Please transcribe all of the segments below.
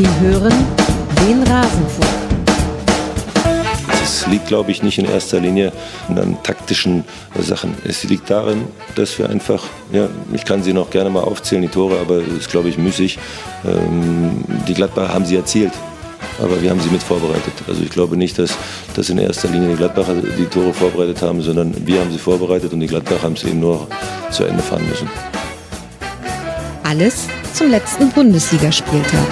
Sie hören den Rasenfunk. Es liegt, glaube ich, nicht in erster Linie an taktischen Sachen. Es liegt darin, dass wir einfach, ja, ich kann sie noch gerne mal aufzählen, die Tore, aber es ist, glaube ich, müßig. Ähm, die Gladbacher haben sie erzielt aber wir haben sie mit vorbereitet. Also ich glaube nicht, dass, dass in erster Linie die Gladbacher die Tore vorbereitet haben, sondern wir haben sie vorbereitet und die Gladbacher haben es eben nur zu Ende fahren müssen. Alles zum letzten Bundesligaspieltag.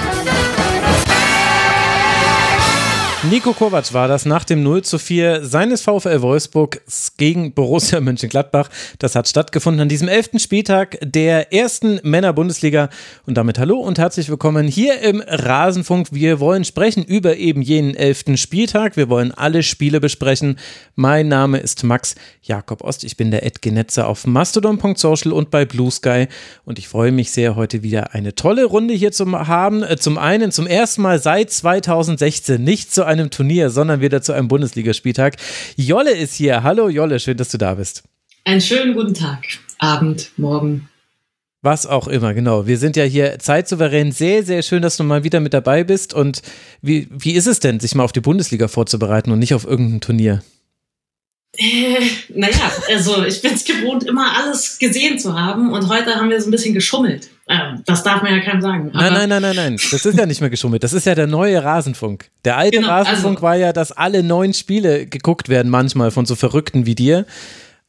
Nico Kovac war das nach dem 0 zu 4 seines VfL Wolfsburg gegen Borussia Mönchengladbach. Das hat stattgefunden an diesem elften Spieltag der ersten Männer-Bundesliga. Und damit hallo und herzlich willkommen hier im Rasenfunk. Wir wollen sprechen über eben jenen elften Spieltag. Wir wollen alle Spiele besprechen. Mein Name ist Max Jakob Ost. Ich bin der Ed Genetzer auf mastodon.social und bei Blue Sky. Und ich freue mich sehr, heute wieder eine tolle Runde hier zu haben. Zum einen zum ersten Mal seit 2016 nicht zu einem Turnier, sondern wieder zu einem Bundesligaspieltag. Jolle ist hier. Hallo Jolle, schön, dass du da bist. Einen schönen guten Tag, Abend, Morgen. Was auch immer, genau. Wir sind ja hier zeitsouverän. Sehr, sehr schön, dass du mal wieder mit dabei bist. Und wie, wie ist es denn, sich mal auf die Bundesliga vorzubereiten und nicht auf irgendein Turnier? Äh, naja, also ich bin es gewohnt, immer alles gesehen zu haben und heute haben wir so ein bisschen geschummelt. Ähm, das darf man ja keinem sagen. nein, nein, nein, nein, nein. Das ist ja nicht mehr geschummelt. Das ist ja der neue Rasenfunk. Der alte genau, Rasenfunk also, war ja, dass alle neun Spiele geguckt werden, manchmal von so Verrückten wie dir.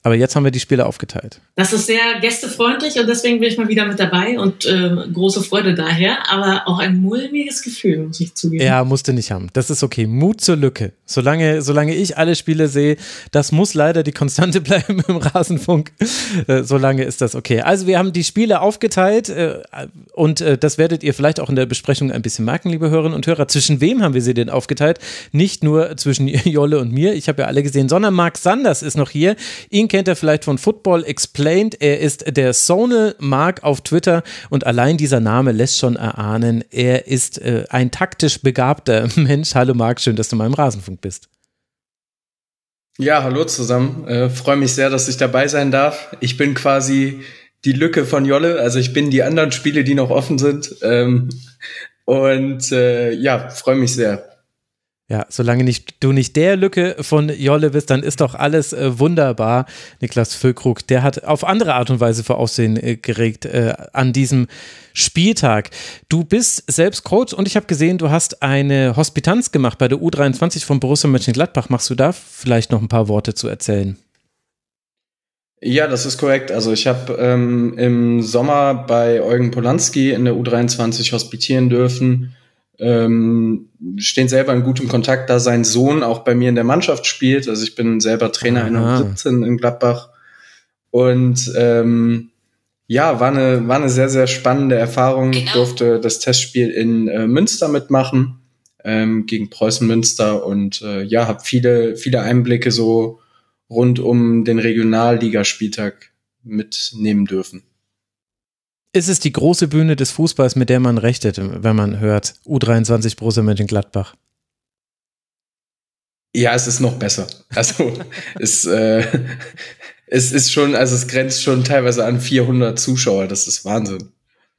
Aber jetzt haben wir die Spiele aufgeteilt. Das ist sehr gästefreundlich und deswegen bin ich mal wieder mit dabei und äh, große Freude daher, aber auch ein mulmiges Gefühl, muss ich zugeben. Ja, musste nicht haben. Das ist okay. Mut zur Lücke. Solange, solange ich alle Spiele sehe, das muss leider die Konstante bleiben im Rasenfunk. Äh, solange ist das okay. Also wir haben die Spiele aufgeteilt äh, und äh, das werdet ihr vielleicht auch in der Besprechung ein bisschen merken, liebe Hörerinnen und Hörer. Zwischen wem haben wir sie denn aufgeteilt? Nicht nur zwischen Jolle und mir, ich habe ja alle gesehen, sondern Marc Sanders ist noch hier. Ihn kennt er vielleicht von Football Explained. Er ist der Sonal Mark auf Twitter und allein dieser Name lässt schon erahnen, er ist äh, ein taktisch begabter Mensch. Hallo Marc, schön, dass du mal im Rasenfunk bist. Ja, hallo zusammen. Äh, Freue mich sehr, dass ich dabei sein darf. Ich bin quasi die Lücke von Jolle, also ich bin die anderen Spiele, die noch offen sind. Ähm, und äh, ja, freue mich sehr. Ja, solange nicht, du nicht der Lücke von Jolle bist, dann ist doch alles äh, wunderbar. Niklas Füllkrug, der hat auf andere Art und Weise für Aussehen äh, geregt äh, an diesem Spieltag. Du bist selbst Coach und ich habe gesehen, du hast eine Hospitanz gemacht bei der U23 von Borussia Mönchengladbach. Machst du da vielleicht noch ein paar Worte zu erzählen? Ja, das ist korrekt. Also ich habe ähm, im Sommer bei Eugen Polanski in der U23 hospitieren dürfen ähm, stehen selber in gutem Kontakt, da sein Sohn auch bei mir in der Mannschaft spielt. Also ich bin selber Trainer in der 17 in Gladbach. Und ähm, ja, war eine, war eine sehr, sehr spannende Erfahrung. Genau. Ich durfte das Testspiel in äh, Münster mitmachen, ähm, gegen Preußen Münster und äh, ja, habe viele, viele Einblicke so rund um den Regionalligaspieltag mitnehmen dürfen ist es die große Bühne des Fußballs, mit der man rechnet, wenn man hört U23 Borussia Mönchengladbach? Ja, es ist noch besser. Also es, äh, es ist schon, also es grenzt schon teilweise an 400 Zuschauer. Das ist Wahnsinn.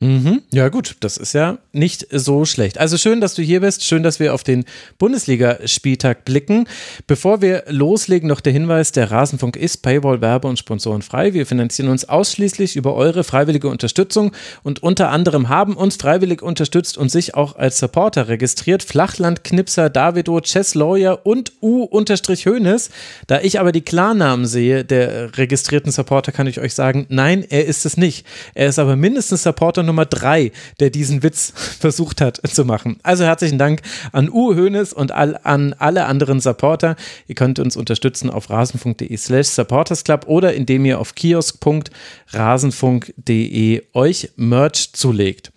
Mhm. Ja, gut, das ist ja nicht so schlecht. Also schön, dass du hier bist. Schön, dass wir auf den Bundesliga-Spieltag blicken. Bevor wir loslegen, noch der Hinweis: Der Rasenfunk ist Paywall, Werbe und Sponsoren frei. Wir finanzieren uns ausschließlich über eure freiwillige Unterstützung und unter anderem haben uns freiwillig unterstützt und sich auch als Supporter registriert Flachlandknipser, Davido, Chess Lawyer und U-Hönes. Da ich aber die Klarnamen sehe der registrierten Supporter, kann ich euch sagen: Nein, er ist es nicht. Er ist aber mindestens Supporter Nummer drei, der diesen Witz versucht hat zu machen. Also herzlichen Dank an Uwe Hoeneß und all, an alle anderen Supporter. Ihr könnt uns unterstützen auf rasenfunk.de slash supportersclub oder indem ihr auf kiosk.rasenfunk.de euch Merch zulegt.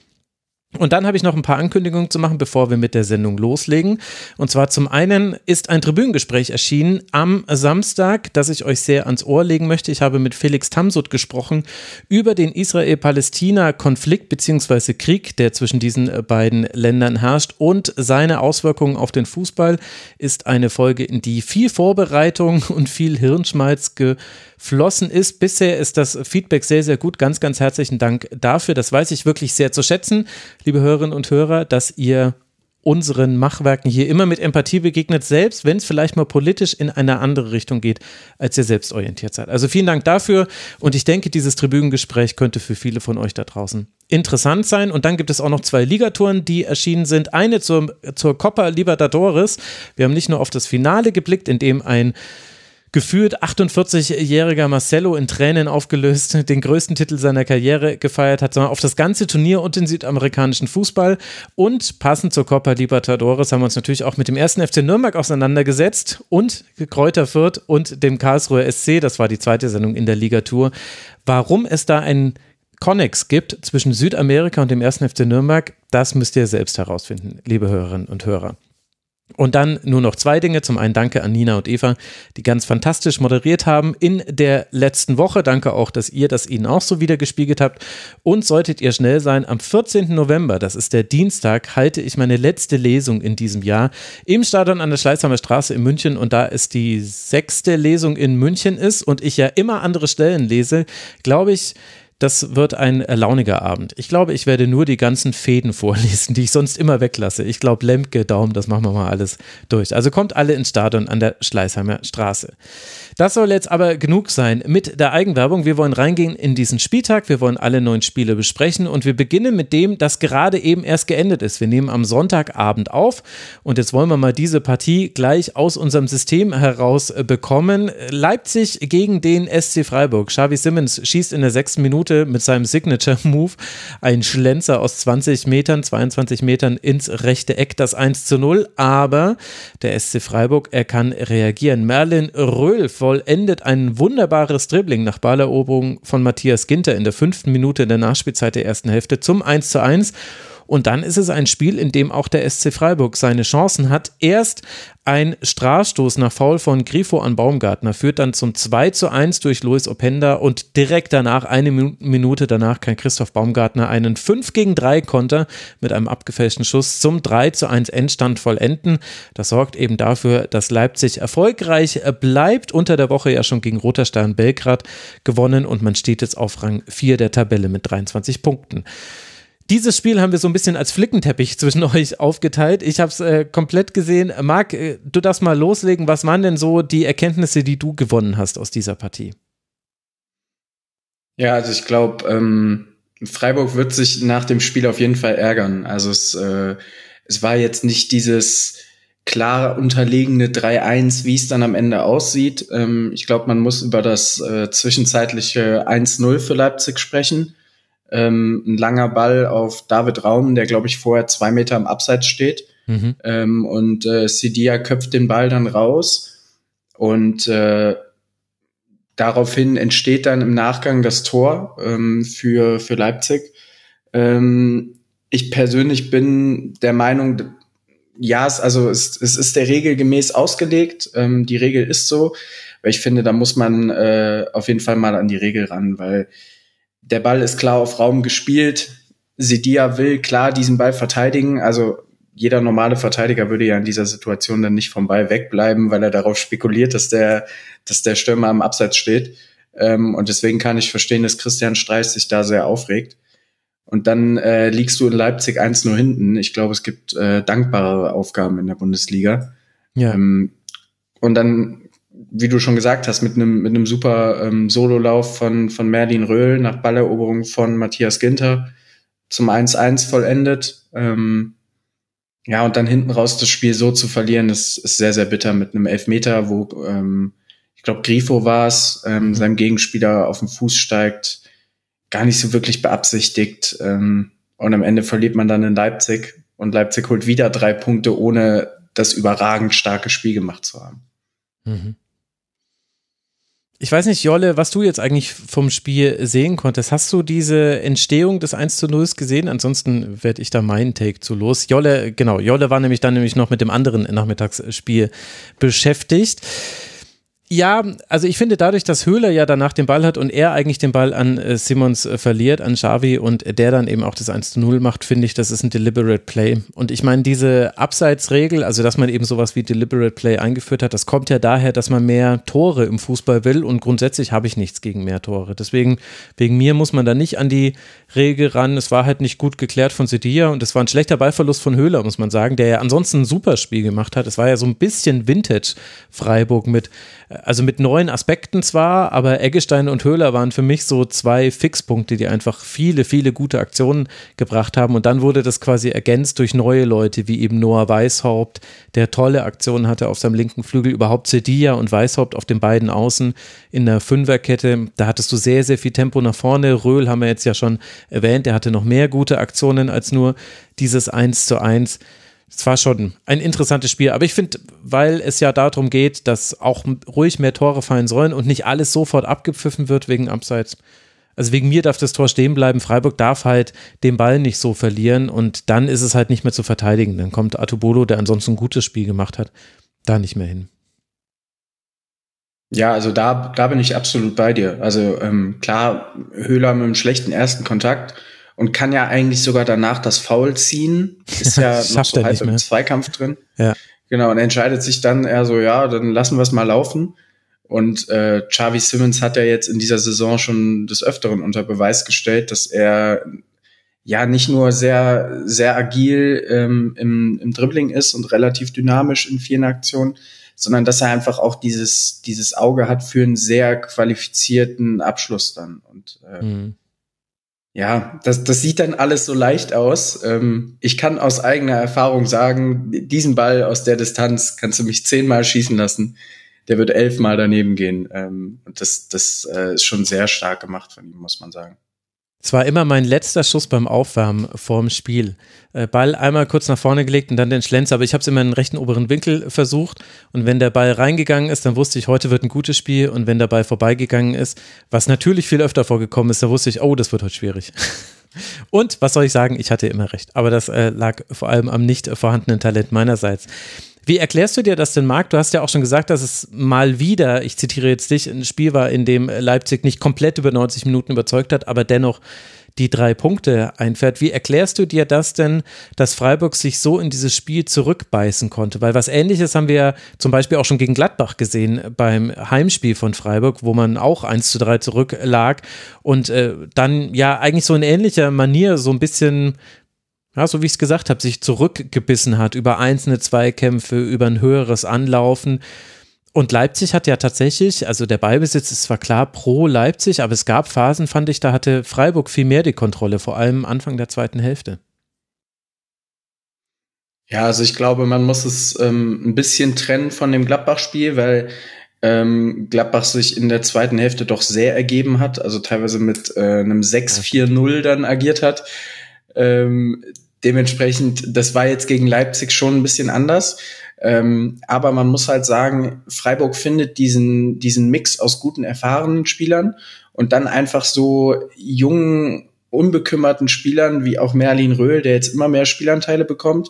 Und dann habe ich noch ein paar Ankündigungen zu machen, bevor wir mit der Sendung loslegen. Und zwar zum einen ist ein Tribünengespräch erschienen am Samstag, das ich euch sehr ans Ohr legen möchte. Ich habe mit Felix Tamsut gesprochen über den Israel-Palästina-Konflikt bzw. Krieg, der zwischen diesen beiden Ländern herrscht und seine Auswirkungen auf den Fußball. Ist eine Folge, in die viel Vorbereitung und viel Hirnschmalz ge geflossen ist. Bisher ist das Feedback sehr, sehr gut. Ganz, ganz herzlichen Dank dafür. Das weiß ich wirklich sehr zu schätzen, liebe Hörerinnen und Hörer, dass ihr unseren Machwerken hier immer mit Empathie begegnet, selbst wenn es vielleicht mal politisch in eine andere Richtung geht, als ihr selbst orientiert seid. Also vielen Dank dafür und ich denke, dieses Tribünengespräch könnte für viele von euch da draußen interessant sein. Und dann gibt es auch noch zwei Ligatouren, die erschienen sind. Eine zur, zur Copa Libertadores. Wir haben nicht nur auf das Finale geblickt, in dem ein gefühlt 48-jähriger Marcelo in Tränen aufgelöst den größten Titel seiner Karriere gefeiert hat, sondern auf das ganze Turnier und den südamerikanischen Fußball. Und passend zur Copa Libertadores haben wir uns natürlich auch mit dem ersten FC Nürnberg auseinandergesetzt und Kräuter Fürth und dem Karlsruher SC. Das war die zweite Sendung in der Ligatur. Warum es da ein Connex gibt zwischen Südamerika und dem ersten FC Nürnberg, das müsst ihr selbst herausfinden, liebe Hörerinnen und Hörer. Und dann nur noch zwei Dinge. Zum einen danke an Nina und Eva, die ganz fantastisch moderiert haben in der letzten Woche. Danke auch, dass ihr das ihnen auch so wieder gespiegelt habt. Und solltet ihr schnell sein, am 14. November, das ist der Dienstag, halte ich meine letzte Lesung in diesem Jahr im Stadion an der Schleißheimer Straße in München. Und da es die sechste Lesung in München ist und ich ja immer andere Stellen lese, glaube ich, das wird ein launiger Abend. Ich glaube, ich werde nur die ganzen Fäden vorlesen, die ich sonst immer weglasse. Ich glaube, Lemke, Daumen, das machen wir mal alles durch. Also kommt alle ins Stadion an der Schleißheimer Straße. Das soll jetzt aber genug sein mit der Eigenwerbung. Wir wollen reingehen in diesen Spieltag. Wir wollen alle neun Spiele besprechen und wir beginnen mit dem, das gerade eben erst geendet ist. Wir nehmen am Sonntagabend auf und jetzt wollen wir mal diese Partie gleich aus unserem System heraus bekommen. Leipzig gegen den SC Freiburg. Xavi Simmons schießt in der sechsten Minute mit seinem Signature Move einen Schlenzer aus 20 Metern, 22 Metern ins rechte Eck, das 1 zu 0. Aber der SC Freiburg, er kann reagieren. Merlin Röhl vollendet ein wunderbares Dribbling nach Balleroberung von Matthias Ginter in der fünften Minute der Nachspielzeit der ersten Hälfte zum 1 zu 1. Und dann ist es ein Spiel, in dem auch der SC Freiburg seine Chancen hat. Erst ein Strafstoß nach Foul von Grifo an Baumgartner führt dann zum 2 zu 1 durch Luis Openda und direkt danach, eine Minute danach, kann Christoph Baumgartner einen 5 gegen 3 Konter mit einem abgefälschten Schuss zum 3 zu 1 Endstand vollenden. Das sorgt eben dafür, dass Leipzig erfolgreich bleibt. Unter der Woche ja schon gegen Roter Stern Belgrad gewonnen und man steht jetzt auf Rang 4 der Tabelle mit 23 Punkten. Dieses Spiel haben wir so ein bisschen als Flickenteppich zwischen euch aufgeteilt. Ich habe es äh, komplett gesehen. Marc, äh, du darfst mal loslegen. Was waren denn so die Erkenntnisse, die du gewonnen hast aus dieser Partie? Ja, also ich glaube, ähm, Freiburg wird sich nach dem Spiel auf jeden Fall ärgern. Also es, äh, es war jetzt nicht dieses klar unterlegene 3-1, wie es dann am Ende aussieht. Ähm, ich glaube, man muss über das äh, zwischenzeitliche 1-0 für Leipzig sprechen ähm, ein langer Ball auf David Raum, der glaube ich vorher zwei Meter im Abseits steht. Mhm. Ähm, und äh, Sidia köpft den Ball dann raus und äh, daraufhin entsteht dann im Nachgang das Tor ähm, für, für Leipzig. Ähm, ich persönlich bin der Meinung, ja, es, also es, es ist der Regel gemäß ausgelegt. Ähm, die Regel ist so. Weil ich finde, da muss man äh, auf jeden Fall mal an die Regel ran, weil der Ball ist klar auf Raum gespielt. Sidia will klar diesen Ball verteidigen. Also jeder normale Verteidiger würde ja in dieser Situation dann nicht vom Ball wegbleiben, weil er darauf spekuliert, dass der, dass der Stürmer am Abseits steht. Ähm, und deswegen kann ich verstehen, dass Christian Streich sich da sehr aufregt. Und dann äh, liegst du in Leipzig 1-0 hinten. Ich glaube, es gibt äh, dankbare Aufgaben in der Bundesliga. Ja. Ähm, und dann wie du schon gesagt hast, mit einem mit einem super ähm, Sololauf von von Merlin Röhl nach Balleroberung von Matthias Ginter zum 1-1 vollendet. Ähm, ja, und dann hinten raus das Spiel so zu verlieren, das ist sehr, sehr bitter mit einem Elfmeter, wo ähm, ich glaube, Grifo war es, ähm, mhm. seinem Gegenspieler auf den Fuß steigt, gar nicht so wirklich beabsichtigt. Ähm, und am Ende verliert man dann in Leipzig und Leipzig holt wieder drei Punkte, ohne das überragend starke Spiel gemacht zu haben. Mhm. Ich weiß nicht, Jolle, was du jetzt eigentlich vom Spiel sehen konntest. Hast du diese Entstehung des 1 zu 0 gesehen? Ansonsten werde ich da meinen Take zu los. Jolle, genau, Jolle war nämlich dann nämlich noch mit dem anderen Nachmittagsspiel beschäftigt. Ja, also ich finde dadurch, dass Höhler ja danach den Ball hat und er eigentlich den Ball an äh, Simmons äh, verliert, an Xavi und der dann eben auch das 1 zu 0 macht, finde ich, das ist ein deliberate Play. Und ich meine, diese Abseitsregel, also dass man eben sowas wie deliberate Play eingeführt hat, das kommt ja daher, dass man mehr Tore im Fußball will und grundsätzlich habe ich nichts gegen mehr Tore. Deswegen, wegen mir muss man da nicht an die Regel ran. Es war halt nicht gut geklärt von Sedilla und es war ein schlechter Ballverlust von Höhler, muss man sagen, der ja ansonsten ein super Spiel gemacht hat. Es war ja so ein bisschen Vintage Freiburg mit also mit neuen Aspekten zwar, aber Eggestein und Höhler waren für mich so zwei Fixpunkte, die einfach viele, viele gute Aktionen gebracht haben. Und dann wurde das quasi ergänzt durch neue Leute, wie eben Noah Weishaupt, der tolle Aktionen hatte auf seinem linken Flügel, überhaupt Sedilla und Weishaupt auf den beiden Außen in der Fünferkette. Da hattest du sehr, sehr viel Tempo nach vorne. Röhl haben wir jetzt ja schon erwähnt, der hatte noch mehr gute Aktionen als nur dieses 1 zu 1 es war schon ein interessantes Spiel, aber ich finde, weil es ja darum geht, dass auch ruhig mehr Tore fallen sollen und nicht alles sofort abgepfiffen wird wegen Abseits. Also wegen mir darf das Tor stehen bleiben. Freiburg darf halt den Ball nicht so verlieren und dann ist es halt nicht mehr zu verteidigen. Dann kommt Atubolo, der ansonsten ein gutes Spiel gemacht hat, da nicht mehr hin. Ja, also da, da bin ich absolut bei dir. Also ähm, klar, Höhler mit einem schlechten ersten Kontakt und kann ja eigentlich sogar danach das Foul ziehen. Ist ja noch so halb im Zweikampf drin. Ja. Genau, und entscheidet sich dann eher so, ja, dann lassen wir es mal laufen. Und äh, Charlie Simmons hat ja jetzt in dieser Saison schon des Öfteren unter Beweis gestellt, dass er ja nicht nur sehr, sehr agil ähm, im, im Dribbling ist und relativ dynamisch in vielen Aktionen, sondern dass er einfach auch dieses, dieses Auge hat für einen sehr qualifizierten Abschluss dann. Und äh, mhm ja, das, das sieht dann alles so leicht aus. Ähm, ich kann aus eigener Erfahrung sagen, diesen Ball aus der Distanz kannst du mich zehnmal schießen lassen. Der wird elfmal daneben gehen. Ähm, und das, das äh, ist schon sehr stark gemacht von ihm, muss man sagen. Es war immer mein letzter Schuss beim Aufwärmen vorm Spiel. Äh, Ball einmal kurz nach vorne gelegt und dann den Schlenzer, aber ich habe es immer in den rechten oberen Winkel versucht und wenn der Ball reingegangen ist, dann wusste ich, heute wird ein gutes Spiel und wenn der Ball vorbeigegangen ist, was natürlich viel öfter vorgekommen ist, da wusste ich, oh, das wird heute schwierig. Und was soll ich sagen, ich hatte immer recht, aber das äh, lag vor allem am nicht vorhandenen Talent meinerseits. Wie erklärst du dir das denn, Marc? Du hast ja auch schon gesagt, dass es mal wieder, ich zitiere jetzt dich, ein Spiel war, in dem Leipzig nicht komplett über 90 Minuten überzeugt hat, aber dennoch die drei Punkte einfährt. Wie erklärst du dir das denn, dass Freiburg sich so in dieses Spiel zurückbeißen konnte? Weil was ähnliches haben wir ja zum Beispiel auch schon gegen Gladbach gesehen beim Heimspiel von Freiburg, wo man auch 1 zu 3 zurücklag und äh, dann ja eigentlich so in ähnlicher Manier so ein bisschen ja, so wie ich es gesagt habe, sich zurückgebissen hat über einzelne Zweikämpfe, über ein höheres Anlaufen. Und Leipzig hat ja tatsächlich, also der Ballbesitz ist zwar klar pro Leipzig, aber es gab Phasen, fand ich, da hatte Freiburg viel mehr die Kontrolle, vor allem Anfang der zweiten Hälfte. Ja, also ich glaube, man muss es ähm, ein bisschen trennen von dem Gladbach-Spiel, weil ähm, Gladbach sich in der zweiten Hälfte doch sehr ergeben hat, also teilweise mit äh, einem 6-4-0 dann agiert hat. Ähm, dementsprechend, das war jetzt gegen Leipzig schon ein bisschen anders. Ähm, aber man muss halt sagen, Freiburg findet diesen, diesen Mix aus guten, erfahrenen Spielern und dann einfach so jungen, unbekümmerten Spielern wie auch Merlin Röhl, der jetzt immer mehr Spielanteile bekommt,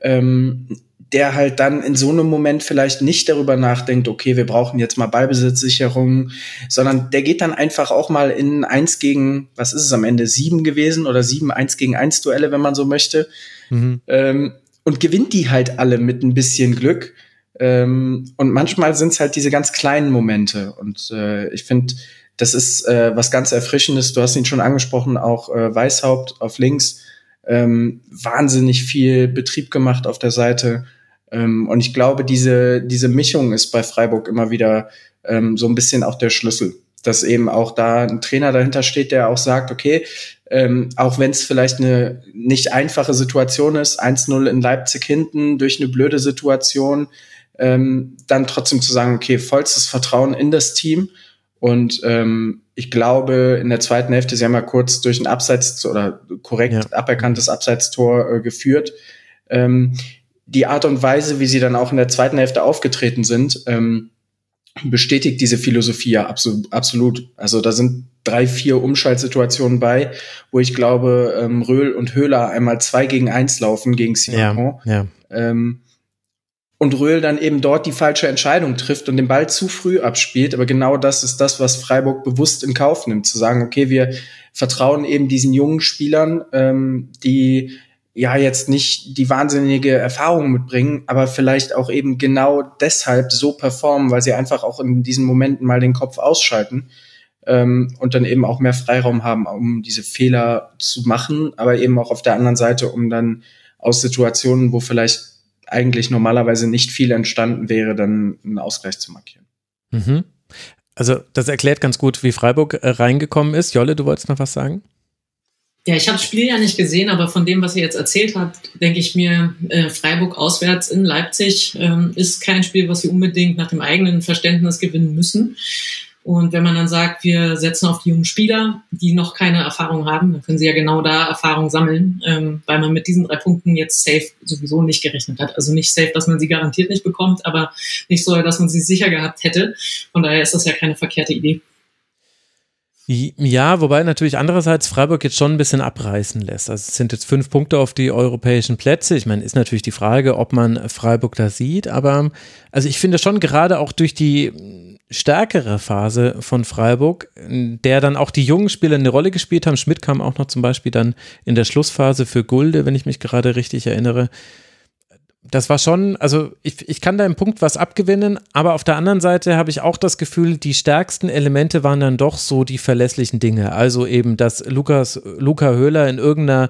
ähm, der halt dann in so einem Moment vielleicht nicht darüber nachdenkt, okay, wir brauchen jetzt mal Ballbesitzsicherung, sondern der geht dann einfach auch mal in eins gegen, was ist es am Ende, sieben gewesen oder sieben eins gegen eins Duelle, wenn man so möchte, mhm. ähm, und gewinnt die halt alle mit ein bisschen Glück. Ähm, und manchmal sind es halt diese ganz kleinen Momente. Und äh, ich finde, das ist äh, was ganz Erfrischendes. Du hast ihn schon angesprochen, auch äh, Weißhaupt auf links. Ähm, wahnsinnig viel Betrieb gemacht auf der Seite. Ähm, und ich glaube, diese, diese Mischung ist bei Freiburg immer wieder ähm, so ein bisschen auch der Schlüssel. Dass eben auch da ein Trainer dahinter steht, der auch sagt, okay, ähm, auch wenn es vielleicht eine nicht einfache Situation ist, 1-0 in Leipzig hinten durch eine blöde Situation, ähm, dann trotzdem zu sagen, okay, vollstes Vertrauen in das Team. Und ähm, ich glaube, in der zweiten Hälfte, sie haben ja kurz durch ein Abseits oder korrekt ja. aberkanntes Abseitstor äh, geführt. Ähm, die Art und Weise, wie sie dann auch in der zweiten Hälfte aufgetreten sind, ähm, bestätigt diese Philosophie ja absolut. Also da sind drei, vier Umschaltsituationen bei, wo ich glaube, ähm, Röhl und Höhler einmal zwei gegen eins laufen gegen Siakon. Ja, ja. Ähm, und Röhl dann eben dort die falsche Entscheidung trifft und den Ball zu früh abspielt. Aber genau das ist das, was Freiburg bewusst in Kauf nimmt, zu sagen, okay, wir vertrauen eben diesen jungen Spielern, ähm, die ja jetzt nicht die wahnsinnige Erfahrung mitbringen, aber vielleicht auch eben genau deshalb so performen, weil sie einfach auch in diesen Momenten mal den Kopf ausschalten ähm, und dann eben auch mehr Freiraum haben, um diese Fehler zu machen, aber eben auch auf der anderen Seite, um dann aus Situationen, wo vielleicht eigentlich normalerweise nicht viel entstanden wäre, dann einen Ausgleich zu markieren. Mhm. Also das erklärt ganz gut, wie Freiburg äh, reingekommen ist. Jolle, du wolltest noch was sagen? Ja, ich habe das Spiel ja nicht gesehen, aber von dem, was ihr jetzt erzählt habt, denke ich mir, äh, Freiburg auswärts in Leipzig ähm, ist kein Spiel, was sie unbedingt nach dem eigenen Verständnis gewinnen müssen. Und wenn man dann sagt, wir setzen auf die jungen Spieler, die noch keine Erfahrung haben, dann können sie ja genau da Erfahrung sammeln, ähm, weil man mit diesen drei Punkten jetzt safe sowieso nicht gerechnet hat. Also nicht safe, dass man sie garantiert nicht bekommt, aber nicht so, dass man sie sicher gehabt hätte. Von daher ist das ja keine verkehrte Idee. Ja, wobei natürlich andererseits Freiburg jetzt schon ein bisschen abreißen lässt. Also es sind jetzt fünf Punkte auf die europäischen Plätze. Ich meine, ist natürlich die Frage, ob man Freiburg da sieht, aber also ich finde schon gerade auch durch die stärkere Phase von Freiburg, der dann auch die jungen Spieler eine Rolle gespielt haben. Schmidt kam auch noch zum Beispiel dann in der Schlussphase für Gulde, wenn ich mich gerade richtig erinnere das war schon, also ich, ich kann da im Punkt was abgewinnen, aber auf der anderen Seite habe ich auch das Gefühl, die stärksten Elemente waren dann doch so die verlässlichen Dinge. Also eben, dass Lukas, Luca Höhler in irgendeiner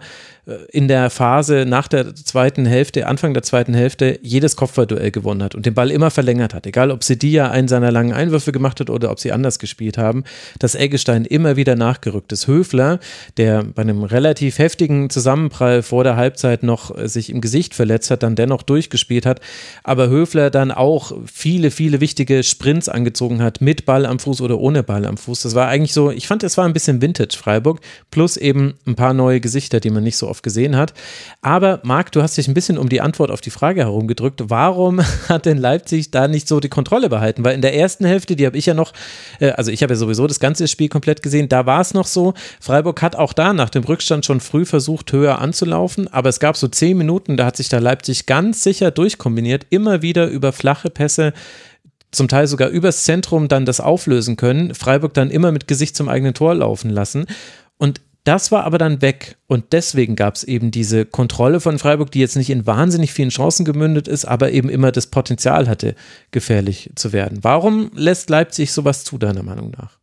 in der Phase nach der zweiten Hälfte, Anfang der zweiten Hälfte, jedes Kopfballduell gewonnen hat und den Ball immer verlängert hat. Egal, ob Sedia einen seiner langen Einwürfe gemacht hat oder ob sie anders gespielt haben, dass Eggestein immer wieder nachgerückt ist. Höfler, der bei einem relativ heftigen Zusammenprall vor der Halbzeit noch äh, sich im Gesicht verletzt hat, dann dennoch durchgespielt hat, aber Höfler dann auch viele, viele wichtige Sprints angezogen hat, mit Ball am Fuß oder ohne Ball am Fuß. Das war eigentlich so, ich fand, es war ein bisschen Vintage Freiburg, plus eben ein paar neue Gesichter, die man nicht so oft gesehen hat. Aber Marc, du hast dich ein bisschen um die Antwort auf die Frage herumgedrückt. Warum hat denn Leipzig da nicht so die Kontrolle behalten? Weil in der ersten Hälfte, die habe ich ja noch, äh, also ich habe ja sowieso das ganze Spiel komplett gesehen, da war es noch so. Freiburg hat auch da nach dem Rückstand schon früh versucht, höher anzulaufen, aber es gab so zehn Minuten, da hat sich da Leipzig ganz sicher durchkombiniert, immer wieder über flache Pässe zum Teil sogar übers Zentrum dann das auflösen können, Freiburg dann immer mit Gesicht zum eigenen Tor laufen lassen. Und das war aber dann weg und deswegen gab es eben diese Kontrolle von Freiburg, die jetzt nicht in wahnsinnig vielen Chancen gemündet ist, aber eben immer das Potenzial hatte, gefährlich zu werden. Warum lässt Leipzig sowas zu, deiner Meinung nach?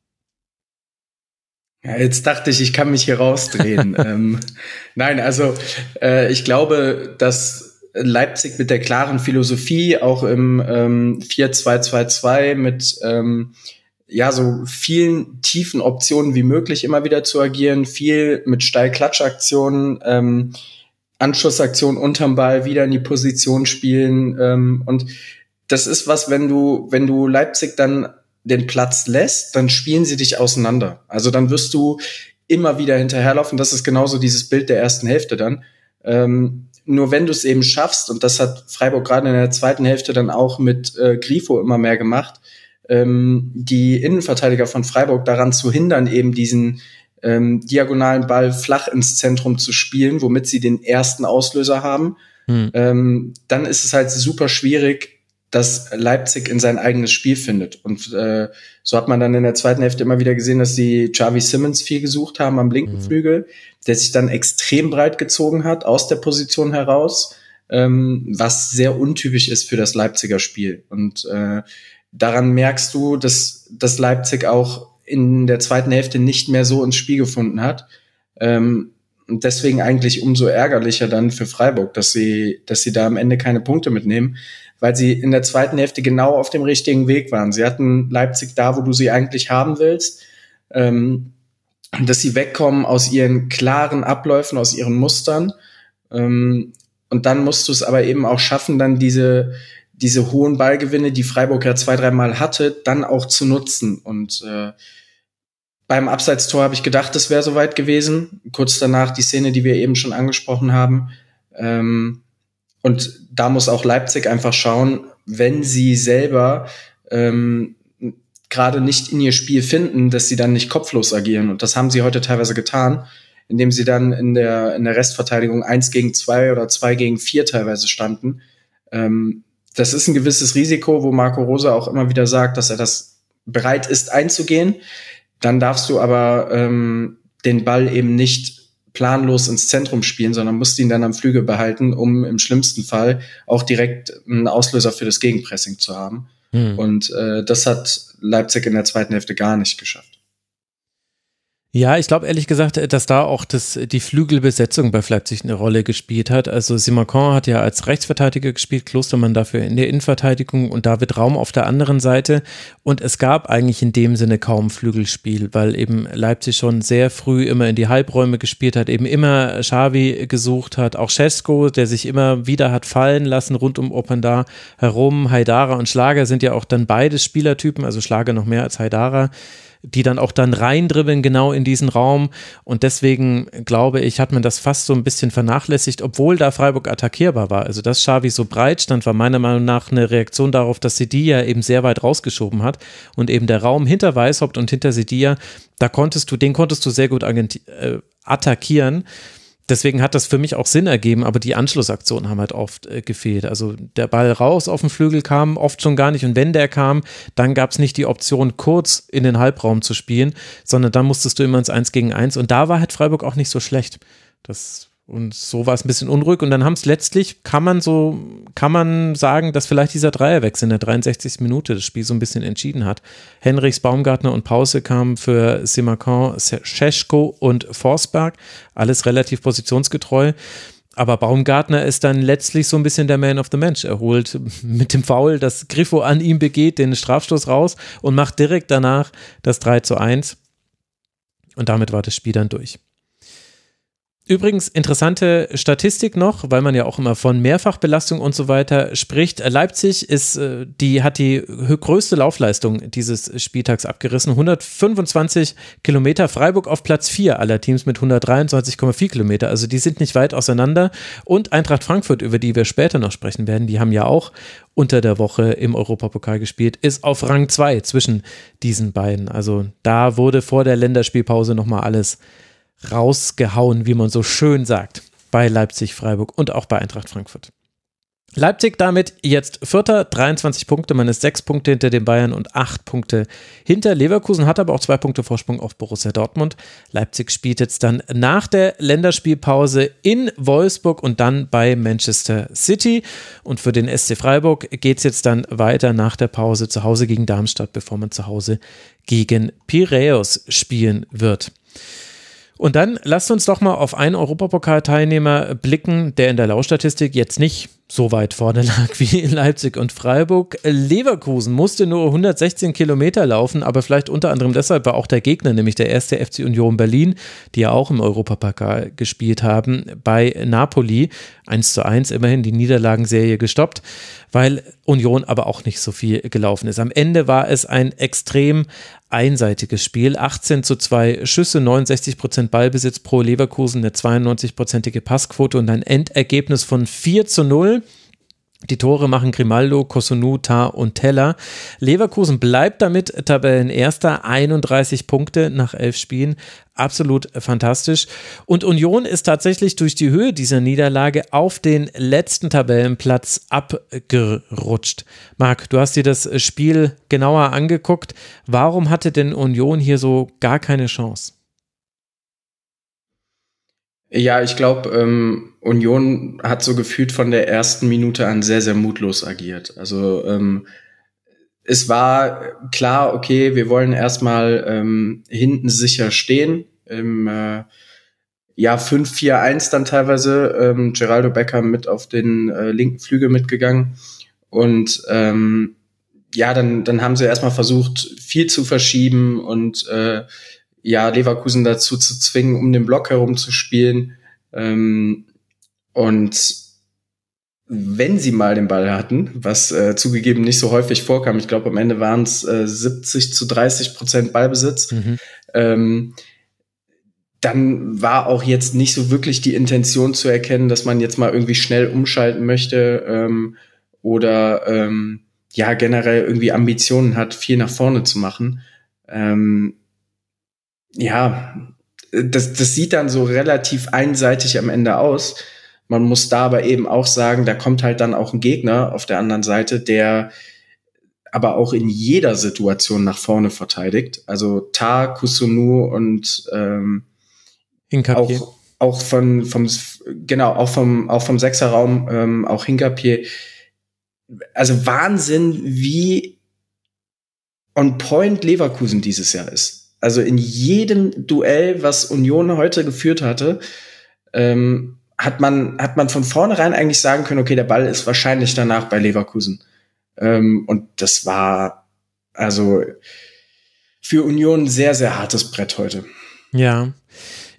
Ja, jetzt dachte ich, ich kann mich hier rausdrehen. ähm, nein, also äh, ich glaube, dass Leipzig mit der klaren Philosophie auch im ähm, 4-2-2-2 mit ähm, ja, so vielen tiefen Optionen wie möglich immer wieder zu agieren, viel mit Steilklatschaktionen, ähm, Anschlussaktionen unterm Ball wieder in die Position spielen. Ähm, und das ist was, wenn du, wenn du Leipzig dann den Platz lässt, dann spielen sie dich auseinander. Also dann wirst du immer wieder hinterherlaufen. Das ist genauso dieses Bild der ersten Hälfte dann. Ähm, nur wenn du es eben schaffst, und das hat Freiburg gerade in der zweiten Hälfte dann auch mit äh, Grifo immer mehr gemacht, ähm, die Innenverteidiger von Freiburg daran zu hindern, eben diesen ähm, diagonalen Ball flach ins Zentrum zu spielen, womit sie den ersten Auslöser haben, hm. ähm, dann ist es halt super schwierig, dass Leipzig in sein eigenes Spiel findet. Und äh, so hat man dann in der zweiten Hälfte immer wieder gesehen, dass sie Javi Simmons viel gesucht haben am linken mhm. Flügel, der sich dann extrem breit gezogen hat aus der Position heraus, ähm, was sehr untypisch ist für das Leipziger Spiel. Und äh, daran merkst du, dass, dass Leipzig auch in der zweiten Hälfte nicht mehr so ins Spiel gefunden hat. Ähm, und deswegen eigentlich umso ärgerlicher dann für Freiburg, dass sie, dass sie da am Ende keine Punkte mitnehmen, weil sie in der zweiten Hälfte genau auf dem richtigen Weg waren. Sie hatten Leipzig da, wo du sie eigentlich haben willst. Ähm, dass sie wegkommen aus ihren klaren Abläufen, aus ihren Mustern. Ähm, und dann musst du es aber eben auch schaffen, dann diese, diese hohen Ballgewinne, die Freiburg ja zwei, dreimal hatte, dann auch zu nutzen. Und äh, beim Abseitstor habe ich gedacht, es wäre soweit gewesen. Kurz danach die Szene, die wir eben schon angesprochen haben. Ähm, und da muss auch Leipzig einfach schauen, wenn sie selber ähm, gerade nicht in ihr Spiel finden, dass sie dann nicht kopflos agieren. Und das haben sie heute teilweise getan, indem sie dann in der, in der Restverteidigung eins gegen zwei oder zwei gegen vier teilweise standen. Ähm, das ist ein gewisses Risiko, wo Marco Rosa auch immer wieder sagt, dass er das bereit ist einzugehen. Dann darfst du aber ähm, den Ball eben nicht planlos ins Zentrum spielen, sondern musst ihn dann am Flügel behalten, um im schlimmsten Fall auch direkt einen Auslöser für das Gegenpressing zu haben. Hm. Und äh, das hat Leipzig in der zweiten Hälfte gar nicht geschafft. Ja, ich glaube ehrlich gesagt, dass da auch das, die Flügelbesetzung bei Leipzig eine Rolle gespielt hat. Also Simacon hat ja als Rechtsverteidiger gespielt, Klostermann dafür in der Innenverteidigung und David Raum auf der anderen Seite. Und es gab eigentlich in dem Sinne kaum Flügelspiel, weil eben Leipzig schon sehr früh immer in die Halbräume gespielt hat, eben immer Xavi gesucht hat, auch Cesco, der sich immer wieder hat fallen lassen rund um Openda herum. Haidara und Schlager sind ja auch dann beide Spielertypen, also Schlager noch mehr als Haidara die dann auch dann reindribbeln genau in diesen Raum. Und deswegen glaube ich, hat man das fast so ein bisschen vernachlässigt, obwohl da Freiburg attackierbar war. Also dass Xavi so breit stand, war meiner Meinung nach eine Reaktion darauf, dass Sidia eben sehr weit rausgeschoben hat und eben der Raum hinter Weißhaupt und hinter Sidia, da konntest du, den konntest du sehr gut äh, attackieren. Deswegen hat das für mich auch Sinn ergeben, aber die Anschlussaktionen haben halt oft äh, gefehlt. Also der Ball raus auf den Flügel kam oft schon gar nicht und wenn der kam, dann gab es nicht die Option, kurz in den Halbraum zu spielen, sondern dann musstest du immer ins Eins gegen Eins und da war halt Freiburg auch nicht so schlecht. Das und so war es ein bisschen unruhig. Und dann haben es letztlich, kann man so, kann man sagen, dass vielleicht dieser Dreierwechsel in der 63. Minute das Spiel so ein bisschen entschieden hat. Henrichs, Baumgartner und Pause kamen für Simakon, Scheschko und Forsberg. Alles relativ positionsgetreu. Aber Baumgartner ist dann letztlich so ein bisschen der Man of the Match. Er holt mit dem Foul, das Griffo an ihm begeht, den Strafstoß raus und macht direkt danach das 3 zu 1. Und damit war das Spiel dann durch. Übrigens interessante Statistik noch, weil man ja auch immer von Mehrfachbelastung und so weiter spricht. Leipzig ist, äh, die hat die größte Laufleistung dieses Spieltags abgerissen. 125 Kilometer. Freiburg auf Platz 4 aller Teams mit 123,4 Kilometer. Also die sind nicht weit auseinander. Und Eintracht Frankfurt, über die wir später noch sprechen werden, die haben ja auch unter der Woche im Europapokal gespielt, ist auf Rang 2 zwischen diesen beiden. Also da wurde vor der Länderspielpause nochmal alles rausgehauen, wie man so schön sagt, bei Leipzig, Freiburg und auch bei Eintracht Frankfurt. Leipzig damit jetzt Vierter, 23 Punkte, man ist sechs Punkte hinter den Bayern und acht Punkte hinter Leverkusen, hat aber auch zwei Punkte Vorsprung auf Borussia Dortmund. Leipzig spielt jetzt dann nach der Länderspielpause in Wolfsburg und dann bei Manchester City. Und für den SC Freiburg geht es jetzt dann weiter nach der Pause zu Hause gegen Darmstadt, bevor man zu Hause gegen Piraeus spielen wird. Und dann lasst uns doch mal auf einen Europapokalteilnehmer blicken, der in der Laufstatistik jetzt nicht so weit vorne lag wie in Leipzig und Freiburg. Leverkusen musste nur 116 Kilometer laufen, aber vielleicht unter anderem deshalb war auch der Gegner, nämlich der erste FC Union Berlin, die ja auch im Europapokal gespielt haben, bei Napoli 1 zu 1 immerhin die Niederlagenserie gestoppt, weil Union aber auch nicht so viel gelaufen ist. Am Ende war es ein extrem einseitiges Spiel. 18 zu 2 Schüsse, 69 Prozent Ballbesitz pro Leverkusen, eine 92-prozentige Passquote und ein Endergebnis von 4 zu 0. Die Tore machen Grimaldo, Kosunu, Tar und Teller. Leverkusen bleibt damit Tabellenerster, 31 Punkte nach elf Spielen. Absolut fantastisch. Und Union ist tatsächlich durch die Höhe dieser Niederlage auf den letzten Tabellenplatz abgerutscht. Marc, du hast dir das Spiel genauer angeguckt. Warum hatte denn Union hier so gar keine Chance? Ja, ich glaube, ähm, Union hat so gefühlt von der ersten Minute an sehr, sehr mutlos agiert. Also ähm, es war klar, okay, wir wollen erstmal ähm, hinten sicher stehen. Im äh, ja, 5-4-1 dann teilweise. Ähm, Geraldo Becker mit auf den äh, linken Flügel mitgegangen. Und ähm, ja, dann, dann haben sie erstmal versucht, viel zu verschieben und äh, ja, Leverkusen dazu zu zwingen, um den Block herum zu spielen. Ähm, und wenn sie mal den Ball hatten, was äh, zugegeben nicht so häufig vorkam, ich glaube am Ende waren es äh, 70 zu 30 Prozent Ballbesitz, mhm. ähm, dann war auch jetzt nicht so wirklich die Intention zu erkennen, dass man jetzt mal irgendwie schnell umschalten möchte ähm, oder ähm, ja generell irgendwie Ambitionen hat, viel nach vorne zu machen. Ähm, ja, das, das sieht dann so relativ einseitig am Ende aus. Man muss da aber eben auch sagen, da kommt halt dann auch ein Gegner auf der anderen Seite, der aber auch in jeder Situation nach vorne verteidigt. Also Ta, Kusunu und ähm, auch, auch von vom genau auch vom auch vom Sechserraum ähm, auch Hinkapier. Also Wahnsinn, wie on point Leverkusen dieses Jahr ist. Also in jedem Duell, was Union heute geführt hatte, ähm, hat man hat man von vornherein eigentlich sagen können, okay, der Ball ist wahrscheinlich danach bei Leverkusen. Ähm, und das war also für Union ein sehr, sehr hartes Brett heute. Ja.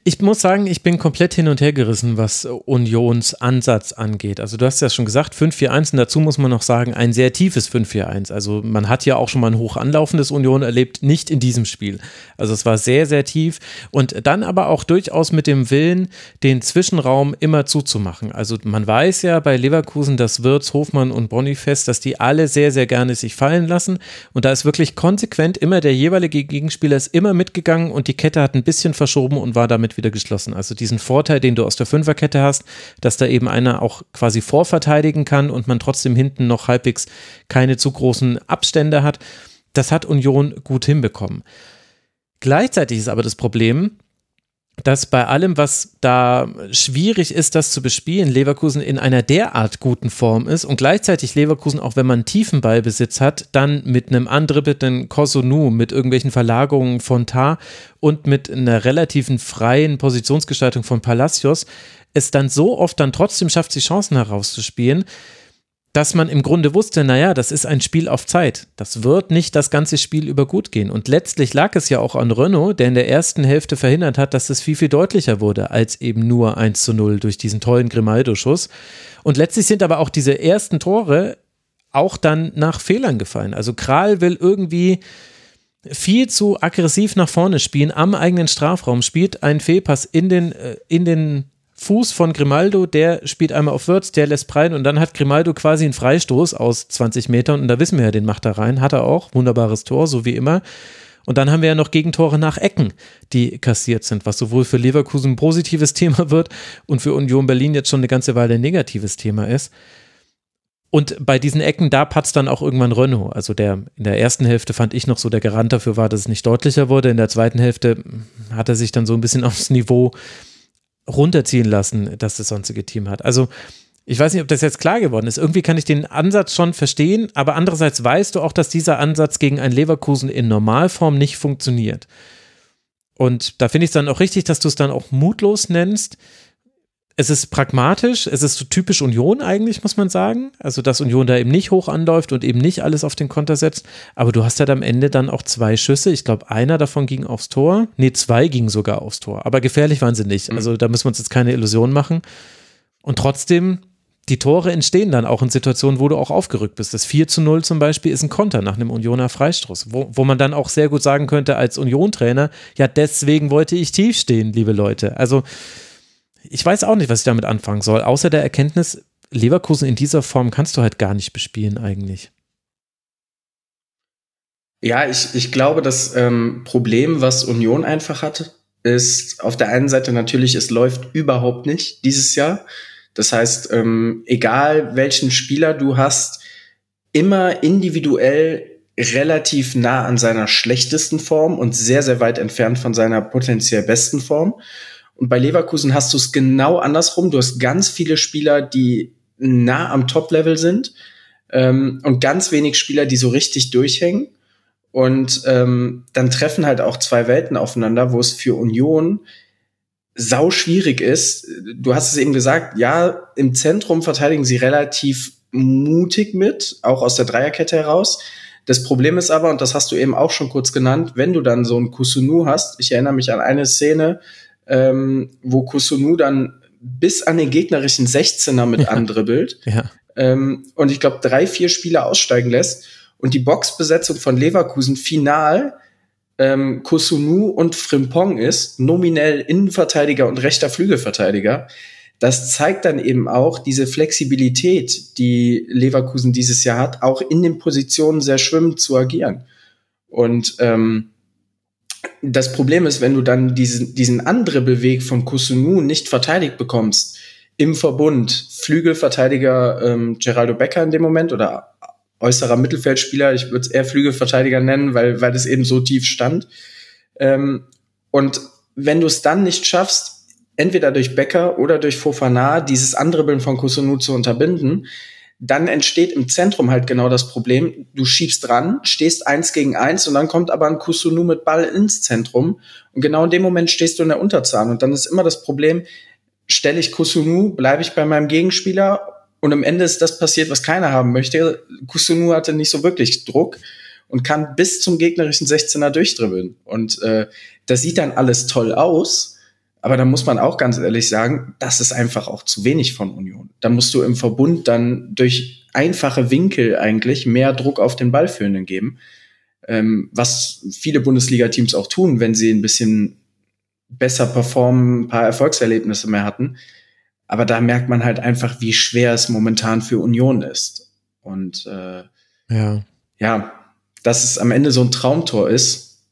Ich muss sagen, ich bin komplett hin und her gerissen, was Unions Ansatz angeht. Also du hast ja schon gesagt, 5-4-1 und dazu muss man noch sagen, ein sehr tiefes 5-4-1. Also man hat ja auch schon mal ein hoch anlaufendes Union erlebt, nicht in diesem Spiel. Also es war sehr, sehr tief und dann aber auch durchaus mit dem Willen, den Zwischenraum immer zuzumachen. Also man weiß ja bei Leverkusen, dass Wirtz, Hofmann und Boniface, dass die alle sehr, sehr gerne sich fallen lassen und da ist wirklich konsequent immer der jeweilige Gegenspieler ist immer mitgegangen und die Kette hat ein bisschen verschoben und war damit wieder geschlossen. Also diesen Vorteil, den du aus der Fünferkette hast, dass da eben einer auch quasi vorverteidigen kann und man trotzdem hinten noch halbwegs keine zu großen Abstände hat, das hat Union gut hinbekommen. Gleichzeitig ist aber das Problem, dass bei allem, was da schwierig ist, das zu bespielen, Leverkusen in einer derart guten Form ist und gleichzeitig Leverkusen, auch wenn man tiefen Ballbesitz hat, dann mit einem andribbelnden Kosunu, mit irgendwelchen Verlagerungen von Tar und mit einer relativen freien Positionsgestaltung von Palacios, es dann so oft dann trotzdem schafft, die Chancen herauszuspielen, dass man im Grunde wusste, naja, das ist ein Spiel auf Zeit. Das wird nicht das ganze Spiel über gut gehen. Und letztlich lag es ja auch an Renault, der in der ersten Hälfte verhindert hat, dass es viel, viel deutlicher wurde, als eben nur 1 zu 0 durch diesen tollen Grimaldo-Schuss. Und letztlich sind aber auch diese ersten Tore auch dann nach Fehlern gefallen. Also Kral will irgendwie viel zu aggressiv nach vorne spielen, am eigenen Strafraum, spielt einen Fehlpass in den, äh, in den Fuß von Grimaldo, der spielt einmal auf Würz, der lässt prallen und dann hat Grimaldo quasi einen Freistoß aus 20 Metern und da wissen wir ja, den macht er rein, hat er auch, wunderbares Tor, so wie immer. Und dann haben wir ja noch Gegentore nach Ecken, die kassiert sind, was sowohl für Leverkusen ein positives Thema wird und für Union Berlin jetzt schon eine ganze Weile ein negatives Thema ist. Und bei diesen Ecken, da patzt dann auch irgendwann Renault. Also der in der ersten Hälfte fand ich noch so, der Garant dafür war, dass es nicht deutlicher wurde. In der zweiten Hälfte hat er sich dann so ein bisschen aufs Niveau runterziehen lassen, dass das sonstige Team hat. Also ich weiß nicht, ob das jetzt klar geworden ist. Irgendwie kann ich den Ansatz schon verstehen, aber andererseits weißt du auch, dass dieser Ansatz gegen ein Leverkusen in Normalform nicht funktioniert. Und da finde ich es dann auch richtig, dass du es dann auch mutlos nennst, es ist pragmatisch, es ist so typisch Union eigentlich, muss man sagen. Also, dass Union da eben nicht hoch anläuft und eben nicht alles auf den Konter setzt. Aber du hast halt am Ende dann auch zwei Schüsse. Ich glaube, einer davon ging aufs Tor. Nee, zwei gingen sogar aufs Tor. Aber gefährlich waren sie nicht. Also, da müssen wir uns jetzt keine Illusion machen. Und trotzdem, die Tore entstehen dann auch in Situationen, wo du auch aufgerückt bist. Das 4 zu 0 zum Beispiel ist ein Konter nach einem Unioner Freistoß, wo, wo man dann auch sehr gut sagen könnte als Union-Trainer, ja, deswegen wollte ich tief stehen, liebe Leute. Also, ich weiß auch nicht, was ich damit anfangen soll, außer der Erkenntnis, Leverkusen in dieser Form kannst du halt gar nicht bespielen eigentlich. Ja, ich, ich glaube, das ähm, Problem, was Union einfach hat, ist auf der einen Seite natürlich, es läuft überhaupt nicht dieses Jahr. Das heißt, ähm, egal welchen Spieler du hast, immer individuell relativ nah an seiner schlechtesten Form und sehr, sehr weit entfernt von seiner potenziell besten Form. Und bei Leverkusen hast du es genau andersrum. Du hast ganz viele Spieler, die nah am Top-Level sind ähm, und ganz wenig Spieler, die so richtig durchhängen. Und ähm, dann treffen halt auch zwei Welten aufeinander, wo es für Union sau schwierig ist. Du hast es eben gesagt, ja, im Zentrum verteidigen sie relativ mutig mit, auch aus der Dreierkette heraus. Das Problem ist aber, und das hast du eben auch schon kurz genannt, wenn du dann so einen Kusunu hast, ich erinnere mich an eine Szene, ähm, wo Kusunu dann bis an den gegnerischen 16er mit ja. andribbelt. Ja. Ähm, und ich glaube, drei, vier Spieler aussteigen lässt. Und die Boxbesetzung von Leverkusen final ähm, Kusunu und Frimpong ist, nominell Innenverteidiger und rechter Flügelverteidiger. Das zeigt dann eben auch diese Flexibilität, die Leverkusen dieses Jahr hat, auch in den Positionen sehr schwimmend zu agieren. Und ähm, das Problem ist, wenn du dann diesen, diesen Andribbelweg von Kusunu nicht verteidigt bekommst, im Verbund Flügelverteidiger ähm, Geraldo Becker in dem Moment oder äußerer Mittelfeldspieler, ich würde es eher Flügelverteidiger nennen, weil, weil das eben so tief stand. Ähm, und wenn du es dann nicht schaffst, entweder durch Becker oder durch Fofana dieses Andribbeln von Kusunu zu unterbinden, dann entsteht im Zentrum halt genau das Problem. Du schiebst dran, stehst eins gegen eins und dann kommt aber ein Kusunu mit Ball ins Zentrum. Und genau in dem Moment stehst du in der Unterzahl. Und dann ist immer das Problem, stelle ich Kusunu, bleibe ich bei meinem Gegenspieler und am Ende ist das passiert, was keiner haben möchte. Kusunu hatte nicht so wirklich Druck und kann bis zum gegnerischen 16er durchdribbeln. Und äh, das sieht dann alles toll aus. Aber da muss man auch ganz ehrlich sagen, das ist einfach auch zu wenig von Union. Da musst du im Verbund dann durch einfache Winkel eigentlich mehr Druck auf den Ballführenden geben. Ähm, was viele Bundesliga-Teams auch tun, wenn sie ein bisschen besser performen, ein paar Erfolgserlebnisse mehr hatten. Aber da merkt man halt einfach, wie schwer es momentan für Union ist. Und äh, ja. ja, dass es am Ende so ein Traumtor ist,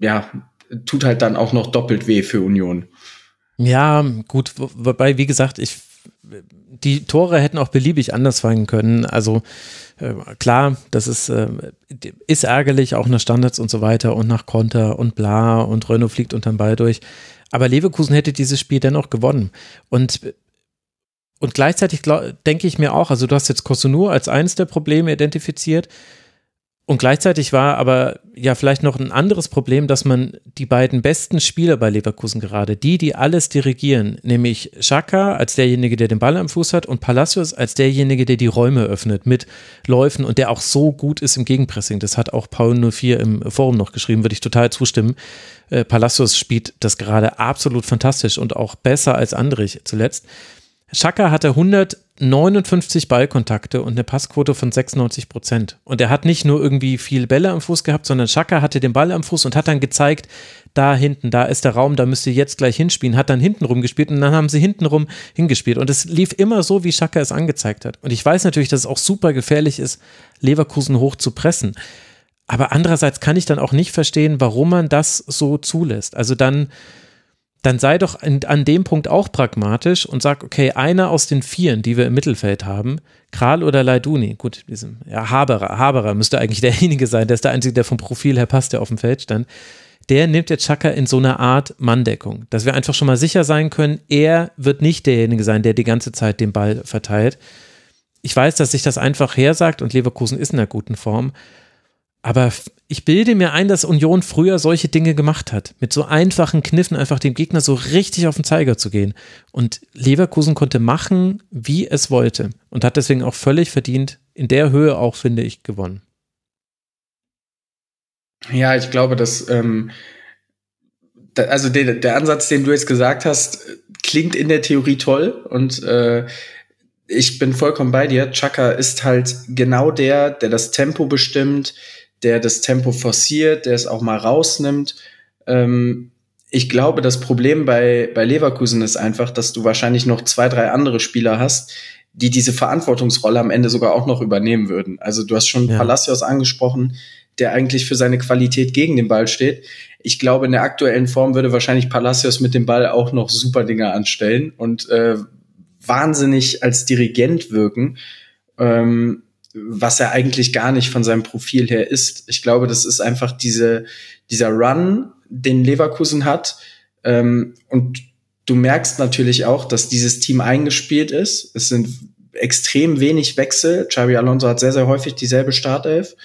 ja, tut halt dann auch noch doppelt weh für Union. Ja, gut, wobei, wie gesagt, ich die Tore hätten auch beliebig anders fallen können. Also äh, klar, das ist, äh, ist ärgerlich, auch nach Standards und so weiter und nach Konter und bla und Renault fliegt unterm Ball durch. Aber Leverkusen hätte dieses Spiel dennoch gewonnen. Und und gleichzeitig denke ich mir auch, also du hast jetzt Kosunu als eines der Probleme identifiziert. Und gleichzeitig war aber ja vielleicht noch ein anderes Problem, dass man die beiden besten Spieler bei Leverkusen gerade, die, die alles dirigieren, nämlich Xhaka als derjenige, der den Ball am Fuß hat und Palacios als derjenige, der die Räume öffnet mit Läufen und der auch so gut ist im Gegenpressing. Das hat auch Paul 04 im Forum noch geschrieben, würde ich total zustimmen. Äh, Palacios spielt das gerade absolut fantastisch und auch besser als Andrich zuletzt. Schaka hatte 159 Ballkontakte und eine Passquote von 96 Prozent. Und er hat nicht nur irgendwie viel Bälle am Fuß gehabt, sondern Schaka hatte den Ball am Fuß und hat dann gezeigt, da hinten, da ist der Raum, da müsst ihr jetzt gleich hinspielen, hat dann hintenrum gespielt und dann haben sie hintenrum hingespielt. Und es lief immer so, wie Schaka es angezeigt hat. Und ich weiß natürlich, dass es auch super gefährlich ist, Leverkusen hoch zu pressen. Aber andererseits kann ich dann auch nicht verstehen, warum man das so zulässt. Also dann dann sei doch an, dem Punkt auch pragmatisch und sag, okay, einer aus den Vieren, die wir im Mittelfeld haben, Kral oder Leiduni, gut, diesem, ja, Haberer, Haberer müsste eigentlich derjenige sein, der ist der Einzige, der vom Profil her passt, der auf dem Feld stand. Der nimmt jetzt Chaka in so eine Art Manndeckung, dass wir einfach schon mal sicher sein können, er wird nicht derjenige sein, der die ganze Zeit den Ball verteilt. Ich weiß, dass sich das einfach hersagt und Leverkusen ist in einer guten Form, aber ich bilde mir ein, dass Union früher solche Dinge gemacht hat. Mit so einfachen Kniffen einfach dem Gegner so richtig auf den Zeiger zu gehen. Und Leverkusen konnte machen, wie es wollte. Und hat deswegen auch völlig verdient, in der Höhe auch, finde ich, gewonnen. Ja, ich glaube, dass, ähm, also der, der Ansatz, den du jetzt gesagt hast, klingt in der Theorie toll und äh, ich bin vollkommen bei dir. Chaka ist halt genau der, der das Tempo bestimmt, der das Tempo forciert, der es auch mal rausnimmt. Ähm, ich glaube, das Problem bei, bei Leverkusen ist einfach, dass du wahrscheinlich noch zwei, drei andere Spieler hast, die diese Verantwortungsrolle am Ende sogar auch noch übernehmen würden. Also du hast schon ja. Palacios angesprochen, der eigentlich für seine Qualität gegen den Ball steht. Ich glaube, in der aktuellen Form würde wahrscheinlich Palacios mit dem Ball auch noch super Dinge anstellen und äh, wahnsinnig als Dirigent wirken. Ähm, was er eigentlich gar nicht von seinem Profil her ist. Ich glaube, das ist einfach diese, dieser Run, den Leverkusen hat. Ähm, und du merkst natürlich auch, dass dieses Team eingespielt ist. Es sind extrem wenig Wechsel. Xabi Alonso hat sehr, sehr häufig dieselbe Startelf.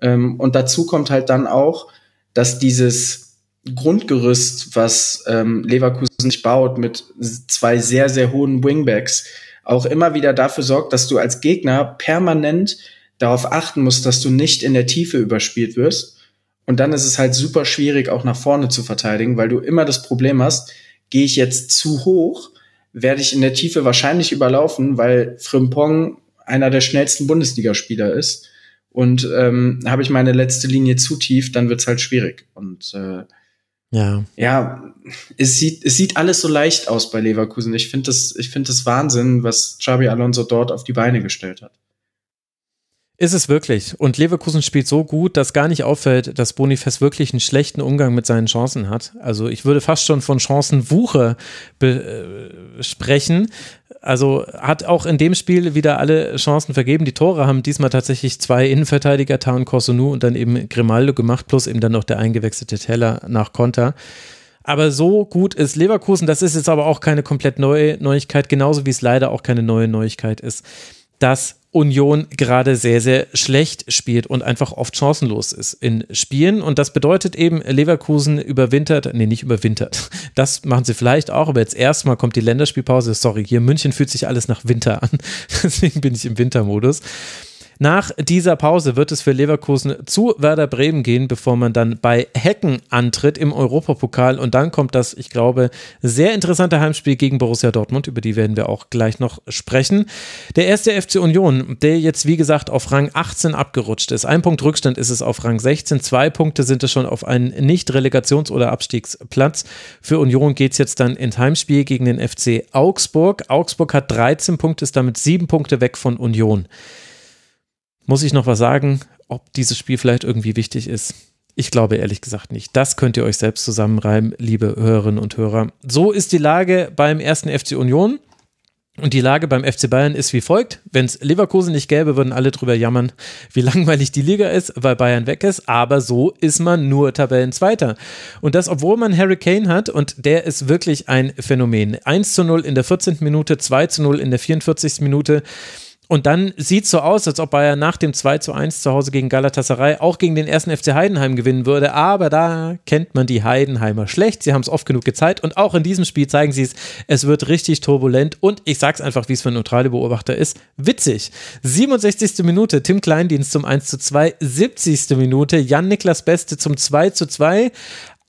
Ähm, und dazu kommt halt dann auch, dass dieses Grundgerüst, was ähm, Leverkusen sich baut mit zwei sehr, sehr hohen Wingbacks, auch immer wieder dafür sorgt, dass du als Gegner permanent darauf achten musst, dass du nicht in der Tiefe überspielt wirst. Und dann ist es halt super schwierig, auch nach vorne zu verteidigen, weil du immer das Problem hast, gehe ich jetzt zu hoch, werde ich in der Tiefe wahrscheinlich überlaufen, weil Frimpong einer der schnellsten Bundesligaspieler ist. Und ähm, habe ich meine letzte Linie zu tief, dann wird's halt schwierig. Und äh, ja. Ja, es sieht, es sieht alles so leicht aus bei Leverkusen. Ich finde das, ich finde das Wahnsinn, was Xabi Alonso dort auf die Beine gestellt hat. Ist es wirklich. Und Leverkusen spielt so gut, dass gar nicht auffällt, dass Boniface wirklich einen schlechten Umgang mit seinen Chancen hat. Also ich würde fast schon von Chancenwuche äh, sprechen. Also hat auch in dem Spiel wieder alle Chancen vergeben. Die Tore haben diesmal tatsächlich zwei Innenverteidiger, Taun Korsonu und dann eben Grimaldo gemacht, plus eben dann noch der eingewechselte Teller nach Konter. Aber so gut ist Leverkusen. Das ist jetzt aber auch keine komplett neue Neuigkeit, genauso wie es leider auch keine neue Neuigkeit ist, dass Union gerade sehr, sehr schlecht spielt und einfach oft chancenlos ist in Spielen. Und das bedeutet eben, Leverkusen überwintert, nee, nicht überwintert. Das machen sie vielleicht auch, aber jetzt erstmal kommt die Länderspielpause. Sorry, hier in München fühlt sich alles nach Winter an. Deswegen bin ich im Wintermodus. Nach dieser Pause wird es für Leverkusen zu Werder Bremen gehen, bevor man dann bei Hecken antritt im Europapokal. Und dann kommt das, ich glaube, sehr interessante Heimspiel gegen Borussia Dortmund. Über die werden wir auch gleich noch sprechen. Der erste FC Union, der jetzt, wie gesagt, auf Rang 18 abgerutscht ist. Ein Punkt Rückstand ist es auf Rang 16. Zwei Punkte sind es schon auf einen Nicht-Relegations- oder Abstiegsplatz. Für Union geht es jetzt dann ins Heimspiel gegen den FC Augsburg. Augsburg hat 13 Punkte, ist damit sieben Punkte weg von Union. Muss ich noch was sagen, ob dieses Spiel vielleicht irgendwie wichtig ist? Ich glaube ehrlich gesagt nicht. Das könnt ihr euch selbst zusammenreimen, liebe Hörerinnen und Hörer. So ist die Lage beim ersten FC Union. Und die Lage beim FC Bayern ist wie folgt. Wenn es Leverkusen nicht gäbe, würden alle drüber jammern, wie langweilig die Liga ist, weil Bayern weg ist. Aber so ist man nur Tabellenzweiter. Und das, obwohl man Harry Kane hat und der ist wirklich ein Phänomen. 1 zu 0 in der 14. Minute, 2 zu 0 in der 44. Minute. Und dann sieht es so aus, als ob Bayern nach dem 2 zu 1 zu Hause gegen Galatasaray auch gegen den ersten FC Heidenheim gewinnen würde. Aber da kennt man die Heidenheimer schlecht. Sie haben es oft genug gezeigt. Und auch in diesem Spiel zeigen sie es. Es wird richtig turbulent. Und ich sag's einfach, wie es für neutrale Beobachter ist. Witzig. 67. Minute, Tim Kleindienst zum 1 zu 2. 70. Minute, Jan-Niklas Beste zum 2 zu 2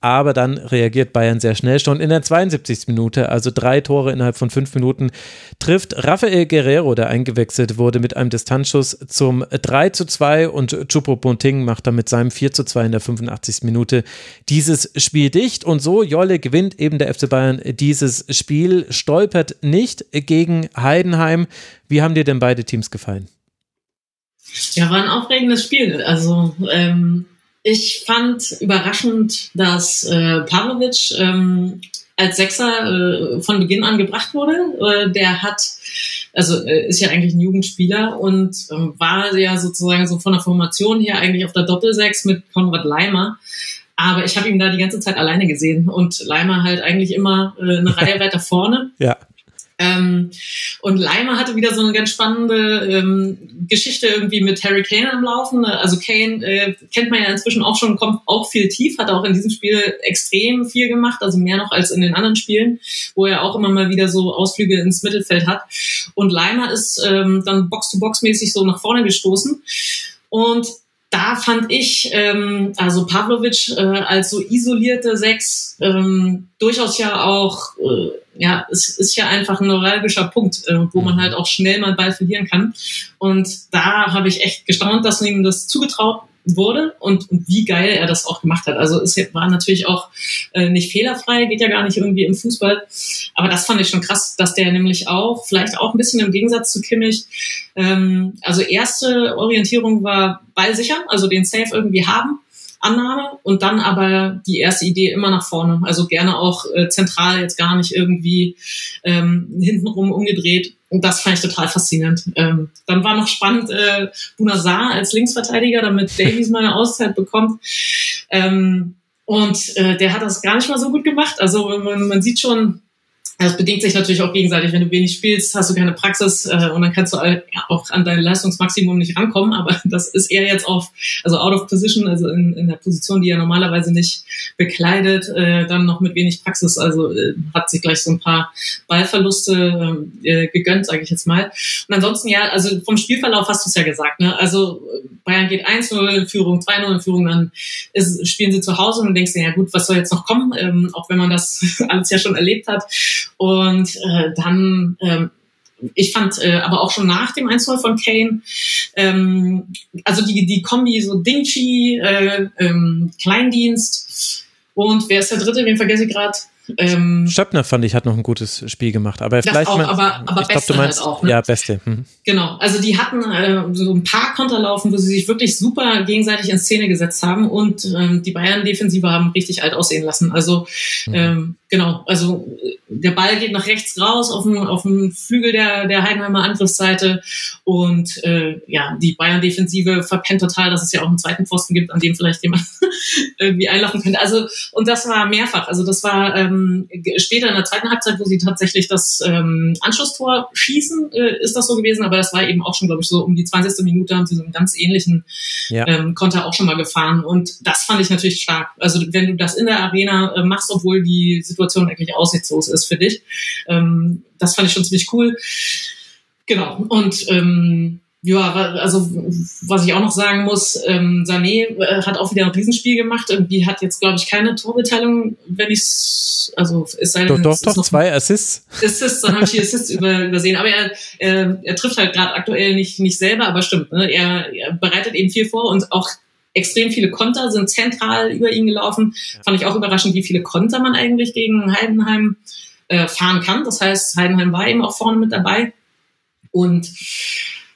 aber dann reagiert Bayern sehr schnell. Schon in der 72. Minute, also drei Tore innerhalb von fünf Minuten, trifft Rafael Guerrero, der eingewechselt wurde, mit einem Distanzschuss zum 3 zu 2 und Chupo Ponting macht dann mit seinem 4 zu 2 in der 85. Minute dieses Spiel dicht. Und so, Jolle gewinnt eben der FC Bayern dieses Spiel, stolpert nicht gegen Heidenheim. Wie haben dir denn beide Teams gefallen? Ja, war ein aufregendes Spiel. Also ähm, ich fand überraschend, dass äh, Pavlovic ähm, als Sechser äh, von Beginn an gebracht wurde. Äh, der hat, also äh, ist ja eigentlich ein Jugendspieler und äh, war ja sozusagen so von der Formation her eigentlich auf der Doppelsechs mit Konrad Leimer. Aber ich habe ihn da die ganze Zeit alleine gesehen und Leimer halt eigentlich immer äh, eine Reihe weiter vorne. Ja. Ähm, und Leimer hatte wieder so eine ganz spannende ähm, Geschichte irgendwie mit Harry Kane am Laufen. Also Kane äh, kennt man ja inzwischen auch schon, kommt auch viel tief, hat auch in diesem Spiel extrem viel gemacht, also mehr noch als in den anderen Spielen, wo er auch immer mal wieder so Ausflüge ins Mittelfeld hat. Und Leimer ist ähm, dann Box-to-Box-mäßig so nach vorne gestoßen. Und da fand ich, ähm, also Pavlovic äh, als so isolierte Sechs ähm, durchaus ja auch, äh, ja, es ist ja einfach ein neuralgischer Punkt, äh, wo man mhm. halt auch schnell mal Ball verlieren kann. Und da habe ich echt gestaunt, dass man ihm das zugetraut wurde und, und wie geil er das auch gemacht hat. Also es war natürlich auch äh, nicht fehlerfrei, geht ja gar nicht irgendwie im Fußball. Aber das fand ich schon krass, dass der nämlich auch, vielleicht auch ein bisschen im Gegensatz zu Kimmich, ähm, also erste Orientierung war ballsicher, also den Safe irgendwie haben. Annahme und dann aber die erste Idee immer nach vorne. Also gerne auch äh, zentral, jetzt gar nicht irgendwie ähm, hintenrum umgedreht. Und das fand ich total faszinierend. Ähm, dann war noch spannend äh, Bunazar als Linksverteidiger, damit Davies mal eine Auszeit bekommt. Ähm, und äh, der hat das gar nicht mal so gut gemacht. Also man, man sieht schon, das bedingt sich natürlich auch gegenseitig. Wenn du wenig spielst, hast du keine Praxis äh, und dann kannst du auch an dein Leistungsmaximum nicht rankommen. Aber das ist eher jetzt auf, also out of position, also in, in der Position, die er normalerweise nicht bekleidet, äh, dann noch mit wenig Praxis. Also äh, hat sich gleich so ein paar Ballverluste äh, gegönnt, sage ich jetzt mal. Und ansonsten ja, also vom Spielverlauf hast du es ja gesagt. Ne? Also Bayern geht 1-0 in Führung, 2-0 in Führung, dann ist, spielen sie zu Hause und denkst dir, ja gut, was soll jetzt noch kommen? Ähm, auch wenn man das alles ja schon erlebt hat. Und äh, dann, ähm, ich fand äh, aber auch schon nach dem 1 von Kane, ähm, also die, die Kombi so Dingchi, äh, ähm, Kleindienst und wer ist der dritte, wen vergesse ich gerade? Ähm, Schöppner fand ich hat noch ein gutes Spiel gemacht, aber vielleicht auch, mal, aber, aber ich glaube, du meinst halt auch, ne? ja beste. Hm. Genau, also die hatten äh, so ein paar Konterlaufen, wo sie sich wirklich super gegenseitig in Szene gesetzt haben und ähm, die Bayern-Defensive haben richtig alt aussehen lassen. Also mhm. ähm, genau, also der Ball geht nach rechts raus auf dem, auf dem Flügel der, der Heidenheimer Angriffsseite und äh, ja, die Bayern-Defensive verpennt total, dass es ja auch einen zweiten Pfosten gibt, an dem vielleicht jemand irgendwie einlaufen könnte. Also und das war mehrfach. Also das war ähm, später in der zweiten Halbzeit, wo sie tatsächlich das ähm, Anschlusstor schießen, äh, ist das so gewesen, aber das war eben auch schon, glaube ich, so um die 20. Minute haben sie so einen ganz ähnlichen ja. ähm, Konter auch schon mal gefahren. Und das fand ich natürlich stark. Also wenn du das in der Arena äh, machst, obwohl die Situation eigentlich aussichtslos ist für dich, ähm, das fand ich schon ziemlich cool. Genau. Und ähm, ja, also was ich auch noch sagen muss, ähm, Sané äh, hat auch wieder ein Riesenspiel gemacht. Irgendwie hat jetzt, glaube ich, keine Torbeteiligung, wenn ich also ist seine Doch, doch, doch, zwei Assists. Assists, dann habe ich die Assists über, übersehen. Aber er, äh, er trifft halt gerade aktuell nicht, nicht selber, aber stimmt. Ne? Er, er bereitet eben viel vor und auch extrem viele Konter sind zentral über ihn gelaufen. Ja. Fand ich auch überraschend, wie viele Konter man eigentlich gegen Heidenheim äh, fahren kann. Das heißt, Heidenheim war eben auch vorne mit dabei. Und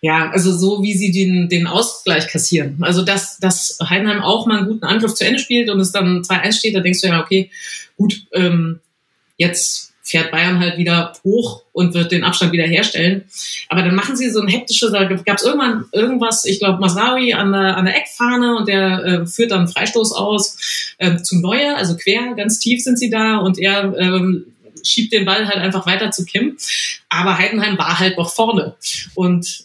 ja, also so wie sie den, den Ausgleich kassieren. Also dass, dass Heidenheim auch mal einen guten Angriff zu Ende spielt und es dann 2-1 steht, da denkst du ja, okay, gut, ähm, jetzt fährt Bayern halt wieder hoch und wird den Abstand wieder herstellen. Aber dann machen sie so ein hektische, da gab es irgendwann irgendwas, ich glaube Masawi an der, an der Eckfahne und der äh, führt dann Freistoß aus äh, zu Neuer, also quer, ganz tief sind sie da und er ähm, schiebt den Ball halt einfach weiter zu Kim. Aber Heidenheim war halt noch vorne. Und,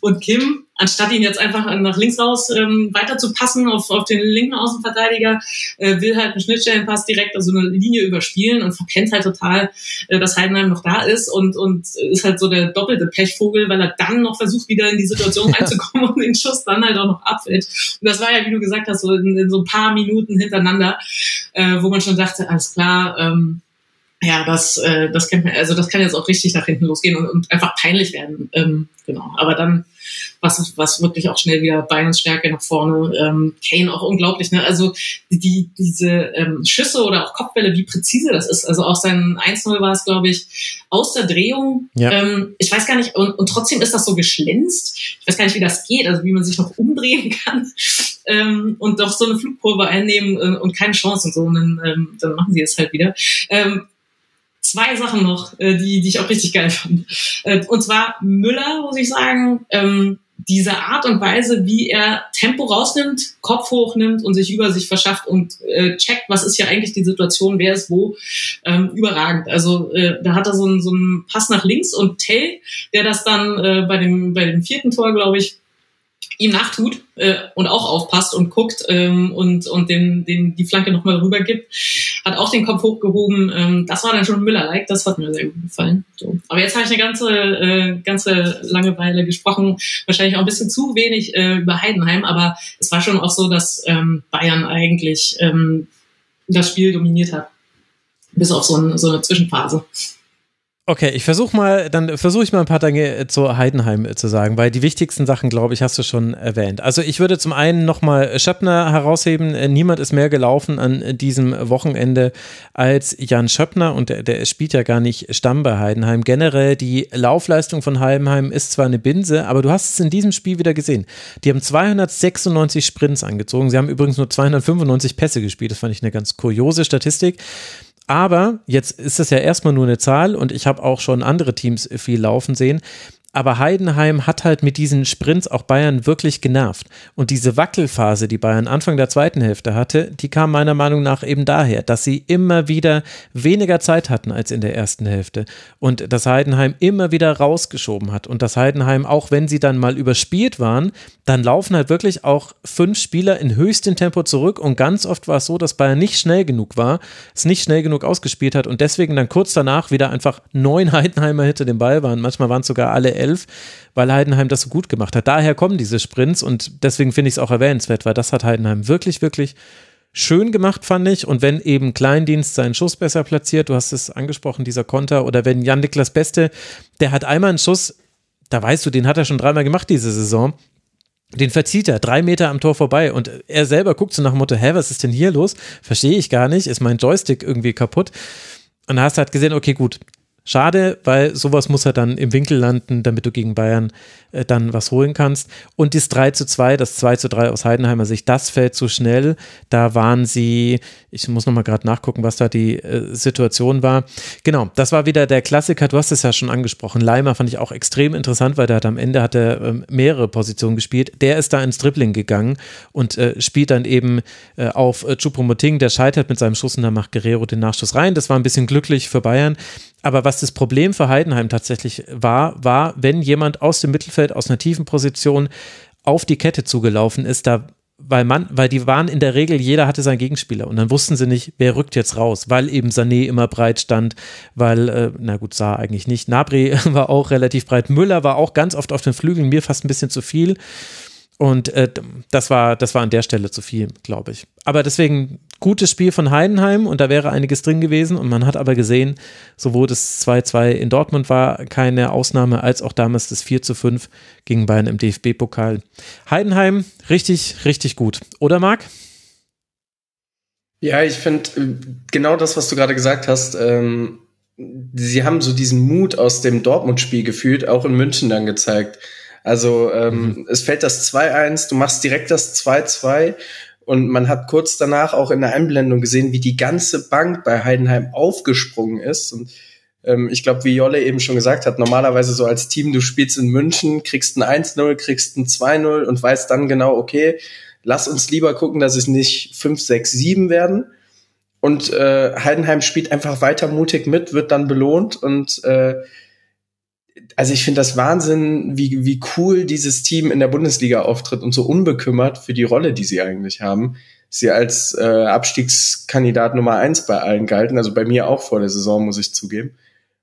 und Kim, anstatt ihn jetzt einfach nach links raus ähm, weiter zu passen auf, auf den linken Außenverteidiger, äh, will halt einen Schnittstellenpass direkt also eine Linie überspielen und verkennt halt total, äh, dass Heidenheim noch da ist und, und ist halt so der doppelte Pechvogel, weil er dann noch versucht, wieder in die Situation reinzukommen und den Schuss dann halt auch noch abfällt. Und das war ja, wie du gesagt hast, so in, in so ein paar Minuten hintereinander, äh, wo man schon dachte, alles klar, ähm, ja, das, äh, das kennt man, also das kann jetzt auch richtig nach hinten losgehen und, und einfach peinlich werden. Ähm, genau. Aber dann was, was wirklich auch schnell wieder Bayerns Stärke nach vorne. Ähm, Kane auch unglaublich, ne? Also die, diese ähm, Schüsse oder auch Kopfbälle, wie präzise das ist. Also auch sein 1-0 war es, glaube ich, aus der Drehung. Ja. Ähm, ich weiß gar nicht, und, und trotzdem ist das so geschlänzt. Ich weiß gar nicht, wie das geht, also wie man sich noch umdrehen kann. Ähm, und doch so eine Flugkurve einnehmen äh, und keine Chance und so, und dann, ähm, dann machen sie es halt wieder. Ähm, zwei Sachen noch, äh, die, die ich auch richtig geil fand. Äh, und zwar Müller, muss ich sagen, ähm, diese Art und Weise, wie er Tempo rausnimmt, Kopf hochnimmt und sich über sich verschafft und äh, checkt, was ist hier eigentlich die Situation, wer ist wo, ähm, überragend. Also äh, da hat er so einen, so einen Pass nach links und Tell, der das dann äh, bei dem bei dem vierten Tor, glaube ich, ihm nachtut äh, und auch aufpasst und guckt ähm, und, und den, den, die Flanke nochmal rüber gibt, hat auch den Kopf hochgehoben. Ähm, das war dann schon Müller-like, das hat mir sehr gut gefallen. So. Aber jetzt habe ich eine ganze, äh, ganze Langeweile gesprochen, wahrscheinlich auch ein bisschen zu wenig äh, über Heidenheim, aber es war schon auch so, dass ähm, Bayern eigentlich ähm, das Spiel dominiert hat. Bis auf so, ein, so eine Zwischenphase. Okay, ich versuche mal, dann versuche ich mal ein paar Dinge äh, zu Heidenheim äh, zu sagen, weil die wichtigsten Sachen, glaube ich, hast du schon erwähnt. Also ich würde zum einen nochmal Schöppner herausheben. Äh, niemand ist mehr gelaufen an diesem Wochenende als Jan Schöppner und der, der spielt ja gar nicht Stamm bei Heidenheim. Generell die Laufleistung von Heidenheim ist zwar eine Binse, aber du hast es in diesem Spiel wieder gesehen. Die haben 296 Sprints angezogen. Sie haben übrigens nur 295 Pässe gespielt. Das fand ich eine ganz kuriose Statistik. Aber jetzt ist es ja erstmal nur eine Zahl und ich habe auch schon andere Teams viel laufen sehen. Aber Heidenheim hat halt mit diesen Sprints auch Bayern wirklich genervt. Und diese Wackelphase, die Bayern Anfang der zweiten Hälfte hatte, die kam meiner Meinung nach eben daher, dass sie immer wieder weniger Zeit hatten als in der ersten Hälfte. Und dass Heidenheim immer wieder rausgeschoben hat. Und dass Heidenheim, auch wenn sie dann mal überspielt waren, dann laufen halt wirklich auch fünf Spieler in höchstem Tempo zurück. Und ganz oft war es so, dass Bayern nicht schnell genug war, es nicht schnell genug ausgespielt hat und deswegen dann kurz danach wieder einfach neun Heidenheimer hinter dem Ball waren. Manchmal waren es sogar alle 11, weil Heidenheim das so gut gemacht hat. Daher kommen diese Sprints und deswegen finde ich es auch erwähnenswert, weil das hat Heidenheim wirklich, wirklich schön gemacht, fand ich. Und wenn eben Kleindienst seinen Schuss besser platziert, du hast es angesprochen, dieser Konter, oder wenn Jan-Niklas Beste, der hat einmal einen Schuss, da weißt du, den hat er schon dreimal gemacht diese Saison. Den verzieht er drei Meter am Tor vorbei und er selber guckt so nach dem Motto, hä, was ist denn hier los? Verstehe ich gar nicht, ist mein Joystick irgendwie kaputt? Und da hast du halt gesehen, okay, gut, Schade, weil sowas muss er dann im Winkel landen, damit du gegen Bayern äh, dann was holen kannst. Und das 3 zu 2, das 2 zu 3 aus Heidenheimer Sicht, das fällt zu schnell. Da waren sie, ich muss nochmal gerade nachgucken, was da die äh, Situation war. Genau, das war wieder der Klassiker, du hast es ja schon angesprochen. Leimer fand ich auch extrem interessant, weil der hat am Ende hat er äh, mehrere Positionen gespielt. Der ist da ins Dribbling gegangen und äh, spielt dann eben äh, auf äh, Chupomoting, der scheitert mit seinem Schuss und dann macht Guerrero den Nachschuss rein. Das war ein bisschen glücklich für Bayern. Aber was das Problem für Heidenheim tatsächlich war, war, wenn jemand aus dem Mittelfeld, aus einer tiefen Position auf die Kette zugelaufen ist, da weil man, weil die waren in der Regel, jeder hatte seinen Gegenspieler und dann wussten sie nicht, wer rückt jetzt raus, weil eben Sané immer breit stand, weil, äh, na gut, sah eigentlich nicht. Nabri war auch relativ breit, Müller war auch ganz oft auf den Flügeln, mir fast ein bisschen zu viel. Und äh, das, war, das war an der Stelle zu viel, glaube ich. Aber deswegen gutes Spiel von Heidenheim und da wäre einiges drin gewesen. Und man hat aber gesehen, sowohl das 2-2 in Dortmund war keine Ausnahme, als auch damals das 4-5 gegen Bayern im DFB-Pokal. Heidenheim richtig, richtig gut. Oder Marc? Ja, ich finde äh, genau das, was du gerade gesagt hast. Ähm, sie haben so diesen Mut aus dem Dortmund-Spiel gefühlt, auch in München dann gezeigt. Also ähm, mhm. es fällt das 2-1, du machst direkt das 2-2 und man hat kurz danach auch in der Einblendung gesehen, wie die ganze Bank bei Heidenheim aufgesprungen ist. Und ähm, ich glaube, wie Jolle eben schon gesagt hat, normalerweise so als Team, du spielst in München, kriegst ein 1-0, kriegst ein 2-0 und weißt dann genau, okay, lass uns lieber gucken, dass es nicht 5, 6, 7 werden. Und äh, Heidenheim spielt einfach weiter mutig mit, wird dann belohnt und äh, also ich finde das Wahnsinn, wie, wie cool dieses Team in der Bundesliga auftritt und so unbekümmert für die Rolle, die sie eigentlich haben. Sie als äh, Abstiegskandidat Nummer eins bei allen galten, also bei mir auch vor der Saison, muss ich zugeben.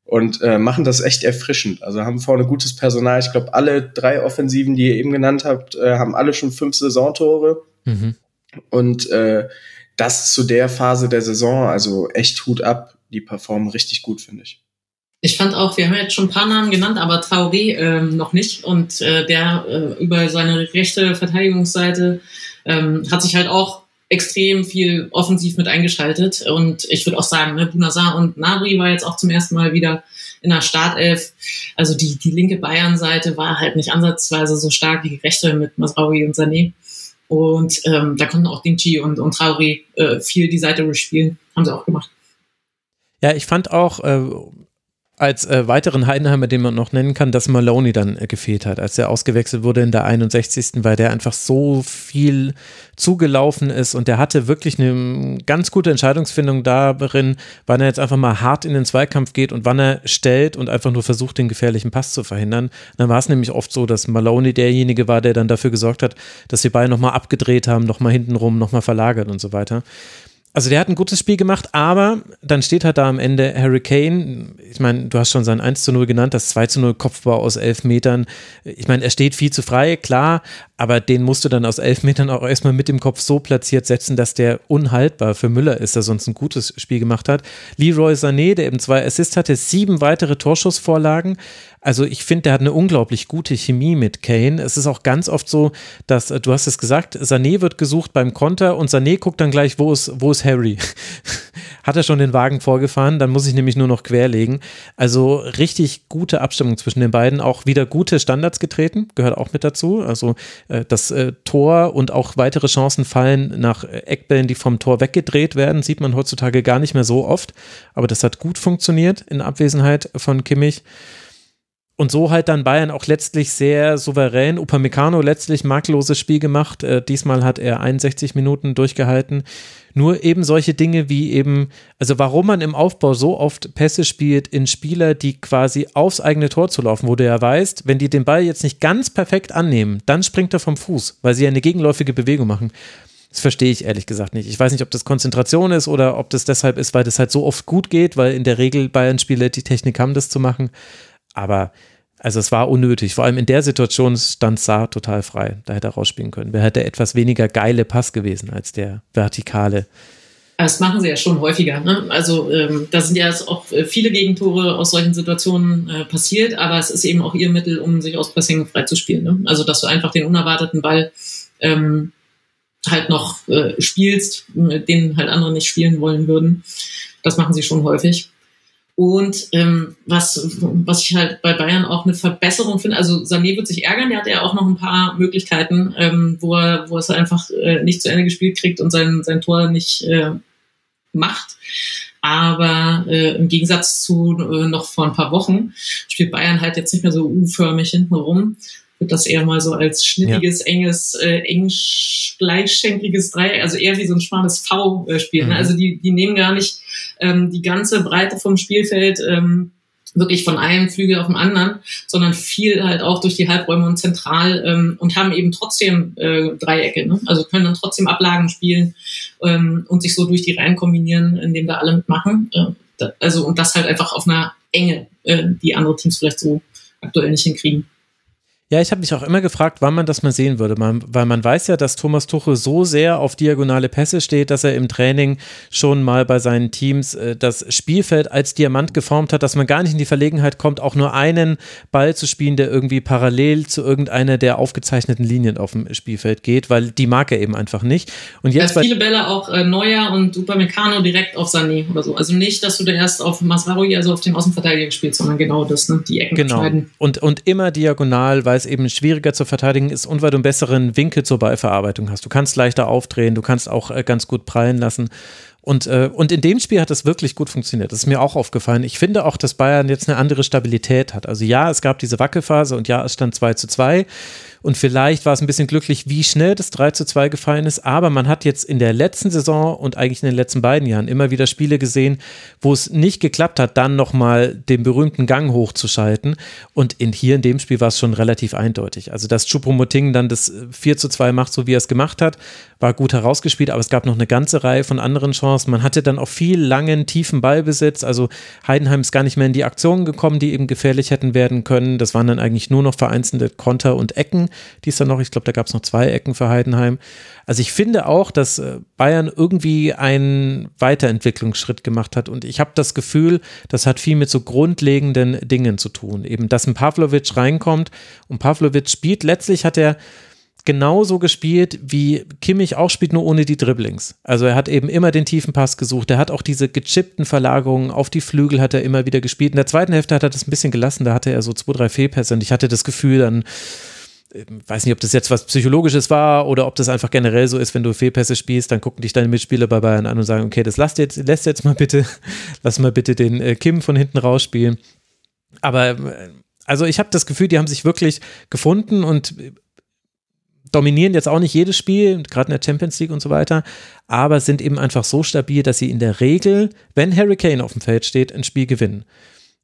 Und äh, machen das echt erfrischend. Also haben vorne gutes Personal. Ich glaube, alle drei Offensiven, die ihr eben genannt habt, äh, haben alle schon fünf Saisontore. Mhm. Und äh, das zu der Phase der Saison, also echt Hut ab. Die performen richtig gut, finde ich. Ich fand auch, wir haben jetzt schon ein paar Namen genannt, aber Traoré ähm, noch nicht. Und äh, der äh, über seine rechte Verteidigungsseite ähm, hat sich halt auch extrem viel offensiv mit eingeschaltet. Und ich würde auch sagen, ne, Bunazar und Nabri war jetzt auch zum ersten Mal wieder in der Startelf. Also die, die linke Bayern-Seite war halt nicht ansatzweise so stark wie die rechte mit Masraoui und Sané. Und ähm, da konnten auch Dingchi und, und Traoré äh, viel die Seite bespielen. Haben sie auch gemacht. Ja, ich fand auch, äh, als äh, weiteren Heidenheimer, den man noch nennen kann, dass Maloney dann äh, gefehlt hat, als er ausgewechselt wurde in der 61. weil der einfach so viel zugelaufen ist und der hatte wirklich eine ganz gute Entscheidungsfindung darin, wann er jetzt einfach mal hart in den Zweikampf geht und wann er stellt und einfach nur versucht, den gefährlichen Pass zu verhindern. Dann war es nämlich oft so, dass Maloney derjenige war, der dann dafür gesorgt hat, dass die beiden nochmal abgedreht haben, nochmal hintenrum, nochmal verlagert und so weiter also der hat ein gutes Spiel gemacht, aber dann steht halt da am Ende Harry Kane. Ich meine, du hast schon sein 1 zu 0 genannt, das 2 zu 0 Kopfbau aus 11 Metern. Ich meine, er steht viel zu frei, klar, aber den musst du dann aus 11 Metern auch erstmal mit dem Kopf so platziert setzen, dass der unhaltbar für Müller ist, der sonst ein gutes Spiel gemacht hat. Leroy Sané, der eben zwei Assists hatte, sieben weitere Torschussvorlagen. Also ich finde, der hat eine unglaublich gute Chemie mit Kane. Es ist auch ganz oft so, dass, äh, du hast es gesagt, Sané wird gesucht beim Konter und Sané guckt dann gleich, wo ist, wo ist Harry? hat er schon den Wagen vorgefahren, dann muss ich nämlich nur noch querlegen. Also richtig gute Abstimmung zwischen den beiden, auch wieder gute Standards getreten, gehört auch mit dazu. Also äh, das äh, Tor und auch weitere Chancen fallen nach Eckbällen, die vom Tor weggedreht werden, sieht man heutzutage gar nicht mehr so oft, aber das hat gut funktioniert in Abwesenheit von Kimmich. Und so halt dann Bayern auch letztlich sehr souverän. Upamecano letztlich makelloses Spiel gemacht. Äh, diesmal hat er 61 Minuten durchgehalten. Nur eben solche Dinge wie eben, also warum man im Aufbau so oft Pässe spielt in Spieler, die quasi aufs eigene Tor zu laufen, wo du ja weißt, wenn die den Ball jetzt nicht ganz perfekt annehmen, dann springt er vom Fuß, weil sie ja eine gegenläufige Bewegung machen. Das verstehe ich ehrlich gesagt nicht. Ich weiß nicht, ob das Konzentration ist oder ob das deshalb ist, weil das halt so oft gut geht, weil in der Regel Bayern-Spieler die Technik haben, das zu machen. Aber also es war unnötig. Vor allem in der Situation stand Saar total frei. Da hätte er rausspielen können. Wer hätte etwas weniger geile Pass gewesen als der vertikale Das machen sie ja schon häufiger. Ne? Also ähm, da sind ja auch äh, viele Gegentore aus solchen Situationen äh, passiert, aber es ist eben auch ihr Mittel, um sich aus Pressing freizuspielen. Ne? Also dass du einfach den unerwarteten Ball ähm, halt noch äh, spielst, den halt andere nicht spielen wollen würden. Das machen sie schon häufig. Und ähm, was, was ich halt bei Bayern auch eine Verbesserung finde, also Sané wird sich ärgern, der hat ja auch noch ein paar Möglichkeiten, ähm, wo er, wo er es einfach äh, nicht zu Ende gespielt kriegt und sein, sein Tor nicht äh, macht. Aber äh, im Gegensatz zu äh, noch vor ein paar Wochen spielt Bayern halt jetzt nicht mehr so U-förmig hinten rum, wird das eher mal so als schnittiges, ja. enges, äh, eng gleichschenkliges Dreieck, also eher wie so ein schmales V äh, spielen. Ne? Mhm. Also die, die nehmen gar nicht ähm, die ganze Breite vom Spielfeld ähm, wirklich von einem Flügel auf den anderen, sondern viel halt auch durch die Halbräume und zentral ähm, und haben eben trotzdem äh, Dreiecke, ne? also können dann trotzdem Ablagen spielen ähm, und sich so durch die Reihen kombinieren, indem da alle mitmachen. Äh, da, also und das halt einfach auf einer Enge, äh, die andere Teams vielleicht so aktuell nicht hinkriegen. Ja, ich habe mich auch immer gefragt, wann man das mal sehen würde, man, weil man weiß ja, dass Thomas Tuchel so sehr auf diagonale Pässe steht, dass er im Training schon mal bei seinen Teams äh, das Spielfeld als Diamant geformt hat, dass man gar nicht in die Verlegenheit kommt, auch nur einen Ball zu spielen, der irgendwie parallel zu irgendeiner der aufgezeichneten Linien auf dem Spielfeld geht, weil die mag er eben einfach nicht. Und jetzt ja, viele Bälle auch äh, Neuer und Upamecano direkt auf Sané oder so. Also nicht, dass du da erst auf Masraoui, also auf den Außenverteidiger spielst, sondern genau das, ne? die Ecken genau. schneiden. Und, und immer diagonal, weil es eben schwieriger zu verteidigen ist und weil du einen besseren Winkel zur Ballverarbeitung hast. Du kannst leichter aufdrehen, du kannst auch äh, ganz gut prallen lassen. Und, äh, und in dem Spiel hat das wirklich gut funktioniert. Das ist mir auch aufgefallen. Ich finde auch, dass Bayern jetzt eine andere Stabilität hat. Also ja, es gab diese Wackelphase und ja, es stand 2 zu 2. Und vielleicht war es ein bisschen glücklich, wie schnell das 3 zu 2 gefallen ist. Aber man hat jetzt in der letzten Saison und eigentlich in den letzten beiden Jahren immer wieder Spiele gesehen, wo es nicht geklappt hat, dann nochmal den berühmten Gang hochzuschalten. Und in, hier in dem Spiel war es schon relativ eindeutig. Also, dass Choupo-Moting dann das 4 zu 2 macht, so wie er es gemacht hat, war gut herausgespielt. Aber es gab noch eine ganze Reihe von anderen Chancen. Man hatte dann auch viel langen, tiefen Ballbesitz. Also, Heidenheim ist gar nicht mehr in die Aktionen gekommen, die eben gefährlich hätten werden können. Das waren dann eigentlich nur noch vereinzelte Konter und Ecken die ist dann noch, ich glaube, da gab es noch zwei Ecken für Heidenheim. Also ich finde auch, dass äh, Bayern irgendwie einen Weiterentwicklungsschritt gemacht hat und ich habe das Gefühl, das hat viel mit so grundlegenden Dingen zu tun. Eben, dass ein Pavlovic reinkommt und Pavlovic spielt, letztlich hat er genauso gespielt, wie Kimmich auch spielt, nur ohne die Dribblings. Also er hat eben immer den tiefen Pass gesucht. Er hat auch diese gechippten Verlagerungen auf die Flügel hat er immer wieder gespielt. In der zweiten Hälfte hat er das ein bisschen gelassen. Da hatte er so zwei, drei Fehlpässe und ich hatte das Gefühl, dann weiß nicht, ob das jetzt was Psychologisches war oder ob das einfach generell so ist, wenn du Fehlpässe spielst, dann gucken dich deine Mitspieler bei Bayern an und sagen, okay, das lasst jetzt, lässt jetzt mal bitte, lass mal bitte den äh, Kim von hinten rausspielen. Aber äh, also ich habe das Gefühl, die haben sich wirklich gefunden und dominieren jetzt auch nicht jedes Spiel, gerade in der Champions League und so weiter, aber sind eben einfach so stabil, dass sie in der Regel, wenn Harry Kane auf dem Feld steht, ein Spiel gewinnen.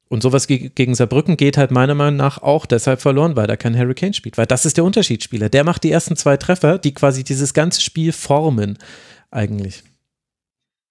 Und sowas gegen Saarbrücken geht halt meiner Meinung nach auch deshalb verloren, weil da kein Hurricane spielt. Weil das ist der Unterschiedsspieler. Der macht die ersten zwei Treffer, die quasi dieses ganze Spiel formen, eigentlich.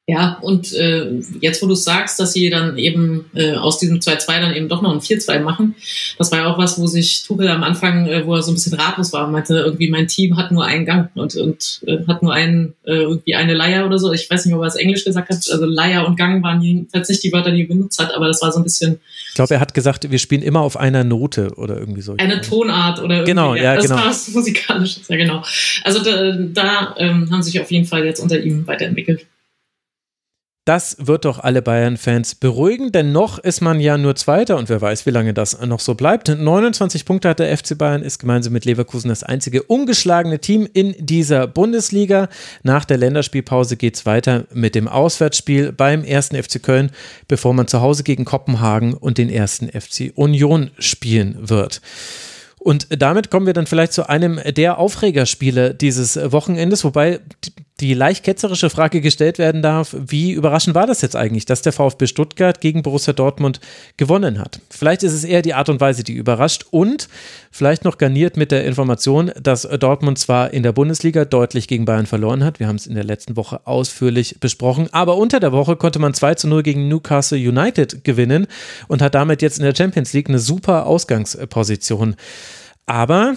Ja, und äh, jetzt, wo du sagst, dass sie dann eben äh, aus diesem 2-2 dann eben doch noch ein 4-2 machen, das war ja auch was, wo sich Tuchel am Anfang, äh, wo er so ein bisschen ratlos war, meinte, irgendwie mein Team hat nur einen Gang und, und äh, hat nur einen, äh, irgendwie eine Leier oder so. Ich weiß nicht, ob er es Englisch gesagt hat. Also Leier und Gang waren jedenfalls nicht die Wörter, die er benutzt hat, aber das war so ein bisschen. Ich glaube, er hat gesagt, wir spielen immer auf einer Note oder irgendwie so. Eine Tonart oder irgendwie. Genau, ja, das genau. war was Musikalisches, ja genau. Also da, da ähm, haben sich auf jeden Fall jetzt unter ihm weiterentwickelt. Das wird doch alle Bayern-Fans beruhigen, denn noch ist man ja nur Zweiter und wer weiß, wie lange das noch so bleibt. 29 Punkte hat der FC Bayern, ist gemeinsam mit Leverkusen das einzige ungeschlagene Team in dieser Bundesliga. Nach der Länderspielpause geht es weiter mit dem Auswärtsspiel beim ersten FC Köln, bevor man zu Hause gegen Kopenhagen und den ersten FC Union spielen wird. Und damit kommen wir dann vielleicht zu einem der Aufregerspiele dieses Wochenendes, wobei die leicht ketzerische Frage gestellt werden darf, wie überraschend war das jetzt eigentlich, dass der VfB Stuttgart gegen Borussia Dortmund gewonnen hat? Vielleicht ist es eher die Art und Weise, die überrascht und vielleicht noch garniert mit der Information, dass Dortmund zwar in der Bundesliga deutlich gegen Bayern verloren hat, wir haben es in der letzten Woche ausführlich besprochen, aber unter der Woche konnte man 2 zu 0 gegen Newcastle United gewinnen und hat damit jetzt in der Champions League eine super Ausgangsposition. Aber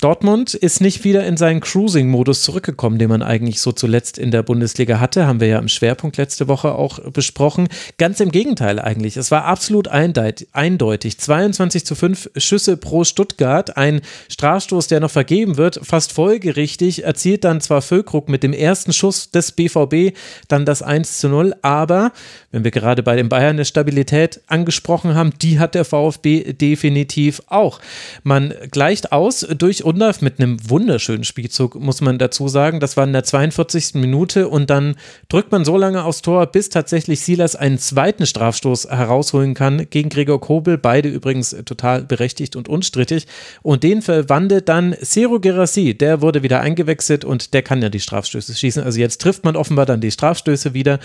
Dortmund ist nicht wieder in seinen Cruising-Modus zurückgekommen, den man eigentlich so zuletzt in der Bundesliga hatte. Haben wir ja im Schwerpunkt letzte Woche auch besprochen. Ganz im Gegenteil eigentlich. Es war absolut eindeutig. 22 zu 5 Schüsse pro Stuttgart. Ein Strafstoß, der noch vergeben wird. Fast folgerichtig erzielt dann zwar Füllkrug mit dem ersten Schuss des BVB dann das 1 zu 0. Aber, wenn wir gerade bei den Bayern eine Stabilität angesprochen haben, die hat der VfB definitiv auch. Man gleicht aus durch Undorf mit einem wunderschönen Spielzug, muss man dazu sagen. Das war in der 42. Minute und dann drückt man so lange aufs Tor, bis tatsächlich Silas einen zweiten Strafstoß herausholen kann gegen Gregor Kobel. Beide übrigens total berechtigt und unstrittig. Und den verwandelt dann Cero Gerassi. Der wurde wieder eingewechselt und der kann ja die Strafstöße schießen. Also jetzt trifft man offenbar dann die Strafstöße wieder.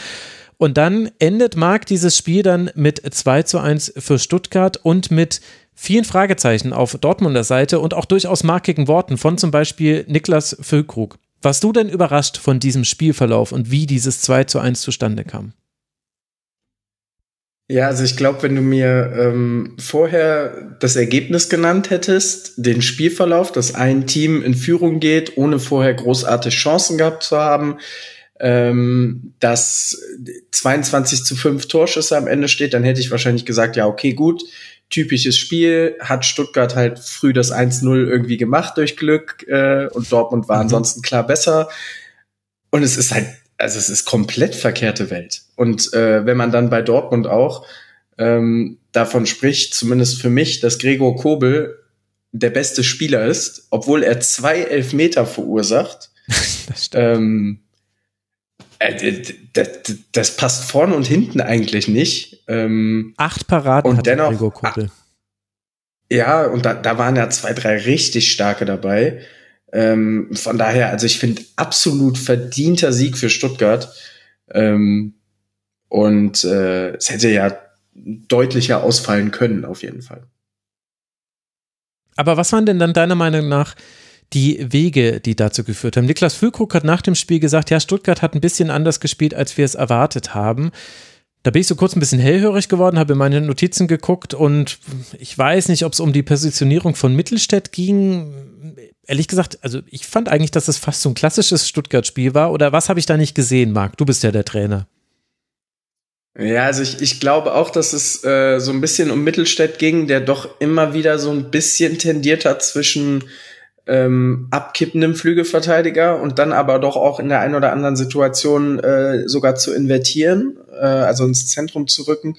Und dann endet Marc dieses Spiel dann mit 2 zu 1 für Stuttgart und mit vielen Fragezeichen auf Dortmunder Seite und auch durchaus markigen Worten von zum Beispiel Niklas Füllkrug. Warst du denn überrascht von diesem Spielverlauf und wie dieses 2 zu 1 zustande kam? Ja, also ich glaube, wenn du mir ähm, vorher das Ergebnis genannt hättest, den Spielverlauf, dass ein Team in Führung geht, ohne vorher großartig Chancen gehabt zu haben, ähm, dass 22 zu 5 Torschüsse am Ende steht, dann hätte ich wahrscheinlich gesagt, ja, okay, gut, typisches Spiel, hat Stuttgart halt früh das 1-0 irgendwie gemacht durch Glück äh, und Dortmund war mhm. ansonsten klar besser. Und es ist halt, also es ist komplett verkehrte Welt. Und äh, wenn man dann bei Dortmund auch ähm, davon spricht, zumindest für mich, dass Gregor Kobel der beste Spieler ist, obwohl er zwei Elfmeter verursacht. das ähm, äh, das, das, passt vorne und hinten eigentlich nicht. Ähm, Acht Paraden und dennoch, Gregor Kobel. Ja, und da, da waren ja zwei, drei richtig starke dabei. Ähm, von daher, also ich finde absolut verdienter Sieg für Stuttgart. Ähm, und äh, es hätte ja deutlicher ausfallen können, auf jeden Fall. Aber was waren denn dann deiner Meinung nach die Wege, die dazu geführt haben. Niklas Füllkrug hat nach dem Spiel gesagt, ja, Stuttgart hat ein bisschen anders gespielt, als wir es erwartet haben. Da bin ich so kurz ein bisschen hellhörig geworden, habe in meine Notizen geguckt und ich weiß nicht, ob es um die Positionierung von Mittelstädt ging. Ehrlich gesagt, also ich fand eigentlich, dass es fast so ein klassisches Stuttgart-Spiel war. Oder was habe ich da nicht gesehen, Marc? Du bist ja der Trainer. Ja, also ich, ich glaube auch, dass es äh, so ein bisschen um Mittelstädt ging, der doch immer wieder so ein bisschen tendiert hat zwischen ähm, abkippendem Flügelverteidiger und dann aber doch auch in der einen oder anderen Situation äh, sogar zu invertieren, äh, also ins Zentrum zu rücken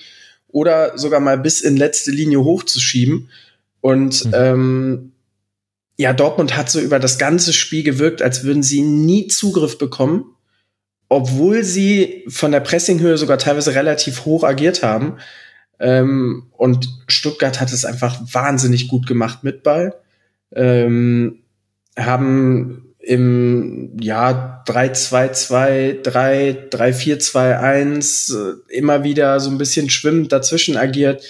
oder sogar mal bis in letzte Linie hochzuschieben. Und mhm. ähm, ja, Dortmund hat so über das ganze Spiel gewirkt, als würden sie nie Zugriff bekommen, obwohl sie von der Pressinghöhe sogar teilweise relativ hoch agiert haben. Ähm, und Stuttgart hat es einfach wahnsinnig gut gemacht mit Ball ähm, haben im Jahr 3-2-2, 3, 3-4-2-1 äh, immer wieder so ein bisschen schwimmend dazwischen agiert.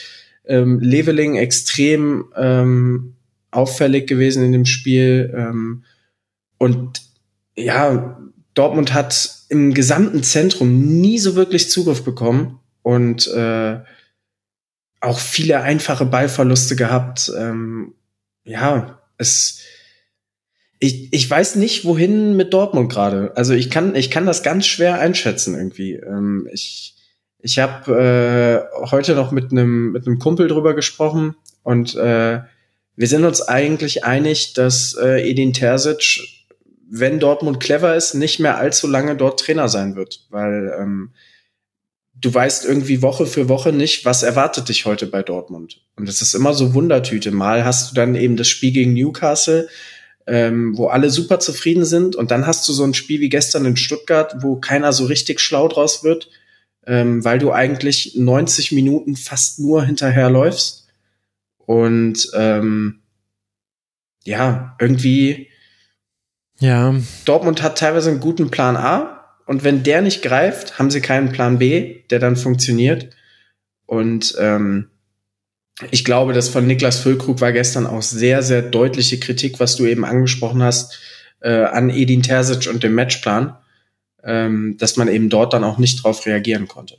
Ähm, Leveling extrem ähm, auffällig gewesen in dem Spiel. Ähm, und ja, Dortmund hat im gesamten Zentrum nie so wirklich Zugriff bekommen und äh, auch viele einfache Ballverluste gehabt. Ähm, ja, es, ich, ich weiß nicht, wohin mit Dortmund gerade. Also ich kann, ich kann das ganz schwer einschätzen irgendwie. Ähm, ich ich habe äh, heute noch mit einem mit einem Kumpel drüber gesprochen und äh, wir sind uns eigentlich einig, dass äh, Edin Terzic, wenn Dortmund clever ist, nicht mehr allzu lange dort Trainer sein wird, weil ähm, du weißt irgendwie Woche für Woche nicht, was erwartet dich heute bei Dortmund. Und es ist immer so Wundertüte. Mal hast du dann eben das Spiel gegen Newcastle, ähm, wo alle super zufrieden sind. Und dann hast du so ein Spiel wie gestern in Stuttgart, wo keiner so richtig schlau draus wird, ähm, weil du eigentlich 90 Minuten fast nur hinterherläufst. Und ähm, ja, irgendwie. Ja. Dortmund hat teilweise einen guten Plan A, und wenn der nicht greift, haben sie keinen Plan B, der dann funktioniert. Und ähm, ich glaube, dass von Niklas Füllkrug war gestern auch sehr, sehr deutliche Kritik, was du eben angesprochen hast, äh, an Edin Terzic und dem Matchplan, ähm, dass man eben dort dann auch nicht drauf reagieren konnte.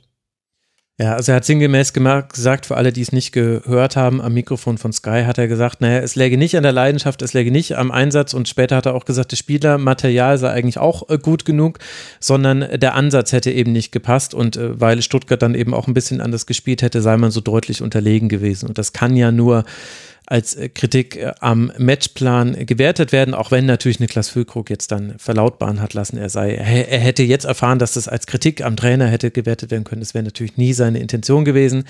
Ja, also er hat sinngemäß gesagt, für alle, die es nicht gehört haben, am Mikrofon von Sky hat er gesagt, naja, es läge nicht an der Leidenschaft, es läge nicht am Einsatz. Und später hat er auch gesagt, das Spielermaterial sei eigentlich auch äh, gut genug, sondern der Ansatz hätte eben nicht gepasst. Und äh, weil Stuttgart dann eben auch ein bisschen anders gespielt hätte, sei man so deutlich unterlegen gewesen. Und das kann ja nur als äh, Kritik äh, am Matchplan gewertet werden, auch wenn natürlich Niklas Füllkrug jetzt dann verlautbaren hat lassen, er sei, er hätte jetzt erfahren, dass das als Kritik am Trainer hätte gewertet werden können. Das wäre natürlich nie seine Intention gewesen.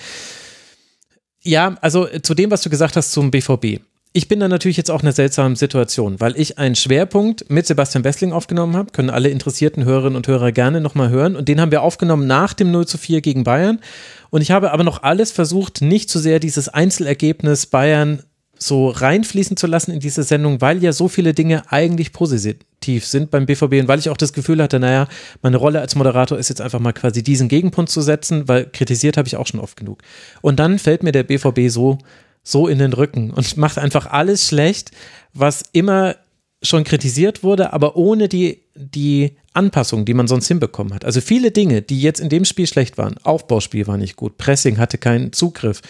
Ja, also äh, zu dem, was du gesagt hast zum BVB. Ich bin da natürlich jetzt auch in einer seltsamen Situation, weil ich einen Schwerpunkt mit Sebastian Wessling aufgenommen habe, können alle interessierten Hörerinnen und Hörer gerne nochmal hören. Und den haben wir aufgenommen nach dem 0 zu 4 gegen Bayern. Und ich habe aber noch alles versucht, nicht zu sehr dieses Einzelergebnis Bayern so reinfließen zu lassen in diese Sendung, weil ja so viele Dinge eigentlich positiv sind beim BVB und weil ich auch das Gefühl hatte, naja, meine Rolle als Moderator ist jetzt einfach mal quasi diesen Gegenpunkt zu setzen, weil kritisiert habe ich auch schon oft genug. Und dann fällt mir der BVB so, so in den Rücken und macht einfach alles schlecht, was immer schon kritisiert wurde, aber ohne die, die Anpassung, die man sonst hinbekommen hat. Also viele Dinge, die jetzt in dem Spiel schlecht waren. Aufbauspiel war nicht gut, Pressing hatte keinen Zugriff.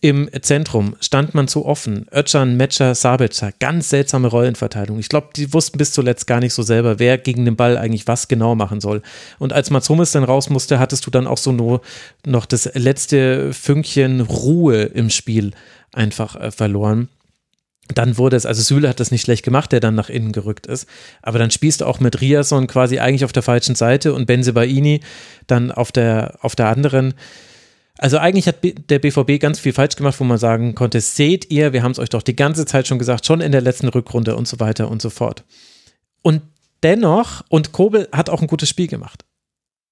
Im Zentrum stand man zu offen. Ötchan, Metscher, Sabitzer, ganz seltsame Rollenverteilung. Ich glaube, die wussten bis zuletzt gar nicht so selber, wer gegen den Ball eigentlich was genau machen soll. Und als Mats Hummels dann raus musste, hattest du dann auch so nur noch das letzte Fünkchen Ruhe im Spiel einfach äh, verloren dann wurde es, also Süle hat das nicht schlecht gemacht, der dann nach innen gerückt ist. Aber dann spielst du auch mit Riason quasi eigentlich auf der falschen Seite und Benzebaini dann auf der, auf der anderen. Also eigentlich hat der BVB ganz viel falsch gemacht, wo man sagen konnte, seht ihr, wir haben es euch doch die ganze Zeit schon gesagt, schon in der letzten Rückrunde und so weiter und so fort. Und dennoch, und Kobel hat auch ein gutes Spiel gemacht.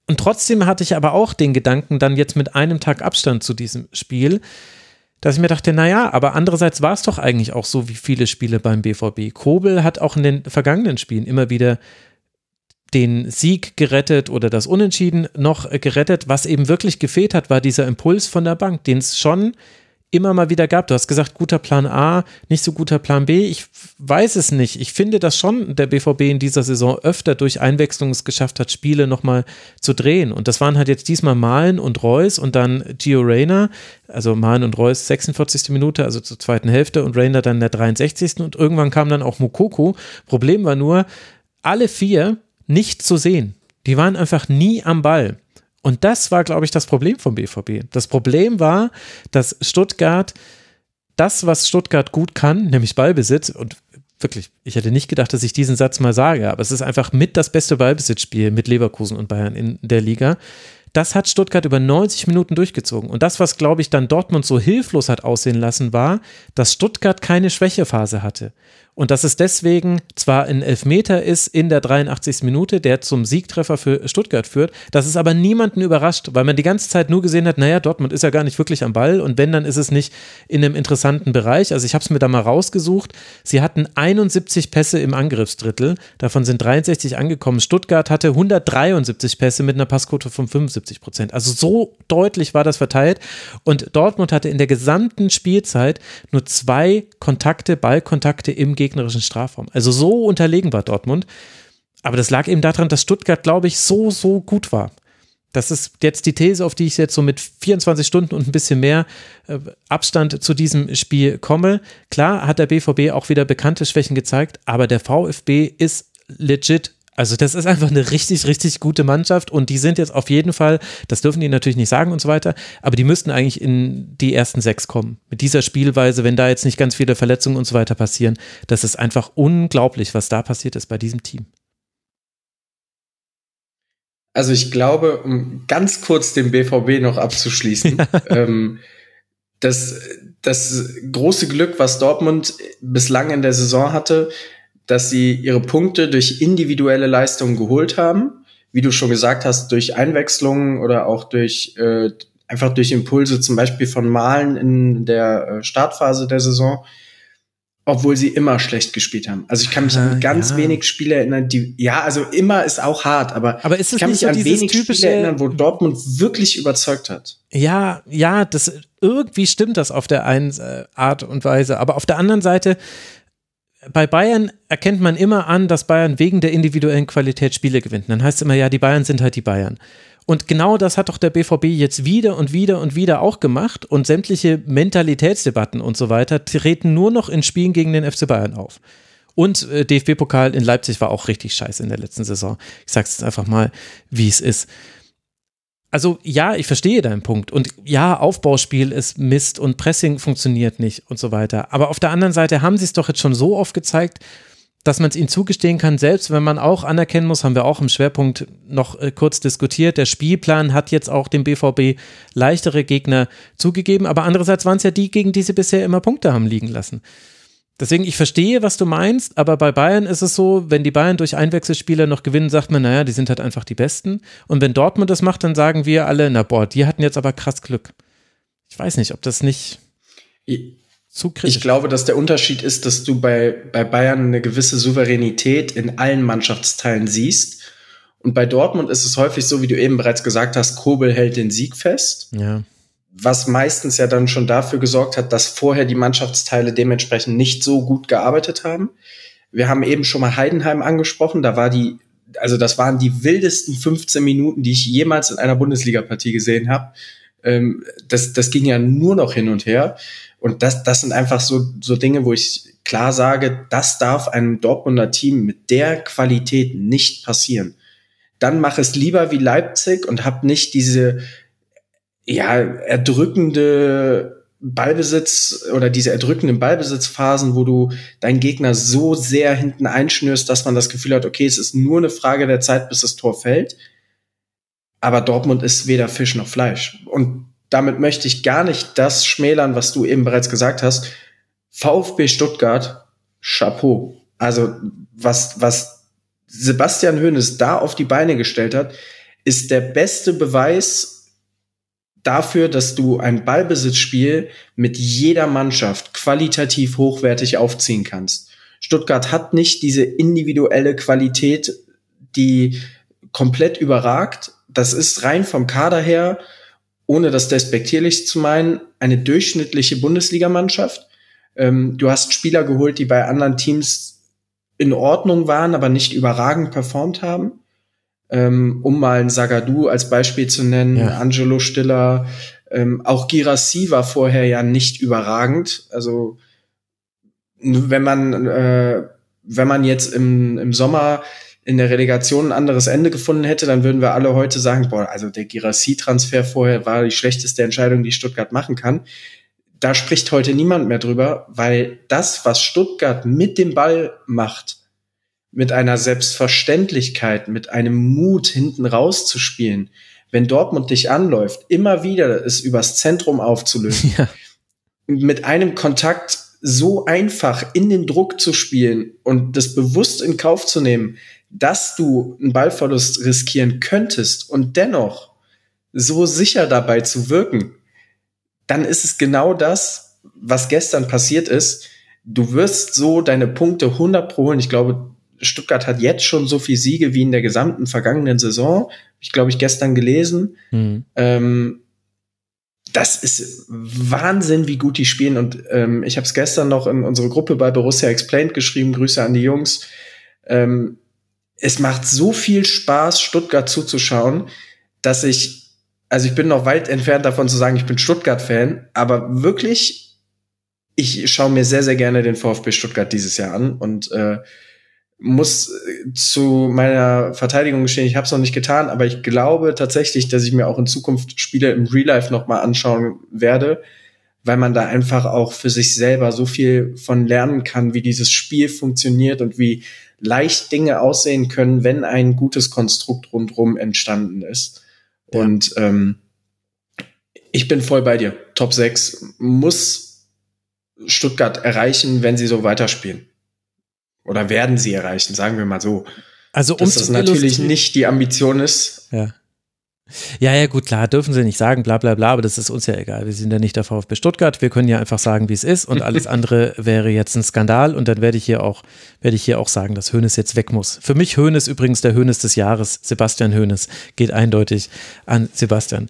Und trotzdem hatte ich aber auch den Gedanken, dann jetzt mit einem Tag Abstand zu diesem Spiel, dass ich mir dachte, naja, aber andererseits war es doch eigentlich auch so wie viele Spiele beim BVB. Kobel hat auch in den vergangenen Spielen immer wieder den Sieg gerettet oder das Unentschieden noch gerettet. Was eben wirklich gefehlt hat, war dieser Impuls von der Bank, den es schon immer mal wieder gab. Du hast gesagt, guter Plan A, nicht so guter Plan B. Ich weiß es nicht. Ich finde, dass schon der BVB in dieser Saison öfter durch Einwechslung es geschafft hat, Spiele nochmal zu drehen. Und das waren halt jetzt diesmal Malen und Reus und dann Gio Reyna. Also Malen und Reus 46. Minute, also zur zweiten Hälfte und Reyna dann der 63. Und irgendwann kam dann auch Mokoko. Problem war nur, alle vier nicht zu sehen. Die waren einfach nie am Ball. Und das war, glaube ich, das Problem vom BVB. Das Problem war, dass Stuttgart das, was Stuttgart gut kann, nämlich Ballbesitz, und wirklich, ich hätte nicht gedacht, dass ich diesen Satz mal sage, aber es ist einfach mit das beste Ballbesitzspiel mit Leverkusen und Bayern in der Liga. Das hat Stuttgart über 90 Minuten durchgezogen. Und das, was, glaube ich, dann Dortmund so hilflos hat aussehen lassen, war, dass Stuttgart keine Schwächephase hatte und dass es deswegen zwar ein Elfmeter ist in der 83. Minute, der zum Siegtreffer für Stuttgart führt, dass es aber niemanden überrascht, weil man die ganze Zeit nur gesehen hat, naja, Dortmund ist ja gar nicht wirklich am Ball und wenn, dann ist es nicht in einem interessanten Bereich. Also ich habe es mir da mal rausgesucht. Sie hatten 71 Pässe im Angriffsdrittel, davon sind 63 angekommen. Stuttgart hatte 173 Pässe mit einer Passquote von 75 Prozent. Also so deutlich war das verteilt und Dortmund hatte in der gesamten Spielzeit nur zwei Kontakte, Ballkontakte im Gegner gegnerischen Strafraum. Also so unterlegen war Dortmund. Aber das lag eben daran, dass Stuttgart, glaube ich, so, so gut war. Das ist jetzt die These, auf die ich jetzt so mit 24 Stunden und ein bisschen mehr äh, Abstand zu diesem Spiel komme. Klar hat der BVB auch wieder bekannte Schwächen gezeigt, aber der VfB ist legit also das ist einfach eine richtig, richtig gute Mannschaft und die sind jetzt auf jeden Fall, das dürfen die natürlich nicht sagen und so weiter, aber die müssten eigentlich in die ersten sechs kommen. Mit dieser Spielweise, wenn da jetzt nicht ganz viele Verletzungen und so weiter passieren, das ist einfach unglaublich, was da passiert ist bei diesem Team. Also ich glaube, um ganz kurz den BVB noch abzuschließen, ähm, das, das große Glück, was Dortmund bislang in der Saison hatte, dass sie ihre Punkte durch individuelle Leistungen geholt haben, wie du schon gesagt hast, durch Einwechslungen oder auch durch äh, einfach durch Impulse, zum Beispiel von Malen in der äh, Startphase der Saison, obwohl sie immer schlecht gespielt haben. Also ich kann mich an ganz ja. wenig Spiele erinnern, die ja, also immer ist auch hart, aber, aber ist ich kann mich so an wenig typische, Spiele erinnern, wo Dortmund wirklich überzeugt hat. Ja, ja, das irgendwie stimmt das auf der einen äh, Art und Weise, aber auf der anderen Seite bei Bayern erkennt man immer an, dass Bayern wegen der individuellen Qualität Spiele gewinnt. Dann heißt es immer, ja, die Bayern sind halt die Bayern. Und genau das hat doch der BVB jetzt wieder und wieder und wieder auch gemacht. Und sämtliche Mentalitätsdebatten und so weiter treten nur noch in Spielen gegen den FC Bayern auf. Und äh, DFB-Pokal in Leipzig war auch richtig scheiße in der letzten Saison. Ich sag's jetzt einfach mal, wie es ist. Also ja, ich verstehe deinen Punkt. Und ja, Aufbauspiel ist Mist und Pressing funktioniert nicht und so weiter. Aber auf der anderen Seite haben sie es doch jetzt schon so oft gezeigt, dass man es ihnen zugestehen kann, selbst wenn man auch anerkennen muss, haben wir auch im Schwerpunkt noch äh, kurz diskutiert, der Spielplan hat jetzt auch dem BVB leichtere Gegner zugegeben, aber andererseits waren es ja die, gegen die sie bisher immer Punkte haben liegen lassen. Deswegen, ich verstehe, was du meinst, aber bei Bayern ist es so, wenn die Bayern durch Einwechselspieler noch gewinnen, sagt man, naja, die sind halt einfach die Besten. Und wenn Dortmund das macht, dann sagen wir alle, na boah, die hatten jetzt aber krass Glück. Ich weiß nicht, ob das nicht zu kritisch Ich glaube, dass der Unterschied ist, dass du bei, bei Bayern eine gewisse Souveränität in allen Mannschaftsteilen siehst. Und bei Dortmund ist es häufig so, wie du eben bereits gesagt hast, Kobel hält den Sieg fest. Ja was meistens ja dann schon dafür gesorgt hat, dass vorher die Mannschaftsteile dementsprechend nicht so gut gearbeitet haben. Wir haben eben schon mal Heidenheim angesprochen, da war die, also das waren die wildesten 15 Minuten, die ich jemals in einer Bundesliga-Partie gesehen habe. Ähm, das, das ging ja nur noch hin und her. Und das, das sind einfach so, so Dinge, wo ich klar sage, das darf einem Dortmunder Team mit der Qualität nicht passieren. Dann mach es lieber wie Leipzig und hab nicht diese, ja, erdrückende Ballbesitz oder diese erdrückenden Ballbesitzphasen, wo du deinen Gegner so sehr hinten einschnürst, dass man das Gefühl hat, okay, es ist nur eine Frage der Zeit, bis das Tor fällt. Aber Dortmund ist weder Fisch noch Fleisch. Und damit möchte ich gar nicht das schmälern, was du eben bereits gesagt hast. VfB Stuttgart, Chapeau. Also, was, was Sebastian Hoeneß da auf die Beine gestellt hat, ist der beste Beweis dafür, dass du ein Ballbesitzspiel mit jeder Mannschaft qualitativ hochwertig aufziehen kannst. Stuttgart hat nicht diese individuelle Qualität, die komplett überragt. Das ist rein vom Kader her, ohne das despektierlich zu meinen, eine durchschnittliche Bundesligamannschaft. Ähm, du hast Spieler geholt, die bei anderen Teams in Ordnung waren, aber nicht überragend performt haben ähm, um mal ein Sagadu als Beispiel zu nennen, ja. Angelo Stiller, ähm, auch Girassi war vorher ja nicht überragend. Also wenn man äh, wenn man jetzt im, im Sommer in der Relegation ein anderes Ende gefunden hätte, dann würden wir alle heute sagen, boah, also der Girassi-Transfer vorher war die schlechteste Entscheidung, die Stuttgart machen kann. Da spricht heute niemand mehr drüber, weil das, was Stuttgart mit dem Ball macht, mit einer Selbstverständlichkeit, mit einem Mut hinten rauszuspielen, wenn Dortmund dich anläuft, immer wieder es übers Zentrum aufzulösen, ja. mit einem Kontakt so einfach in den Druck zu spielen und das bewusst in Kauf zu nehmen, dass du einen Ballverlust riskieren könntest und dennoch so sicher dabei zu wirken, dann ist es genau das, was gestern passiert ist. Du wirst so deine Punkte 100 pro holen. Ich glaube, Stuttgart hat jetzt schon so viel Siege wie in der gesamten vergangenen Saison. Ich glaube, ich gestern gelesen. Mhm. Ähm, das ist Wahnsinn, wie gut die spielen. Und ähm, ich habe es gestern noch in unsere Gruppe bei Borussia Explained geschrieben. Grüße an die Jungs. Ähm, es macht so viel Spaß, Stuttgart zuzuschauen, dass ich, also ich bin noch weit entfernt davon zu sagen, ich bin Stuttgart-Fan, aber wirklich, ich schaue mir sehr, sehr gerne den VfB Stuttgart dieses Jahr an und äh, muss äh, zu meiner Verteidigung gestehen, ich habe es noch nicht getan, aber ich glaube tatsächlich, dass ich mir auch in Zukunft Spiele im Real Life noch mal anschauen werde, weil man da einfach auch für sich selber so viel von lernen kann, wie dieses Spiel funktioniert und wie leicht Dinge aussehen können, wenn ein gutes Konstrukt rundrum entstanden ist. Ja. Und ähm, ich bin voll bei dir. Top 6 muss Stuttgart erreichen, wenn sie so weiterspielen. Oder werden sie erreichen, sagen wir mal so. Also um Dass das natürlich nicht die Ambition ist. Ja. Ja, ja, gut, klar, dürfen sie nicht sagen, bla bla bla, aber das ist uns ja egal. Wir sind ja nicht der VfB Stuttgart, wir können ja einfach sagen, wie es ist und alles andere wäre jetzt ein Skandal und dann werde ich hier auch, werde ich hier auch sagen, dass Hönes jetzt weg muss. Für mich Hönes übrigens der Hönes des Jahres, Sebastian Hönes, geht eindeutig an Sebastian.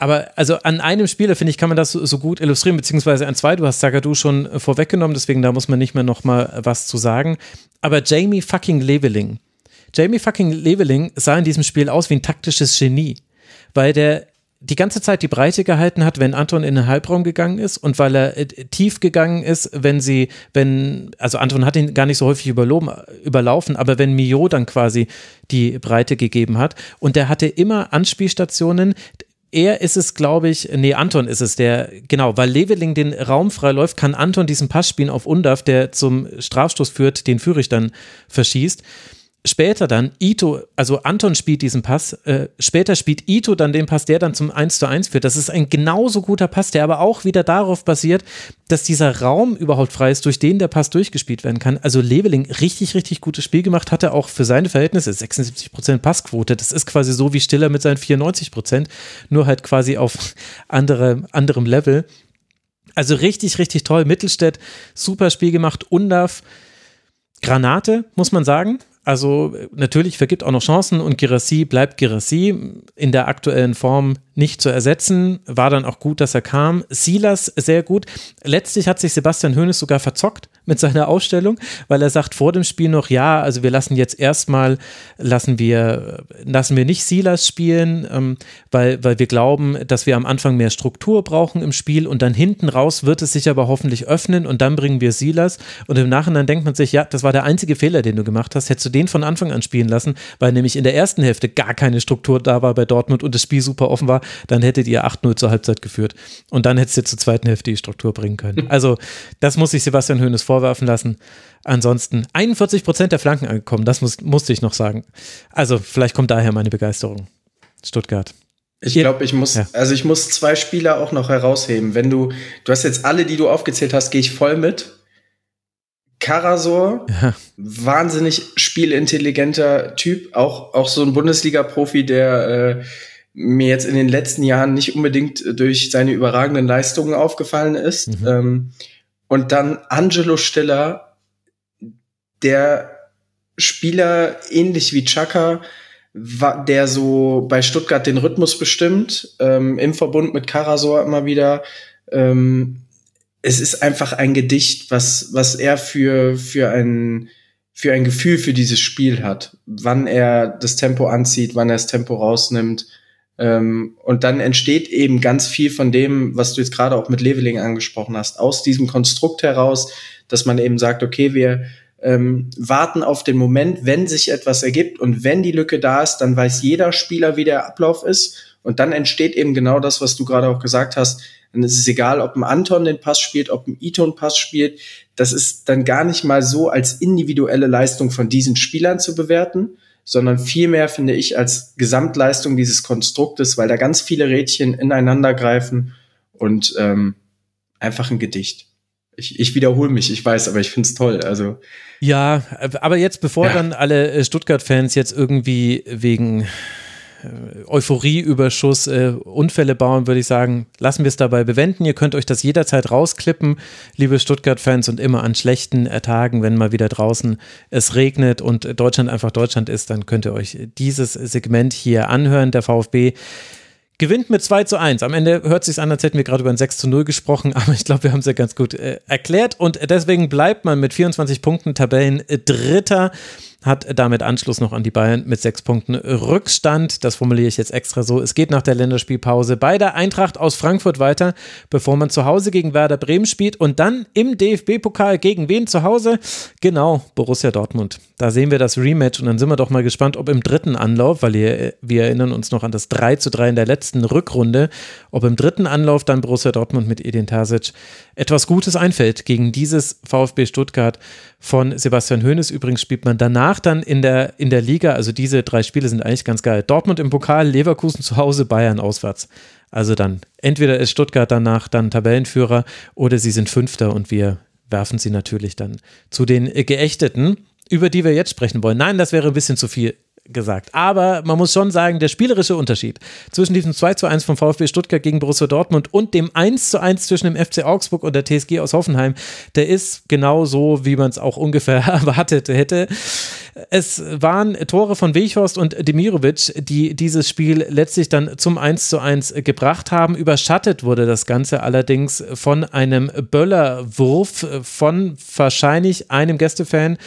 Aber also an einem Spieler, finde ich, kann man das so, gut illustrieren, beziehungsweise an zwei. Du hast Sagadu schon äh, vorweggenommen, deswegen da muss man nicht mehr noch mal was zu sagen. Aber Jamie fucking Leveling. Jamie fucking Leveling sah in diesem Spiel aus wie ein taktisches Genie. weil der die ganze Zeit die Breite gehalten hat, wenn Anton in den Halbraum gegangen ist und weil er äh, tief gegangen ist, wenn sie, wenn, also Anton hat ihn gar nicht so häufig überlaufen, aber wenn Mio dann quasi die Breite gegeben hat und der hatte immer Anspielstationen, er ist es, glaube ich, nee, Anton ist es, der, genau, weil Leveling den Raum freiläuft, kann Anton diesen Pass spielen auf Undaf, der zum Strafstoß führt, den Führig dann verschießt später dann Ito, also Anton spielt diesen Pass, äh, später spielt Ito dann den Pass, der dann zum 1 zu 1 führt. Das ist ein genauso guter Pass, der aber auch wieder darauf basiert, dass dieser Raum überhaupt frei ist, durch den der Pass durchgespielt werden kann. Also Leveling richtig, richtig gutes Spiel gemacht, hatte auch für seine Verhältnisse 76% Passquote. Das ist quasi so wie Stiller mit seinen 94%, nur halt quasi auf andere, anderem Level. Also richtig, richtig toll. Mittelstädt, super Spiel gemacht. Undaf, Granate, muss man sagen. Also natürlich vergibt auch noch Chancen und Girassi bleibt Girassi in der aktuellen Form nicht zu ersetzen. War dann auch gut, dass er kam. Silas sehr gut. Letztlich hat sich Sebastian Hoeneß sogar verzockt mit seiner Ausstellung, weil er sagt vor dem Spiel noch, ja, also wir lassen jetzt erstmal, lassen wir, lassen wir nicht Silas spielen, ähm, weil, weil wir glauben, dass wir am Anfang mehr Struktur brauchen im Spiel und dann hinten raus wird es sich aber hoffentlich öffnen und dann bringen wir Silas und im Nachhinein denkt man sich, ja, das war der einzige Fehler, den du gemacht hast. Hättest du den von Anfang an spielen lassen, weil nämlich in der ersten Hälfte gar keine Struktur da war bei Dortmund und das Spiel super offen war, dann hättet ihr 8-0 zur Halbzeit geführt. Und dann hättest du zur zweiten Hälfte die Struktur bringen können. Also, das muss sich Sebastian Hoeneß vorwerfen lassen. Ansonsten 41 Prozent der Flanken angekommen, das muss, musste ich noch sagen. Also, vielleicht kommt daher meine Begeisterung. Stuttgart. Ich glaube, ich muss, ja. also ich muss zwei Spieler auch noch herausheben. Wenn du, du hast jetzt alle, die du aufgezählt hast, gehe ich voll mit. Karasor, ja. wahnsinnig spielintelligenter Typ, auch, auch so ein Bundesliga-Profi, der äh, mir jetzt in den letzten Jahren nicht unbedingt durch seine überragenden Leistungen aufgefallen ist. Mhm. Ähm, und dann Angelo Stiller, der Spieler ähnlich wie Chaka, der so bei Stuttgart den Rhythmus bestimmt, ähm, im Verbund mit Karasor immer wieder. Ähm, es ist einfach ein Gedicht, was, was er für, für ein, für ein Gefühl für dieses Spiel hat. Wann er das Tempo anzieht, wann er das Tempo rausnimmt. Ähm, und dann entsteht eben ganz viel von dem, was du jetzt gerade auch mit Leveling angesprochen hast, aus diesem Konstrukt heraus, dass man eben sagt, okay, wir ähm, warten auf den Moment, wenn sich etwas ergibt und wenn die Lücke da ist, dann weiß jeder Spieler, wie der Ablauf ist und dann entsteht eben genau das, was du gerade auch gesagt hast. Dann ist es egal, ob ein Anton den Pass spielt, ob ein Iton Pass spielt. Das ist dann gar nicht mal so als individuelle Leistung von diesen Spielern zu bewerten, sondern vielmehr finde ich als Gesamtleistung dieses Konstruktes, weil da ganz viele Rädchen ineinander greifen und ähm, einfach ein Gedicht. Ich, ich wiederhole mich, ich weiß, aber ich finde es toll. Also ja, aber jetzt, bevor ja. dann alle äh, Stuttgart-Fans jetzt irgendwie wegen Euphorieüberschuss äh, Unfälle bauen, würde ich sagen, lassen wir es dabei bewenden. Ihr könnt euch das jederzeit rausklippen, liebe Stuttgart-Fans, und immer an schlechten Tagen, wenn mal wieder draußen es regnet und Deutschland einfach Deutschland ist, dann könnt ihr euch dieses Segment hier anhören. Der VfB gewinnt mit 2 zu 1. Am Ende hört es sich an, als hätten wir gerade über ein 6 zu 0 gesprochen, aber ich glaube, wir haben es ja ganz gut äh, erklärt und deswegen bleibt man mit 24 Punkten Tabellen Dritter hat damit Anschluss noch an die Bayern mit sechs Punkten Rückstand. Das formuliere ich jetzt extra so. Es geht nach der Länderspielpause bei der Eintracht aus Frankfurt weiter, bevor man zu Hause gegen Werder Bremen spielt und dann im DFB-Pokal gegen wen zu Hause? Genau, Borussia Dortmund. Da sehen wir das Rematch und dann sind wir doch mal gespannt, ob im dritten Anlauf, weil ihr, wir erinnern uns noch an das 3 zu 3 in der letzten Rückrunde, ob im dritten Anlauf dann Borussia Dortmund mit Edin Terzic etwas Gutes einfällt gegen dieses VfB Stuttgart von Sebastian Hoeneß. Übrigens spielt man danach dann in der, in der Liga, also diese drei Spiele sind eigentlich ganz geil. Dortmund im Pokal, Leverkusen zu Hause, Bayern auswärts. Also dann, entweder ist Stuttgart danach dann Tabellenführer oder sie sind Fünfter und wir werfen sie natürlich dann zu den Geächteten, über die wir jetzt sprechen wollen. Nein, das wäre ein bisschen zu viel gesagt. Aber man muss schon sagen, der spielerische Unterschied zwischen diesem 2 zu 1 vom VfB Stuttgart gegen Borussia Dortmund und dem 1 zu 1 zwischen dem FC Augsburg und der TSG aus Hoffenheim, der ist genau so, wie man es auch ungefähr erwartet hätte. Es waren Tore von Weghorst und Demirovic, die dieses Spiel letztlich dann zum 1 zu 1 gebracht haben. Überschattet wurde das Ganze allerdings von einem Böllerwurf von wahrscheinlich einem Gästefan,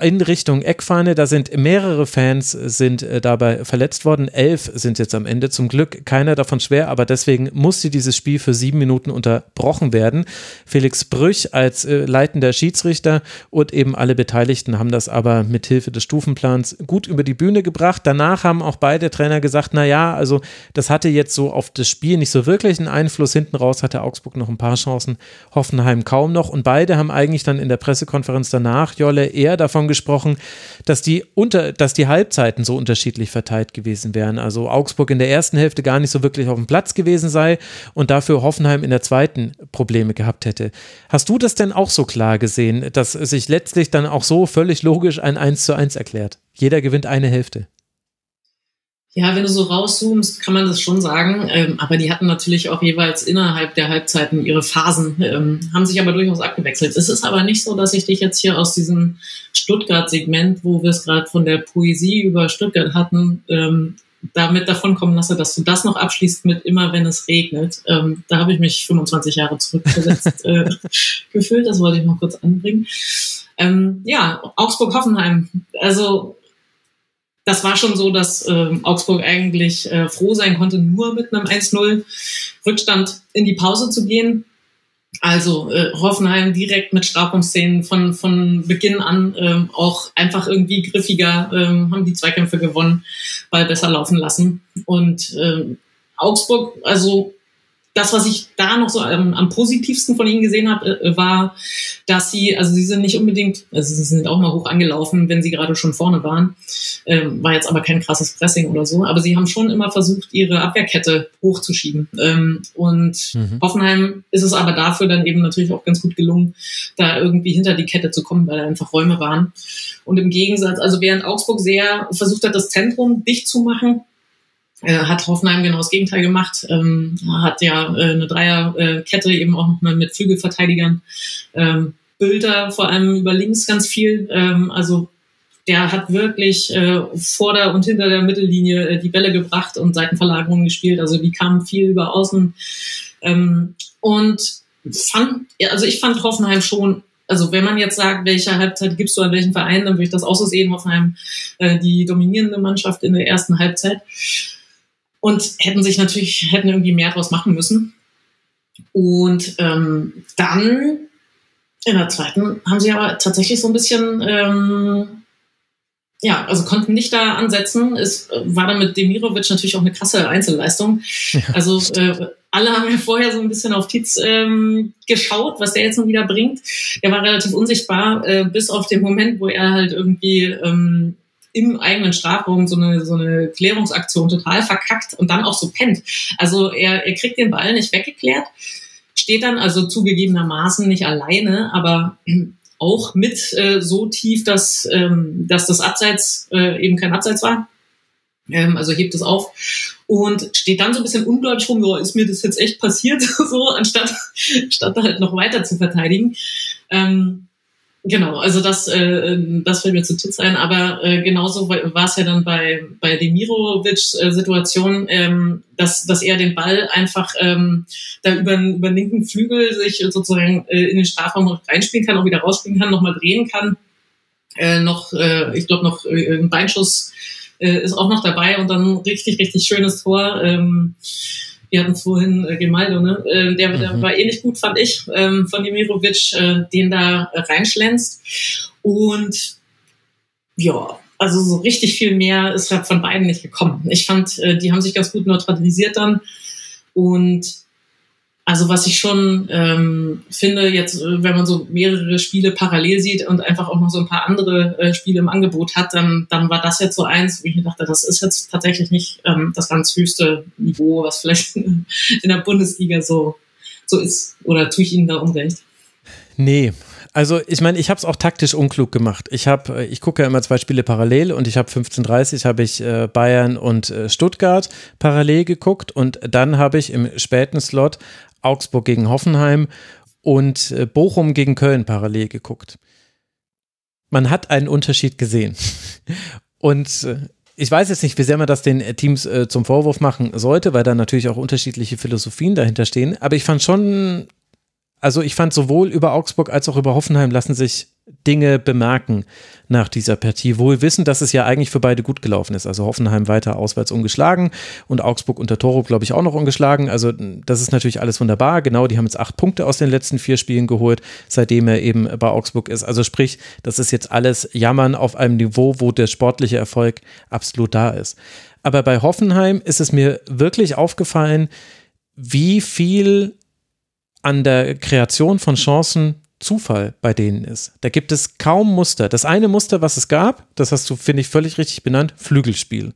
in Richtung Eckfahne. Da sind mehrere Fans sind äh, dabei verletzt worden. Elf sind jetzt am Ende. Zum Glück keiner davon schwer, aber deswegen musste dieses Spiel für sieben Minuten unterbrochen werden. Felix Brüch als äh, leitender Schiedsrichter und eben alle Beteiligten haben das aber mit Hilfe des Stufenplans gut über die Bühne gebracht. Danach haben auch beide Trainer gesagt, na ja, also das hatte jetzt so auf das Spiel nicht so wirklich einen Einfluss. Hinten raus hatte Augsburg noch ein paar Chancen, Hoffenheim kaum noch. Und beide haben eigentlich dann in der Pressekonferenz danach, Jolle, eher davon gesprochen, dass die, unter, dass die Halbzeiten so unterschiedlich verteilt gewesen wären. Also Augsburg in der ersten Hälfte gar nicht so wirklich auf dem Platz gewesen sei und dafür Hoffenheim in der zweiten Probleme gehabt hätte. Hast du das denn auch so klar gesehen, dass sich letztlich dann auch so völlig logisch ein 1 zu 1 erklärt? Jeder gewinnt eine Hälfte. Ja, wenn du so rauszoomst, kann man das schon sagen. Ähm, aber die hatten natürlich auch jeweils innerhalb der Halbzeiten ihre Phasen, ähm, haben sich aber durchaus abgewechselt. Es ist aber nicht so, dass ich dich jetzt hier aus diesem Stuttgart-Segment, wo wir es gerade von der Poesie über Stuttgart hatten, ähm, damit davon kommen lasse, dass du das noch abschließt mit immer, wenn es regnet. Ähm, da habe ich mich 25 Jahre zurückversetzt äh, gefühlt. Das wollte ich noch kurz anbringen. Ähm, ja, Augsburg-Hoffenheim. Also das war schon so, dass äh, Augsburg eigentlich äh, froh sein konnte, nur mit einem 1-0 Rückstand in die Pause zu gehen. Also äh, Hoffenheim direkt mit Strafraumszenen von, von Beginn an ähm, auch einfach irgendwie griffiger, ähm, haben die Zweikämpfe gewonnen, Ball besser laufen lassen. Und ähm, Augsburg, also das, was ich da noch so am, am positivsten von ihnen gesehen habe, äh, war, dass sie, also sie sind nicht unbedingt, also sie sind auch mal hoch angelaufen, wenn sie gerade schon vorne waren, ähm, war jetzt aber kein krasses Pressing oder so, aber sie haben schon immer versucht, ihre Abwehrkette hochzuschieben. Ähm, und mhm. Hoffenheim ist es aber dafür dann eben natürlich auch ganz gut gelungen, da irgendwie hinter die Kette zu kommen, weil da einfach Räume waren. Und im Gegensatz, also während Augsburg sehr versucht hat, das Zentrum dicht zu machen, hat Hoffenheim genau das Gegenteil gemacht, ähm, hat ja äh, eine Dreierkette eben auch nochmal mit Flügelverteidigern, ähm, Bilder vor allem über links ganz viel, ähm, also der hat wirklich äh, vor der und hinter der Mittellinie äh, die Bälle gebracht und Seitenverlagerungen gespielt, also die kamen viel über außen. Ähm, und fand, also ich fand Hoffenheim schon also wenn man jetzt sagt, welche Halbzeit gibst du an welchen Verein, dann würde ich das auch so sehen, Hoffenheim äh, die dominierende Mannschaft in der ersten Halbzeit und hätten sich natürlich, hätten irgendwie mehr draus machen müssen. Und ähm, dann in der zweiten haben sie aber tatsächlich so ein bisschen, ähm, ja, also konnten nicht da ansetzen. Es war dann mit Demirovic natürlich auch eine krasse Einzelleistung. Ja, also äh, alle haben ja vorher so ein bisschen auf Tietz ähm, geschaut, was der jetzt noch wieder bringt. Der war relativ unsichtbar, äh, bis auf den Moment, wo er halt irgendwie ähm, im eigenen Strafraum so eine, so eine Klärungsaktion total verkackt und dann auch so pennt. Also er, er kriegt den Ball nicht weggeklärt, steht dann also zugegebenermaßen nicht alleine, aber auch mit äh, so tief, dass, ähm, dass das Abseits äh, eben kein Abseits war. Ähm, also hebt es auf und steht dann so ein bisschen ungläubig rum, ja, ist mir das jetzt echt passiert, so, anstatt, statt halt noch weiter zu verteidigen. Ähm, Genau, also das, äh, das fällt mir zu Titz ein, aber äh, genauso war es ja dann bei, bei Demirovic-Situation, äh, ähm, dass, dass er den Ball einfach ähm, da über, über den linken Flügel sich sozusagen äh, in den Strafraum reinspielen kann, auch wieder rausspielen kann, nochmal drehen kann. Äh, noch, äh, ich glaube, noch äh, ein Beinschuss äh, ist auch noch dabei und dann richtig, richtig schönes Tor. Ähm, wir hatten vorhin äh, Gemaldo, ne? Äh, der, der mhm. war ähnlich gut, fand ich, ähm, von Demirovic, äh, den da äh, reinschlänzt. Und ja, also so richtig viel mehr ist halt von beiden nicht gekommen. Ich fand, äh, die haben sich ganz gut neutralisiert dann. Und also was ich schon ähm, finde, jetzt, äh, wenn man so mehrere Spiele parallel sieht und einfach auch noch so ein paar andere äh, Spiele im Angebot hat, dann, dann war das jetzt so eins, wo ich mir dachte, das ist jetzt tatsächlich nicht ähm, das ganz höchste Niveau, was vielleicht in der Bundesliga so, so ist. Oder tue ich Ihnen da Unrecht? Nee, also ich meine, ich habe es auch taktisch unklug gemacht. Ich habe, äh, ich gucke ja immer zwei Spiele parallel und ich habe 15:30 habe ich äh, Bayern und äh, Stuttgart parallel geguckt und dann habe ich im späten Slot Augsburg gegen Hoffenheim und äh, Bochum gegen Köln parallel geguckt. Man hat einen Unterschied gesehen. Und äh, ich weiß jetzt nicht, wie sehr man das den Teams äh, zum Vorwurf machen sollte, weil da natürlich auch unterschiedliche Philosophien dahinter stehen. Aber ich fand schon, also ich fand sowohl über Augsburg als auch über Hoffenheim lassen sich Dinge bemerken nach dieser Partie. Wohl wissen, dass es ja eigentlich für beide gut gelaufen ist. Also Hoffenheim weiter auswärts ungeschlagen und Augsburg unter Toro, glaube ich, auch noch ungeschlagen. Also das ist natürlich alles wunderbar. Genau, die haben jetzt acht Punkte aus den letzten vier Spielen geholt, seitdem er eben bei Augsburg ist. Also sprich, das ist jetzt alles Jammern auf einem Niveau, wo der sportliche Erfolg absolut da ist. Aber bei Hoffenheim ist es mir wirklich aufgefallen, wie viel an der Kreation von Chancen Zufall bei denen ist. Da gibt es kaum Muster. Das eine Muster, was es gab, das hast du, finde ich, völlig richtig benannt, Flügelspiel.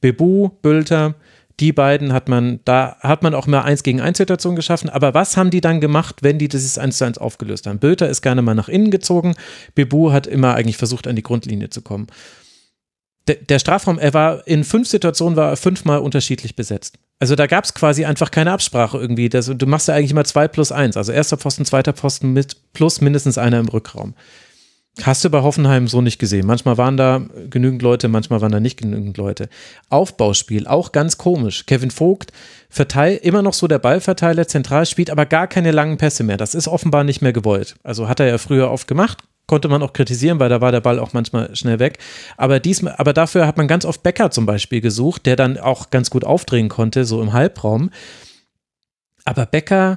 Bebu, Bülter, die beiden hat man, da hat man auch mal eins gegen eins Situation geschaffen. Aber was haben die dann gemacht, wenn die dieses eins zu eins aufgelöst haben? Bülter ist gerne mal nach innen gezogen. Bebu hat immer eigentlich versucht, an die Grundlinie zu kommen. Der, der Strafraum, er war in fünf Situationen war er fünfmal unterschiedlich besetzt. Also da gab es quasi einfach keine Absprache irgendwie. Das, du machst ja eigentlich immer zwei plus eins. Also erster Pfosten, zweiter Pfosten mit plus mindestens einer im Rückraum. Hast du bei Hoffenheim so nicht gesehen. Manchmal waren da genügend Leute, manchmal waren da nicht genügend Leute. Aufbauspiel, auch ganz komisch. Kevin Vogt verteilt immer noch so der Ballverteiler zentral, spielt aber gar keine langen Pässe mehr. Das ist offenbar nicht mehr gewollt. Also hat er ja früher oft gemacht, konnte man auch kritisieren, weil da war der Ball auch manchmal schnell weg. Aber diesmal, aber dafür hat man ganz oft Becker zum Beispiel gesucht, der dann auch ganz gut aufdrehen konnte, so im Halbraum. Aber Becker,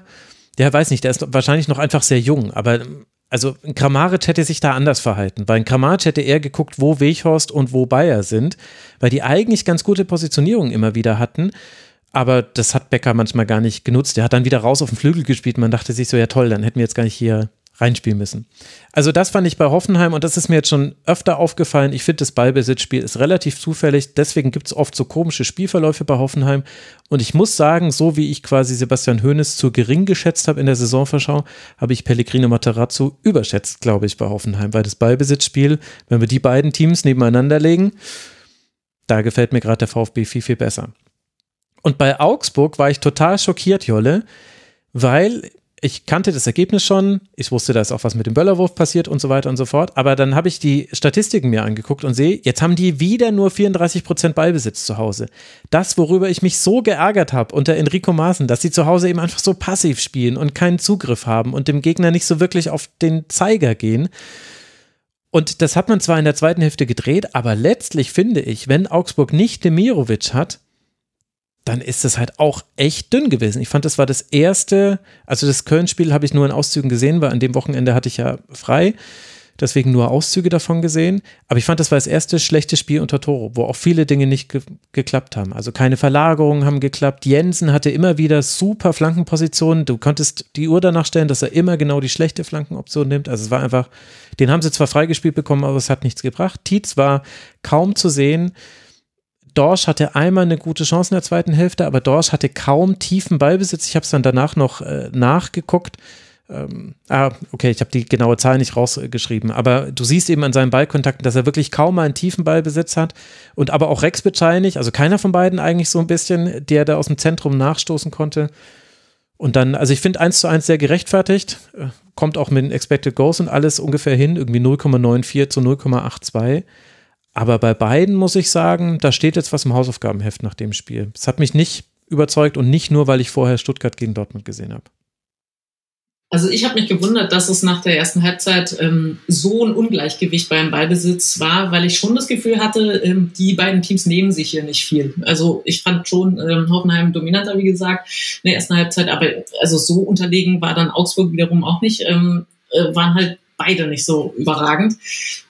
der weiß nicht, der ist wahrscheinlich noch einfach sehr jung, aber also Kramaric hätte sich da anders verhalten, weil Kramaric hätte eher geguckt, wo Weghorst und wo Bayer sind, weil die eigentlich ganz gute Positionierung immer wieder hatten. Aber das hat Becker manchmal gar nicht genutzt. Der hat dann wieder raus auf den Flügel gespielt. Man dachte sich so, ja toll, dann hätten wir jetzt gar nicht hier reinspielen müssen. Also das fand ich bei Hoffenheim und das ist mir jetzt schon öfter aufgefallen. Ich finde, das Ballbesitzspiel ist relativ zufällig. Deswegen gibt es oft so komische Spielverläufe bei Hoffenheim. Und ich muss sagen, so wie ich quasi Sebastian Hoeneß zu gering geschätzt habe in der Saisonverschau, habe ich Pellegrino Materazzo überschätzt, glaube ich, bei Hoffenheim. Weil das Ballbesitzspiel, wenn wir die beiden Teams nebeneinander legen, da gefällt mir gerade der VfB viel, viel besser. Und bei Augsburg war ich total schockiert, Jolle, weil ich kannte das Ergebnis schon, ich wusste, da ist auch was mit dem Böllerwurf passiert und so weiter und so fort, aber dann habe ich die Statistiken mir angeguckt und sehe, jetzt haben die wieder nur 34 Prozent Ballbesitz zu Hause. Das, worüber ich mich so geärgert habe unter Enrico Maaßen, dass sie zu Hause eben einfach so passiv spielen und keinen Zugriff haben und dem Gegner nicht so wirklich auf den Zeiger gehen. Und das hat man zwar in der zweiten Hälfte gedreht, aber letztlich finde ich, wenn Augsburg nicht Demirovic hat, dann ist es halt auch echt dünn gewesen. Ich fand, das war das erste, also das Köln-Spiel habe ich nur in Auszügen gesehen, weil an dem Wochenende hatte ich ja frei, deswegen nur Auszüge davon gesehen. Aber ich fand, das war das erste schlechte Spiel unter Toro, wo auch viele Dinge nicht ge geklappt haben. Also keine Verlagerungen haben geklappt. Jensen hatte immer wieder super Flankenpositionen. Du konntest die Uhr danach stellen, dass er immer genau die schlechte Flankenoption nimmt. Also es war einfach, den haben sie zwar freigespielt bekommen, aber es hat nichts gebracht. Tietz war kaum zu sehen. Dorsch hatte einmal eine gute Chance in der zweiten Hälfte, aber Dorsch hatte kaum tiefen Ballbesitz. Ich habe es dann danach noch äh, nachgeguckt. Ähm, ah, okay, ich habe die genaue Zahl nicht rausgeschrieben, aber du siehst eben an seinen Ballkontakten, dass er wirklich kaum mal einen tiefen Ballbesitz hat und aber auch Rex nicht, also keiner von beiden eigentlich so ein bisschen, der da aus dem Zentrum nachstoßen konnte. Und dann, also ich finde 1 zu 1 sehr gerechtfertigt, äh, kommt auch mit den Expected Goals und alles ungefähr hin, irgendwie 0,94 zu 0,82. Aber bei beiden muss ich sagen, da steht jetzt was im Hausaufgabenheft nach dem Spiel. Es hat mich nicht überzeugt und nicht nur, weil ich vorher Stuttgart gegen Dortmund gesehen habe. Also ich habe mich gewundert, dass es nach der ersten Halbzeit ähm, so ein Ungleichgewicht beim Ballbesitz war, weil ich schon das Gefühl hatte, ähm, die beiden Teams nehmen sich hier nicht viel. Also ich fand schon ähm, Hoffenheim dominanter, wie gesagt, in der ersten Halbzeit, aber also so unterlegen war dann Augsburg wiederum auch nicht. Ähm, äh, waren halt beide nicht so überragend.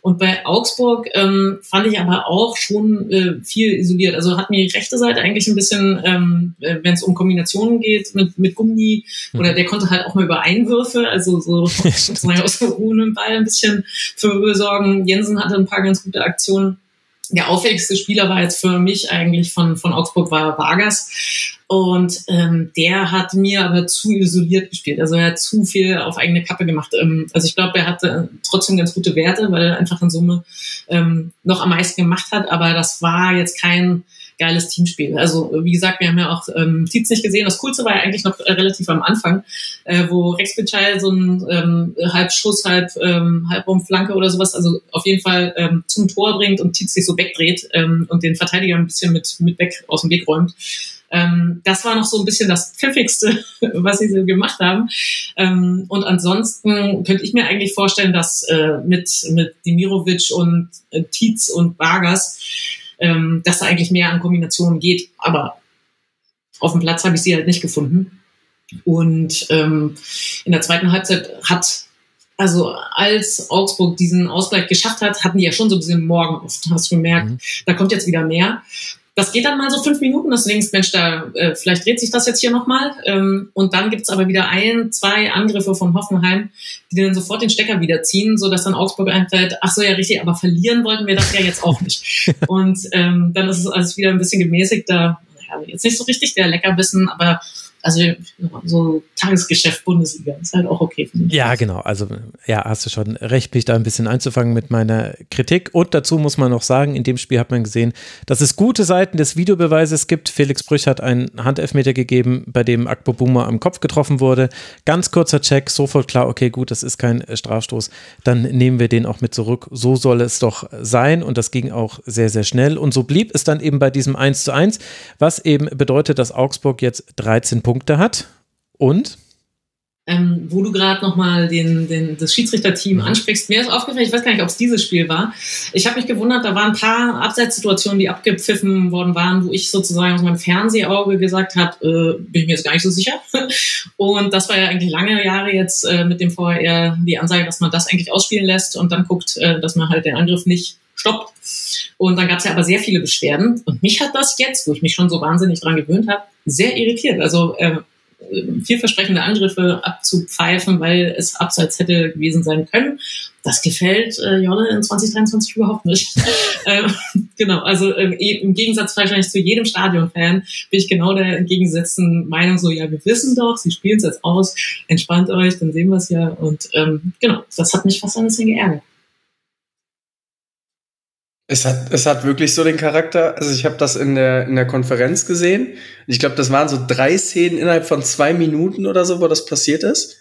Und bei Augsburg ähm, fand ich aber auch schon äh, viel isoliert. Also hat mir die rechte Seite eigentlich ein bisschen, ähm, äh, wenn es um Kombinationen geht mit, mit Gummi, mhm. oder der konnte halt auch mal über Einwürfe, also so aus dem ruhenden Ball ein bisschen für sorgen. Jensen hatte ein paar ganz gute Aktionen der auffälligste Spieler war jetzt für mich eigentlich von, von Augsburg war Vargas. Und ähm, der hat mir aber zu isoliert gespielt. Also er hat zu viel auf eigene Kappe gemacht. Ähm, also ich glaube, er hatte trotzdem ganz gute Werte, weil er einfach in Summe ähm, noch am meisten gemacht hat. Aber das war jetzt kein geiles Teamspiel. Also wie gesagt, wir haben ja auch ähm, Tietz nicht gesehen. Das Coolste war ja eigentlich noch äh, relativ am Anfang, äh, wo Rex Bitschei so ein ähm, halb Schuss, halb ähm, Halbraumflanke oder sowas, also auf jeden Fall ähm, zum Tor bringt und Tietz sich so wegdreht ähm, und den Verteidiger ein bisschen mit, mit weg aus dem Weg räumt. Ähm, das war noch so ein bisschen das Pfiffigste, was sie so gemacht haben. Ähm, und ansonsten könnte ich mir eigentlich vorstellen, dass äh, mit, mit Dimirovic und äh, Tietz und Vargas, ähm, dass da eigentlich mehr an Kombinationen geht. Aber auf dem Platz habe ich sie halt nicht gefunden. Und ähm, in der zweiten Halbzeit hat also als Augsburg diesen Ausgleich geschafft hat, hatten die ja schon so ein bisschen Morgen oft, hast du gemerkt, mhm. da kommt jetzt wieder mehr. Das geht dann mal so fünf Minuten, das denkst, Mensch, da, äh, vielleicht dreht sich das jetzt hier nochmal. Ähm, und dann gibt's aber wieder ein, zwei Angriffe von Hoffenheim, die dann sofort den Stecker wieder ziehen, so dass dann Augsburg einfällt, ach so, ja richtig, aber verlieren wollten wir das ja jetzt auch nicht. und ähm, dann ist es alles wieder ein bisschen gemäßigter. Ja, jetzt nicht so richtig der Leckerbissen, aber also so Tagesgeschäft Bundesliga ist halt auch okay. Ja, genau. Also ja, hast du schon recht, mich da ein bisschen einzufangen mit meiner Kritik. Und dazu muss man noch sagen, in dem Spiel hat man gesehen, dass es gute Seiten des Videobeweises gibt. Felix Brüch hat einen Handelfmeter gegeben, bei dem Akpo Buma am Kopf getroffen wurde. Ganz kurzer Check, sofort klar, okay, gut, das ist kein Strafstoß. Dann nehmen wir den auch mit zurück. So soll es doch sein. Und das ging auch sehr, sehr schnell. Und so blieb es dann eben bei diesem 1 zu 1, was eben bedeutet, dass Augsburg jetzt 13 Punkte Punkte hat. Und? Ähm, wo du gerade nochmal den, den, das Schiedsrichterteam mhm. ansprichst, mir ist aufgefallen, ich weiß gar nicht, ob es dieses Spiel war. Ich habe mich gewundert, da waren ein paar Abseitssituationen, die abgepfiffen worden waren, wo ich sozusagen aus meinem Fernsehauge gesagt habe, äh, bin ich mir jetzt gar nicht so sicher. Und das war ja eigentlich lange Jahre jetzt äh, mit dem VRR die Ansage, dass man das eigentlich ausspielen lässt und dann guckt, äh, dass man halt den Angriff nicht stoppt. Und dann gab es ja aber sehr viele Beschwerden. Und mich hat das jetzt, wo ich mich schon so wahnsinnig dran gewöhnt habe, sehr irritiert. Also äh, vielversprechende Angriffe abzupfeifen, weil es abseits hätte gewesen sein können. Das gefällt äh, Jolle in 2023 überhaupt nicht. ähm, genau, also ähm, im Gegensatz wahrscheinlich zu jedem Stadionfan bin ich genau der entgegengesetzten Meinung so, ja, wir wissen doch, sie spielen es jetzt aus, entspannt euch, dann sehen wir es ja. Und ähm, genau, das hat mich fast ein bisschen geärgert. Es hat, es hat wirklich so den Charakter. Also ich habe das in der, in der Konferenz gesehen. Ich glaube, das waren so drei Szenen innerhalb von zwei Minuten oder so, wo das passiert ist.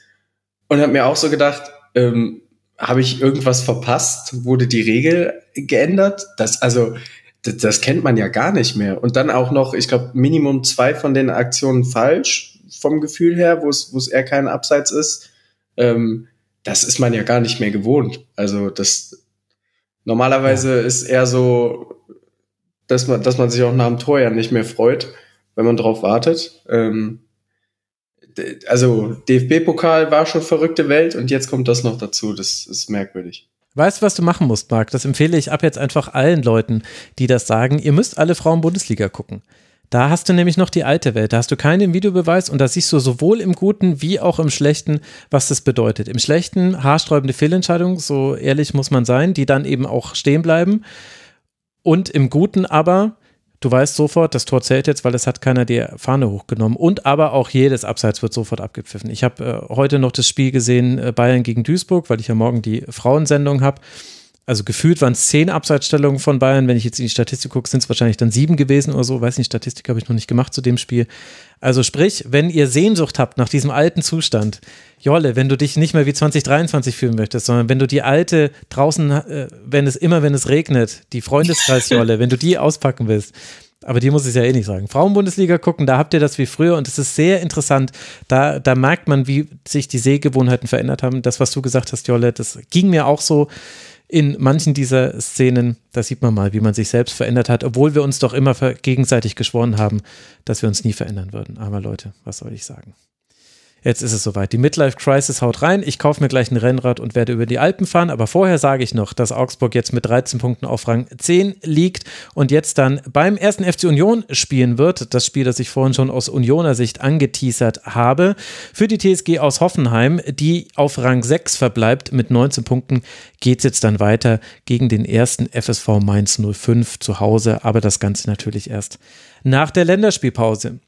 Und habe mir auch so gedacht, ähm, habe ich irgendwas verpasst? Wurde die Regel geändert? Das, also, das, das kennt man ja gar nicht mehr. Und dann auch noch, ich glaube, Minimum zwei von den Aktionen falsch vom Gefühl her, wo es, wo es eher kein Abseits ist. Ähm, das ist man ja gar nicht mehr gewohnt. Also das, Normalerweise ja. ist eher so, dass man, dass man sich auch nach dem Tor ja nicht mehr freut, wenn man drauf wartet. Ähm, also DFB-Pokal war schon verrückte Welt und jetzt kommt das noch dazu. Das ist merkwürdig. Weißt du, was du machen musst, Marc? Das empfehle ich ab jetzt einfach allen Leuten, die das sagen. Ihr müsst alle Frauen Bundesliga gucken. Da hast du nämlich noch die alte Welt. Da hast du keinen Videobeweis und da siehst du sowohl im Guten wie auch im Schlechten, was das bedeutet. Im Schlechten haarsträubende Fehlentscheidungen, so ehrlich muss man sein, die dann eben auch stehen bleiben. Und im Guten aber, du weißt sofort, das Tor zählt jetzt, weil es hat keiner die Fahne hochgenommen. Und aber auch jedes Abseits wird sofort abgepfiffen. Ich habe äh, heute noch das Spiel gesehen, äh, Bayern gegen Duisburg, weil ich ja morgen die Frauensendung habe also gefühlt waren es zehn Abseitsstellungen von Bayern. Wenn ich jetzt in die Statistik gucke, sind es wahrscheinlich dann sieben gewesen oder so. Weiß nicht, Statistik habe ich noch nicht gemacht zu dem Spiel. Also sprich, wenn ihr Sehnsucht habt nach diesem alten Zustand, Jolle, wenn du dich nicht mehr wie 2023 fühlen möchtest, sondern wenn du die alte draußen, äh, wenn es immer, wenn es regnet, die Freundeskreis-Jolle, wenn du die auspacken willst, aber die muss ich ja eh nicht sagen. Frauenbundesliga gucken, da habt ihr das wie früher und es ist sehr interessant. Da, da merkt man, wie sich die Sehgewohnheiten verändert haben. Das, was du gesagt hast, Jolle, das ging mir auch so in manchen dieser Szenen, da sieht man mal, wie man sich selbst verändert hat, obwohl wir uns doch immer gegenseitig geschworen haben, dass wir uns nie verändern würden. Aber Leute, was soll ich sagen? Jetzt ist es soweit. Die Midlife Crisis haut rein. Ich kaufe mir gleich ein Rennrad und werde über die Alpen fahren. Aber vorher sage ich noch, dass Augsburg jetzt mit 13 Punkten auf Rang 10 liegt und jetzt dann beim ersten FC Union spielen wird. Das Spiel, das ich vorhin schon aus Unioner Sicht angeteasert habe. Für die TSG aus Hoffenheim, die auf Rang 6 verbleibt mit 19 Punkten, geht es jetzt dann weiter gegen den ersten FSV Mainz 05 zu Hause. Aber das Ganze natürlich erst nach der Länderspielpause.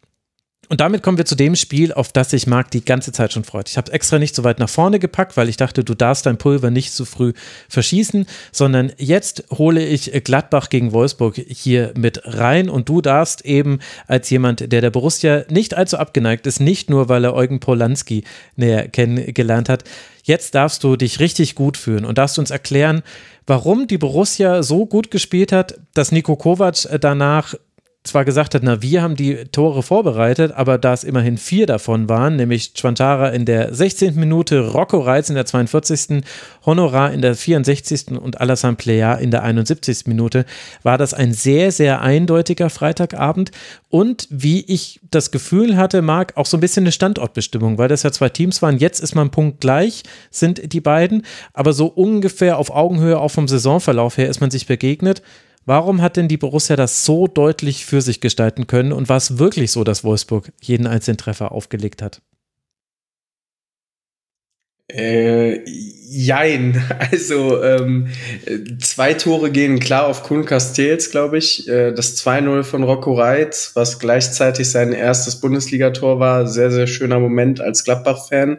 Und damit kommen wir zu dem Spiel, auf das sich Marc die ganze Zeit schon freut. Ich habe extra nicht so weit nach vorne gepackt, weil ich dachte, du darfst dein Pulver nicht zu früh verschießen, sondern jetzt hole ich Gladbach gegen Wolfsburg hier mit rein und du darfst eben als jemand, der der Borussia nicht allzu abgeneigt ist, nicht nur, weil er Eugen Polanski näher kennengelernt hat, jetzt darfst du dich richtig gut fühlen und darfst uns erklären, warum die Borussia so gut gespielt hat, dass Nico Kovac danach zwar gesagt hat, na, wir haben die Tore vorbereitet, aber da es immerhin vier davon waren, nämlich Chwantara in der 16. Minute, Rocco Reitz in der 42., Honorar in der 64. und Alassane Plea in der 71. Minute, war das ein sehr, sehr eindeutiger Freitagabend und wie ich das Gefühl hatte, Marc, auch so ein bisschen eine Standortbestimmung, weil das ja zwei Teams waren. Jetzt ist man punktgleich, sind die beiden, aber so ungefähr auf Augenhöhe auch vom Saisonverlauf her ist man sich begegnet. Warum hat denn die Borussia das so deutlich für sich gestalten können und war es wirklich so, dass Wolfsburg jeden einzelnen Treffer aufgelegt hat? Äh, jein. Also ähm, zwei Tore gehen klar auf Kuhn Castells, glaube ich. Äh, das 2-0 von Rocco Reitz, was gleichzeitig sein erstes Bundesligator war. Sehr, sehr schöner Moment als Gladbach-Fan,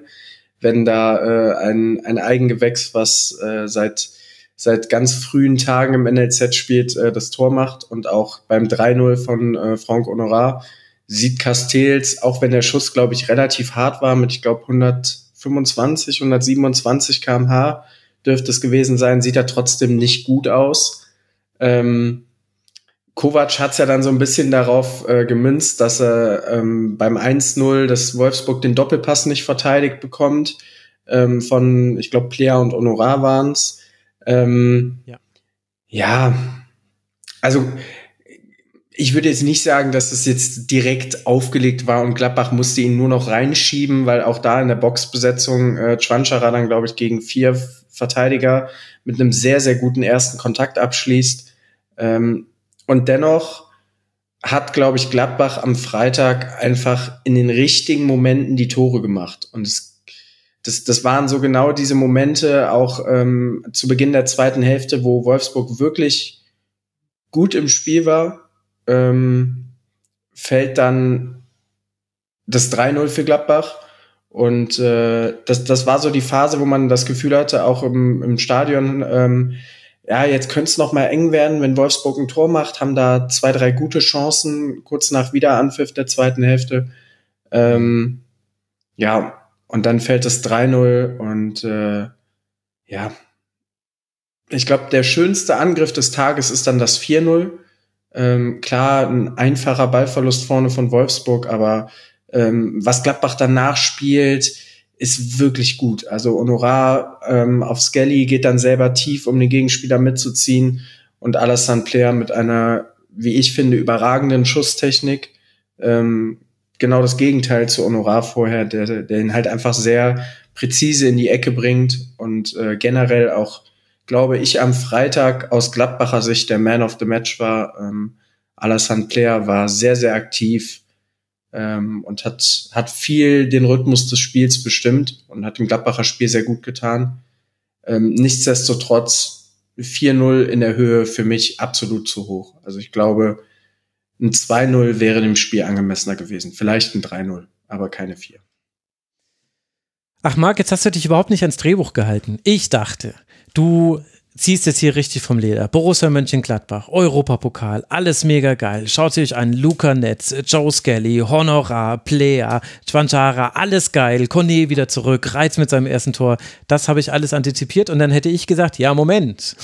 wenn da äh, ein, ein Eigengewächs, was äh, seit seit ganz frühen Tagen im NLZ spielt, äh, das Tor macht und auch beim 3-0 von äh, Frank Honorar sieht Castells, auch wenn der Schuss, glaube ich, relativ hart war, mit, ich glaube, 125, 127 kmh dürfte es gewesen sein, sieht er trotzdem nicht gut aus. Ähm, Kovac hat es ja dann so ein bisschen darauf äh, gemünzt, dass er ähm, beim 1-0, dass Wolfsburg den Doppelpass nicht verteidigt bekommt, ähm, von, ich glaube, Plea und Honorar waren's ähm, ja. ja, also ich würde jetzt nicht sagen, dass es jetzt direkt aufgelegt war und Gladbach musste ihn nur noch reinschieben, weil auch da in der Boxbesetzung äh, Schwanschara dann, glaube ich, gegen vier Verteidiger mit einem sehr, sehr guten ersten Kontakt abschließt. Ähm, und dennoch hat, glaube ich, Gladbach am Freitag einfach in den richtigen Momenten die Tore gemacht. Und es das, das waren so genau diese Momente auch ähm, zu Beginn der zweiten Hälfte, wo Wolfsburg wirklich gut im Spiel war, ähm, fällt dann das 3-0 für Gladbach. Und äh, das, das war so die Phase, wo man das Gefühl hatte, auch im, im Stadion, ähm, ja, jetzt könnte es noch mal eng werden, wenn Wolfsburg ein Tor macht, haben da zwei, drei gute Chancen, kurz nach Wiederanpfiff der zweiten Hälfte. Ähm, ja, und dann fällt es 3-0 und äh, ja, ich glaube, der schönste Angriff des Tages ist dann das 4-0. Ähm, klar, ein einfacher Ballverlust vorne von Wolfsburg, aber ähm, was Gladbach danach spielt, ist wirklich gut. Also Honorar ähm, auf Skelly geht dann selber tief, um den Gegenspieler mitzuziehen und Alassane Player mit einer, wie ich finde, überragenden Schusstechnik ähm, genau das Gegenteil zu Honorar vorher, der, der ihn halt einfach sehr präzise in die Ecke bringt und äh, generell auch, glaube ich, am Freitag aus Gladbacher Sicht der Man of the Match war. Ähm, Alassane Player war sehr, sehr aktiv ähm, und hat, hat viel den Rhythmus des Spiels bestimmt und hat dem Gladbacher Spiel sehr gut getan. Ähm, nichtsdestotrotz 4-0 in der Höhe für mich absolut zu hoch. Also ich glaube, ein 2-0 wäre dem Spiel angemessener gewesen. Vielleicht ein 3-0, aber keine 4. Ach Marc, jetzt hast du dich überhaupt nicht ans Drehbuch gehalten. Ich dachte, du ziehst jetzt hier richtig vom Leder. Borussia Mönchengladbach, Europapokal, alles mega geil. Schaut euch an, Luca Netz, Joe Skelly, Honorar, Plea, Chwanchara, alles geil. Kone wieder zurück, Reiz mit seinem ersten Tor. Das habe ich alles antizipiert und dann hätte ich gesagt, ja Moment,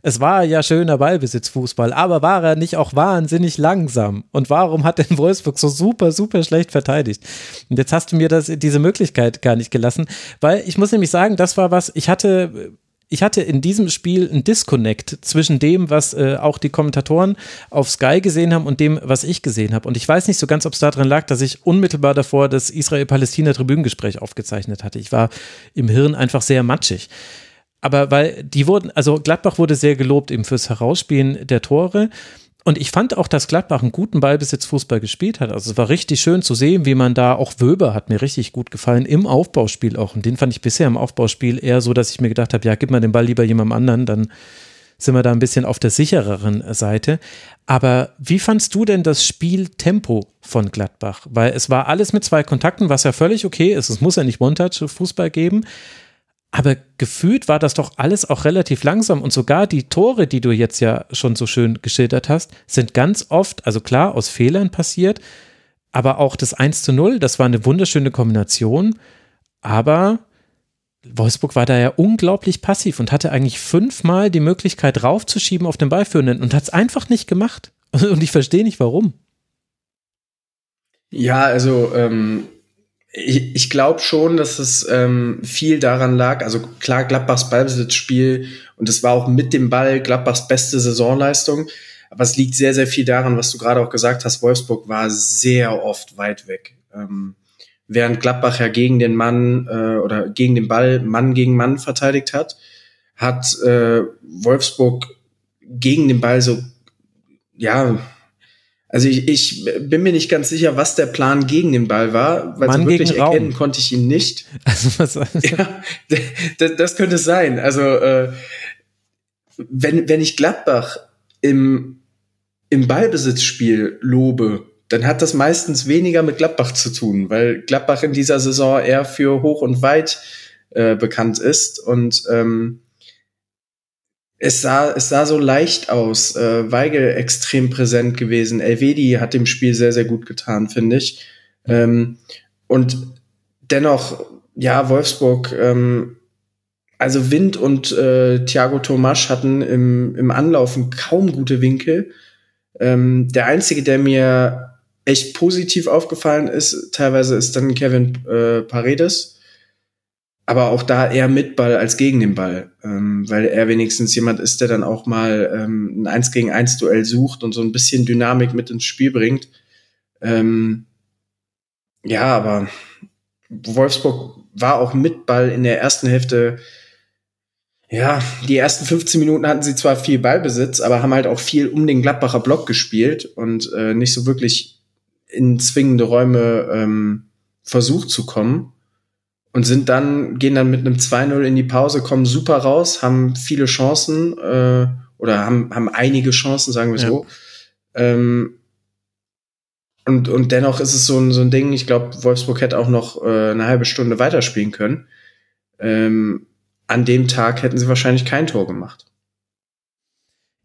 es war ja schöner Ballbesitzfußball, aber war er nicht auch wahnsinnig langsam? Und warum hat denn Wolfsburg so super, super schlecht verteidigt? Und jetzt hast du mir das, diese Möglichkeit gar nicht gelassen, weil ich muss nämlich sagen, das war was, ich hatte ich hatte in diesem Spiel ein Disconnect zwischen dem, was äh, auch die Kommentatoren auf Sky gesehen haben und dem, was ich gesehen habe. Und ich weiß nicht so ganz, ob es daran lag, dass ich unmittelbar davor das Israel-Palästina-Tribünengespräch aufgezeichnet hatte. Ich war im Hirn einfach sehr matschig. Aber weil die wurden, also Gladbach wurde sehr gelobt eben fürs Herausspielen der Tore. Und ich fand auch, dass Gladbach einen guten Ballbesitz-Fußball gespielt hat. Also es war richtig schön zu sehen, wie man da, auch Wöber hat mir richtig gut gefallen, im Aufbauspiel auch. Und den fand ich bisher im Aufbauspiel eher so, dass ich mir gedacht habe, ja, gib mal den Ball lieber jemandem anderen, dann sind wir da ein bisschen auf der sichereren Seite. Aber wie fandst du denn das Spieltempo von Gladbach? Weil es war alles mit zwei Kontakten, was ja völlig okay ist. Es muss ja nicht Montage-Fußball geben. Aber gefühlt war das doch alles auch relativ langsam und sogar die Tore, die du jetzt ja schon so schön geschildert hast, sind ganz oft, also klar, aus Fehlern passiert, aber auch das 1 zu 0, das war eine wunderschöne Kombination, aber Wolfsburg war da ja unglaublich passiv und hatte eigentlich fünfmal die Möglichkeit raufzuschieben auf den Ballführenden und hat es einfach nicht gemacht. Und ich verstehe nicht, warum. Ja, also ähm, ich, ich glaube schon, dass es ähm, viel daran lag. Also klar, Gladbachs Ballbesitzspiel und es war auch mit dem Ball Gladbachs beste Saisonleistung. Aber es liegt sehr, sehr viel daran, was du gerade auch gesagt hast. Wolfsburg war sehr oft weit weg. Ähm, während Gladbach ja gegen den Mann äh, oder gegen den Ball Mann gegen Mann verteidigt hat, hat äh, Wolfsburg gegen den Ball so, ja, also ich, ich bin mir nicht ganz sicher, was der Plan gegen den Ball war, weil Mann so wirklich erkennen konnte ich ihn nicht. Also was, Ja, das, das könnte sein. Also äh, wenn, wenn ich Gladbach im, im Ballbesitzspiel lobe, dann hat das meistens weniger mit Gladbach zu tun, weil Gladbach in dieser Saison eher für hoch und weit äh, bekannt ist und ähm, es sah, es sah so leicht aus. Äh, Weigel extrem präsent gewesen. Elvedi hat dem Spiel sehr, sehr gut getan, finde ich. Ähm, und dennoch, ja, Wolfsburg, ähm, also Wind und äh, Thiago Tomasch hatten im, im Anlaufen kaum gute Winkel. Ähm, der einzige, der mir echt positiv aufgefallen ist, teilweise ist dann Kevin äh, Paredes. Aber auch da eher mit Ball als gegen den Ball, ähm, weil er wenigstens jemand ist, der dann auch mal ähm, ein 1 gegen 1 Duell sucht und so ein bisschen Dynamik mit ins Spiel bringt. Ähm, ja, aber Wolfsburg war auch mit Ball in der ersten Hälfte. Ja, die ersten 15 Minuten hatten sie zwar viel Ballbesitz, aber haben halt auch viel um den Gladbacher Block gespielt und äh, nicht so wirklich in zwingende Räume ähm, versucht zu kommen und sind dann, gehen dann mit einem 2-0 in die Pause, kommen super raus, haben viele Chancen äh, oder haben, haben einige Chancen, sagen wir Ja. so. Ähm, und, und dennoch ist es so ein, so ein Ding, ich glaube, Wolfsburg hätte auch noch äh, eine halbe Stunde weiterspielen können. Ähm, an dem Tag hätten sie wahrscheinlich kein Tor gemacht.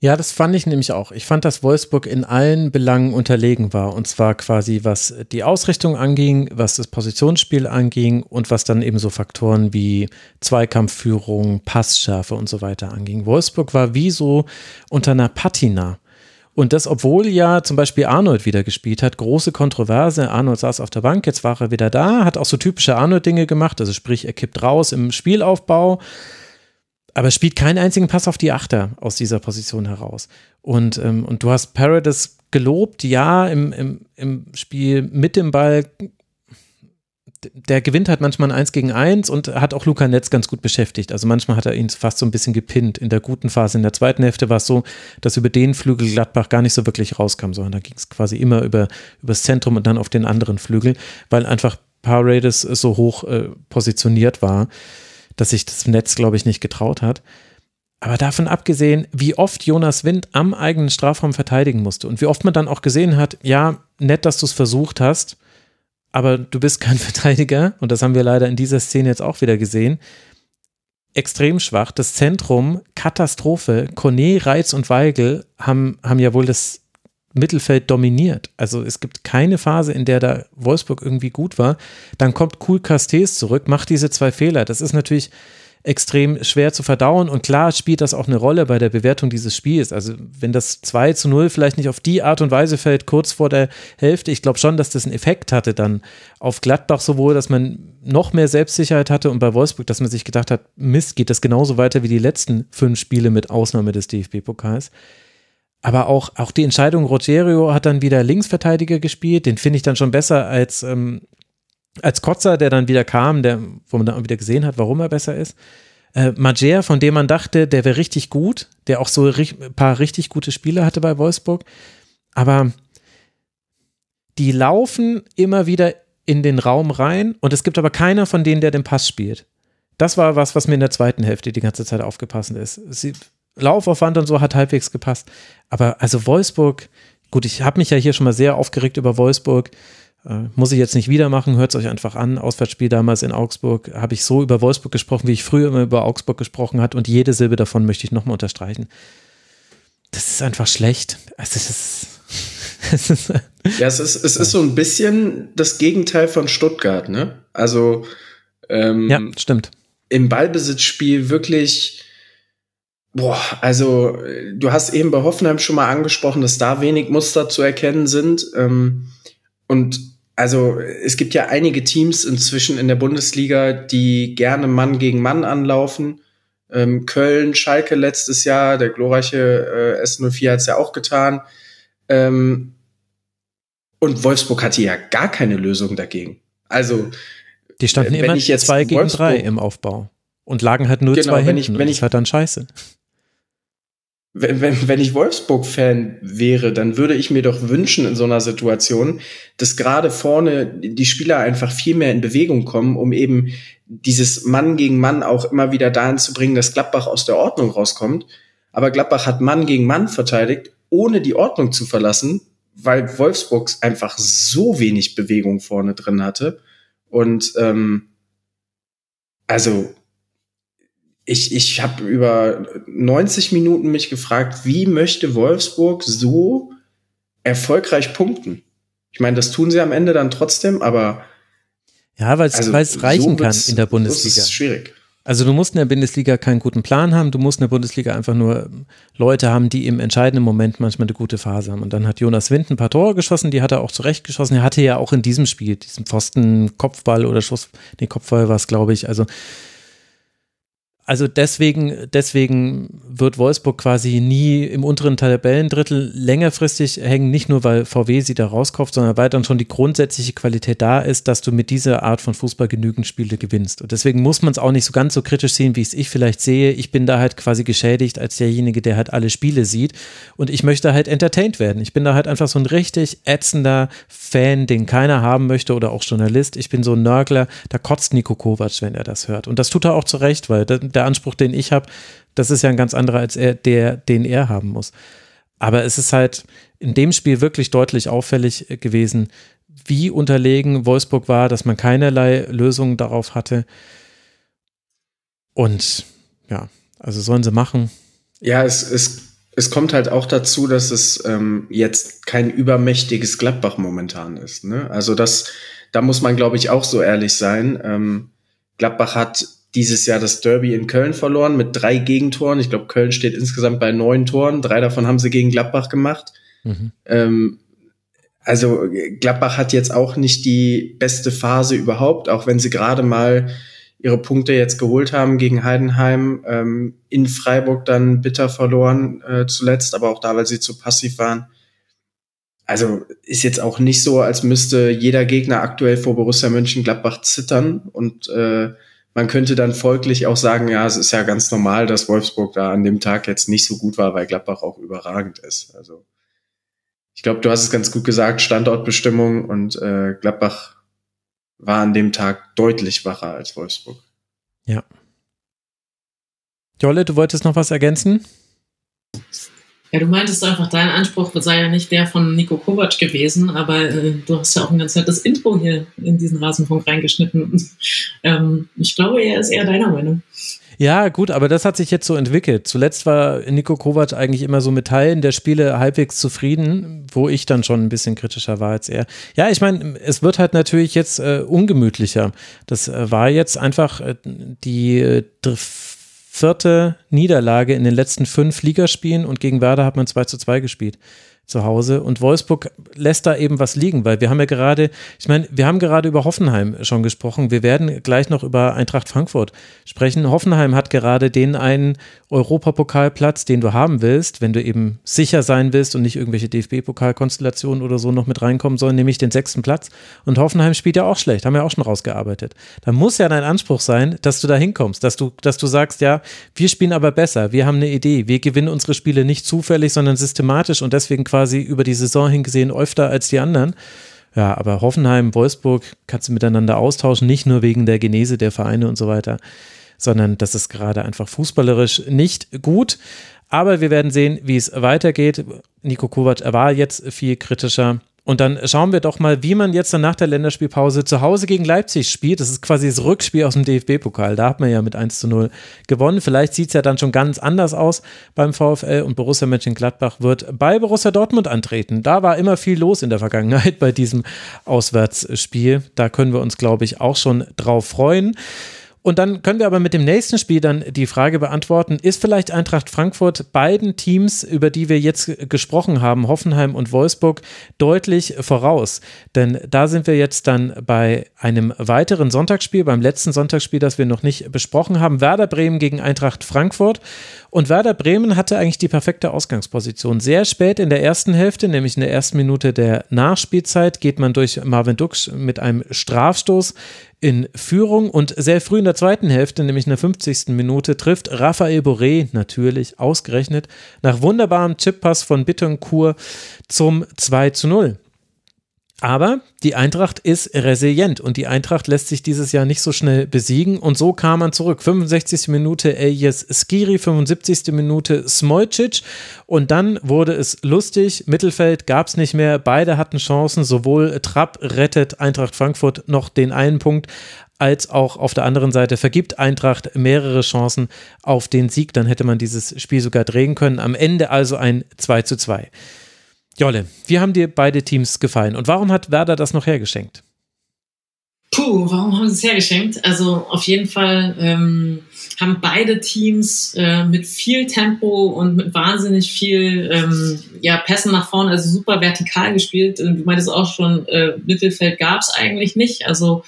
Ja, das fand ich nämlich auch. Ich fand, dass Wolfsburg in allen Belangen unterlegen war. Und zwar quasi, was die Ausrichtung anging, was das Positionsspiel anging und was dann eben so Faktoren wie Zweikampfführung, Passschärfe und so weiter anging. Wolfsburg war wie so unter einer Patina. Und das, obwohl ja zum Beispiel Arnold wieder gespielt hat, große Kontroverse. Arnold saß auf der Bank, jetzt war er wieder da, hat auch so typische Arnold-Dinge gemacht, also sprich, er kippt raus im Spielaufbau aber spielt keinen einzigen Pass auf die Achter aus dieser Position heraus. Und, ähm, und du hast Paredes gelobt, ja, im, im, im Spiel mit dem Ball, der gewinnt halt manchmal ein 1 gegen 1 und hat auch Luca Netz ganz gut beschäftigt. Also manchmal hat er ihn fast so ein bisschen gepinnt. In der guten Phase, in der zweiten Hälfte war es so, dass über den Flügel Gladbach gar nicht so wirklich rauskam, sondern da ging es quasi immer über übers Zentrum und dann auf den anderen Flügel, weil einfach Paredes so hoch äh, positioniert war dass sich das Netz, glaube ich, nicht getraut hat. Aber davon abgesehen, wie oft Jonas Wind am eigenen Strafraum verteidigen musste und wie oft man dann auch gesehen hat, ja, nett, dass du es versucht hast, aber du bist kein Verteidiger und das haben wir leider in dieser Szene jetzt auch wieder gesehen. Extrem schwach. Das Zentrum, Katastrophe. Kone, Reitz und Weigel haben, haben ja wohl das Mittelfeld dominiert. Also es gibt keine Phase, in der da Wolfsburg irgendwie gut war. Dann kommt Cool Castells zurück, macht diese zwei Fehler. Das ist natürlich extrem schwer zu verdauen und klar spielt das auch eine Rolle bei der Bewertung dieses Spiels. Also wenn das 2 zu 0 vielleicht nicht auf die Art und Weise fällt, kurz vor der Hälfte, ich glaube schon, dass das einen Effekt hatte dann auf Gladbach sowohl, dass man noch mehr Selbstsicherheit hatte und bei Wolfsburg, dass man sich gedacht hat, Mist, geht das genauso weiter wie die letzten fünf Spiele mit Ausnahme des DFB-Pokals. Aber auch, auch die Entscheidung, Rogerio hat dann wieder Linksverteidiger gespielt, den finde ich dann schon besser als, ähm, als Kotzer, der dann wieder kam, der, wo man dann wieder gesehen hat, warum er besser ist. Äh, Majer, von dem man dachte, der wäre richtig gut, der auch so ein paar richtig gute Spiele hatte bei Wolfsburg. Aber die laufen immer wieder in den Raum rein und es gibt aber keiner von denen, der den Pass spielt. Das war was, was mir in der zweiten Hälfte die ganze Zeit aufgepasst ist. Sie, Laufaufwand und so hat halbwegs gepasst. Aber also Wolfsburg, gut, ich habe mich ja hier schon mal sehr aufgeregt über Wolfsburg. Äh, muss ich jetzt nicht wieder machen, hört es euch einfach an. Auswärtsspiel damals in Augsburg habe ich so über Wolfsburg gesprochen, wie ich früher immer über Augsburg gesprochen hat und jede Silbe davon möchte ich nochmal unterstreichen. Das ist einfach schlecht. Also das ist, das ist ja, es ist, es ist so ein bisschen das Gegenteil von Stuttgart, ne? Also ähm, ja, stimmt. im Ballbesitzspiel wirklich Boah, also du hast eben bei Hoffenheim schon mal angesprochen, dass da wenig Muster zu erkennen sind. Ähm, und also es gibt ja einige Teams inzwischen in der Bundesliga, die gerne Mann gegen Mann anlaufen. Ähm, Köln, Schalke letztes Jahr, der glorreiche äh, S04 hat es ja auch getan. Ähm, und Wolfsburg hatte ja gar keine Lösung dagegen. Also die standen immer zwei gegen Wolfsburg, drei im Aufbau und lagen halt nur genau, zwei wenn hinten. Ich, wenn ich, das ist halt dann scheiße wenn, wenn, wenn ich Wolfsburg-Fan wäre, dann würde ich mir doch wünschen in so einer Situation, dass gerade vorne die Spieler einfach viel mehr in Bewegung kommen, um eben dieses Mann gegen Mann auch immer wieder dahin zu bringen, dass Gladbach aus der Ordnung rauskommt. Aber Gladbach hat Mann gegen Mann verteidigt, ohne die Ordnung zu verlassen, weil Wolfsburg einfach so wenig Bewegung vorne drin hatte. Und ähm, also ich, ich habe über 90 Minuten mich gefragt, wie möchte Wolfsburg so erfolgreich punkten? Ich meine, das tun sie am Ende dann trotzdem, aber ja, weil es also, reichen so kann in der Bundesliga. Das ist schwierig. Also du musst in der Bundesliga keinen guten Plan haben, du musst in der Bundesliga einfach nur Leute haben, die im entscheidenden Moment manchmal eine gute Phase haben. Und dann hat Jonas Wind ein paar Tore geschossen, die hat er auch zurecht geschossen. Er hatte ja auch in diesem Spiel, diesem Pfosten, Kopfball oder Schuss, nee, Kopfball war es, glaube ich. Also also deswegen, deswegen wird Wolfsburg quasi nie im unteren Tabellendrittel längerfristig hängen, nicht nur weil VW sie da rauskauft, sondern weil dann schon die grundsätzliche Qualität da ist, dass du mit dieser Art von Fußball genügend Spiele gewinnst. Und deswegen muss man es auch nicht so ganz so kritisch sehen, wie es ich vielleicht sehe. Ich bin da halt quasi geschädigt als derjenige, der halt alle Spiele sieht und ich möchte halt entertained werden. Ich bin da halt einfach so ein richtig ätzender Fan, den keiner haben möchte oder auch Journalist. Ich bin so ein Nörgler, da kotzt Nico Kovac, wenn er das hört. Und das tut er auch zu Recht, weil der der Anspruch, den ich habe, das ist ja ein ganz anderer als er, der, den er haben muss. Aber es ist halt in dem Spiel wirklich deutlich auffällig gewesen, wie unterlegen Wolfsburg war, dass man keinerlei Lösungen darauf hatte. Und ja, also sollen sie machen. Ja, es, es, es kommt halt auch dazu, dass es ähm, jetzt kein übermächtiges Gladbach momentan ist. Ne? Also das, da muss man, glaube ich, auch so ehrlich sein. Ähm, Gladbach hat dieses Jahr das Derby in Köln verloren mit drei Gegentoren. Ich glaube, Köln steht insgesamt bei neun Toren. Drei davon haben sie gegen Gladbach gemacht. Mhm. Ähm, also Gladbach hat jetzt auch nicht die beste Phase überhaupt, auch wenn sie gerade mal ihre Punkte jetzt geholt haben gegen Heidenheim, ähm, in Freiburg dann bitter verloren äh, zuletzt, aber auch da, weil sie zu passiv waren. Also ist jetzt auch nicht so, als müsste jeder Gegner aktuell vor Borussia Mönchengladbach zittern und äh, man könnte dann folglich auch sagen, ja, es ist ja ganz normal, dass Wolfsburg da an dem Tag jetzt nicht so gut war, weil Gladbach auch überragend ist. Also ich glaube, du hast es ganz gut gesagt, Standortbestimmung und äh, Gladbach war an dem Tag deutlich wacher als Wolfsburg. Ja. Jolle, du wolltest noch was ergänzen? Ja, du meintest einfach, dein Anspruch sei ja nicht der von Nico Kovac gewesen, aber äh, du hast ja auch ein ganz nettes Intro hier in diesen Rasenfunk reingeschnitten. Ähm, ich glaube, er ist eher deiner Meinung. Ja, gut, aber das hat sich jetzt so entwickelt. Zuletzt war Nico Kovac eigentlich immer so mit Teilen der Spiele halbwegs zufrieden, wo ich dann schon ein bisschen kritischer war als er. Ja, ich meine, es wird halt natürlich jetzt äh, ungemütlicher. Das äh, war jetzt einfach äh, die äh, vierte Niederlage in den letzten fünf Ligaspielen und gegen Werder hat man 2 zu 2 gespielt zu Hause. Und Wolfsburg lässt da eben was liegen, weil wir haben ja gerade, ich meine, wir haben gerade über Hoffenheim schon gesprochen. Wir werden gleich noch über Eintracht Frankfurt sprechen. Hoffenheim hat gerade den einen Europapokalplatz, den du haben willst, wenn du eben sicher sein willst und nicht irgendwelche DFB-Pokalkonstellationen oder so noch mit reinkommen sollen, nämlich den sechsten Platz. Und Hoffenheim spielt ja auch schlecht, haben wir auch schon rausgearbeitet. Da muss ja dein Anspruch sein, dass du da hinkommst, dass du, dass du sagst, ja, wir spielen aber besser, wir haben eine Idee, wir gewinnen unsere Spiele nicht zufällig, sondern systematisch und deswegen quasi über die Saison hingesehen öfter als die anderen. Ja, aber Hoffenheim, Wolfsburg kannst du miteinander austauschen, nicht nur wegen der Genese der Vereine und so weiter sondern das ist gerade einfach fußballerisch nicht gut. Aber wir werden sehen, wie es weitergeht. Nico Kovac war jetzt viel kritischer. Und dann schauen wir doch mal, wie man jetzt dann nach der Länderspielpause zu Hause gegen Leipzig spielt. Das ist quasi das Rückspiel aus dem DFB-Pokal. Da hat man ja mit 1 zu 0 gewonnen. Vielleicht sieht es ja dann schon ganz anders aus beim VfL und Borussia Mönchengladbach wird bei Borussia Dortmund antreten. Da war immer viel los in der Vergangenheit bei diesem Auswärtsspiel. Da können wir uns, glaube ich, auch schon drauf freuen. Und dann können wir aber mit dem nächsten Spiel dann die Frage beantworten, ist vielleicht Eintracht Frankfurt beiden Teams, über die wir jetzt gesprochen haben, Hoffenheim und Wolfsburg, deutlich voraus? Denn da sind wir jetzt dann bei einem weiteren Sonntagsspiel, beim letzten Sonntagsspiel, das wir noch nicht besprochen haben, Werder Bremen gegen Eintracht Frankfurt. Und Werder Bremen hatte eigentlich die perfekte Ausgangsposition. Sehr spät in der ersten Hälfte, nämlich in der ersten Minute der Nachspielzeit, geht man durch Marvin Dux mit einem Strafstoß in Führung und sehr früh in der zweiten Hälfte, nämlich in der 50. Minute, trifft Raphael Boré natürlich ausgerechnet nach wunderbarem Chippass von Bittencourt zum 2 zu 0. Aber die Eintracht ist resilient und die Eintracht lässt sich dieses Jahr nicht so schnell besiegen und so kam man zurück. 65. Minute Elias Skiri, 75. Minute Smolcic und dann wurde es lustig. Mittelfeld gab es nicht mehr. Beide hatten Chancen. Sowohl Trapp rettet Eintracht Frankfurt noch den einen Punkt, als auch auf der anderen Seite vergibt Eintracht mehrere Chancen auf den Sieg. Dann hätte man dieses Spiel sogar drehen können. Am Ende also ein 2 zu 2. Jolle, wie haben dir beide Teams gefallen und warum hat Werder das noch hergeschenkt? Puh, warum haben sie es hergeschenkt? Also auf jeden Fall ähm, haben beide Teams äh, mit viel Tempo und mit wahnsinnig viel ähm, ja, Pässen nach vorne, also super vertikal gespielt. Du meintest auch schon, äh, Mittelfeld gab es eigentlich nicht. Also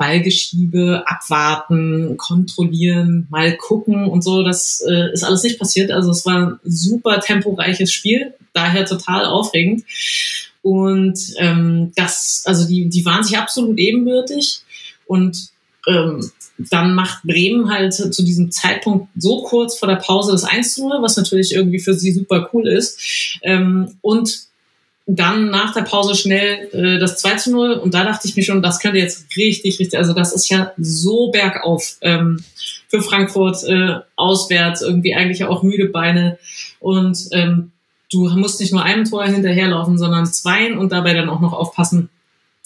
Ballgeschiebe, abwarten, kontrollieren, mal gucken und so. Das äh, ist alles nicht passiert. Also es war ein super temporeiches Spiel, daher total aufregend. Und ähm, das, also die, die waren sich absolut ebenbürtig. Und ähm, dann macht Bremen halt zu diesem Zeitpunkt so kurz vor der Pause das 1 0, was natürlich irgendwie für sie super cool ist. Ähm, und dann nach der Pause schnell äh, das 2 zu 0 und da dachte ich mir schon, das könnte jetzt richtig, richtig, also das ist ja so bergauf ähm, für Frankfurt äh, auswärts, irgendwie eigentlich auch müde Beine. Und ähm, du musst nicht nur einem Tor hinterherlaufen, sondern zweien und dabei dann auch noch aufpassen,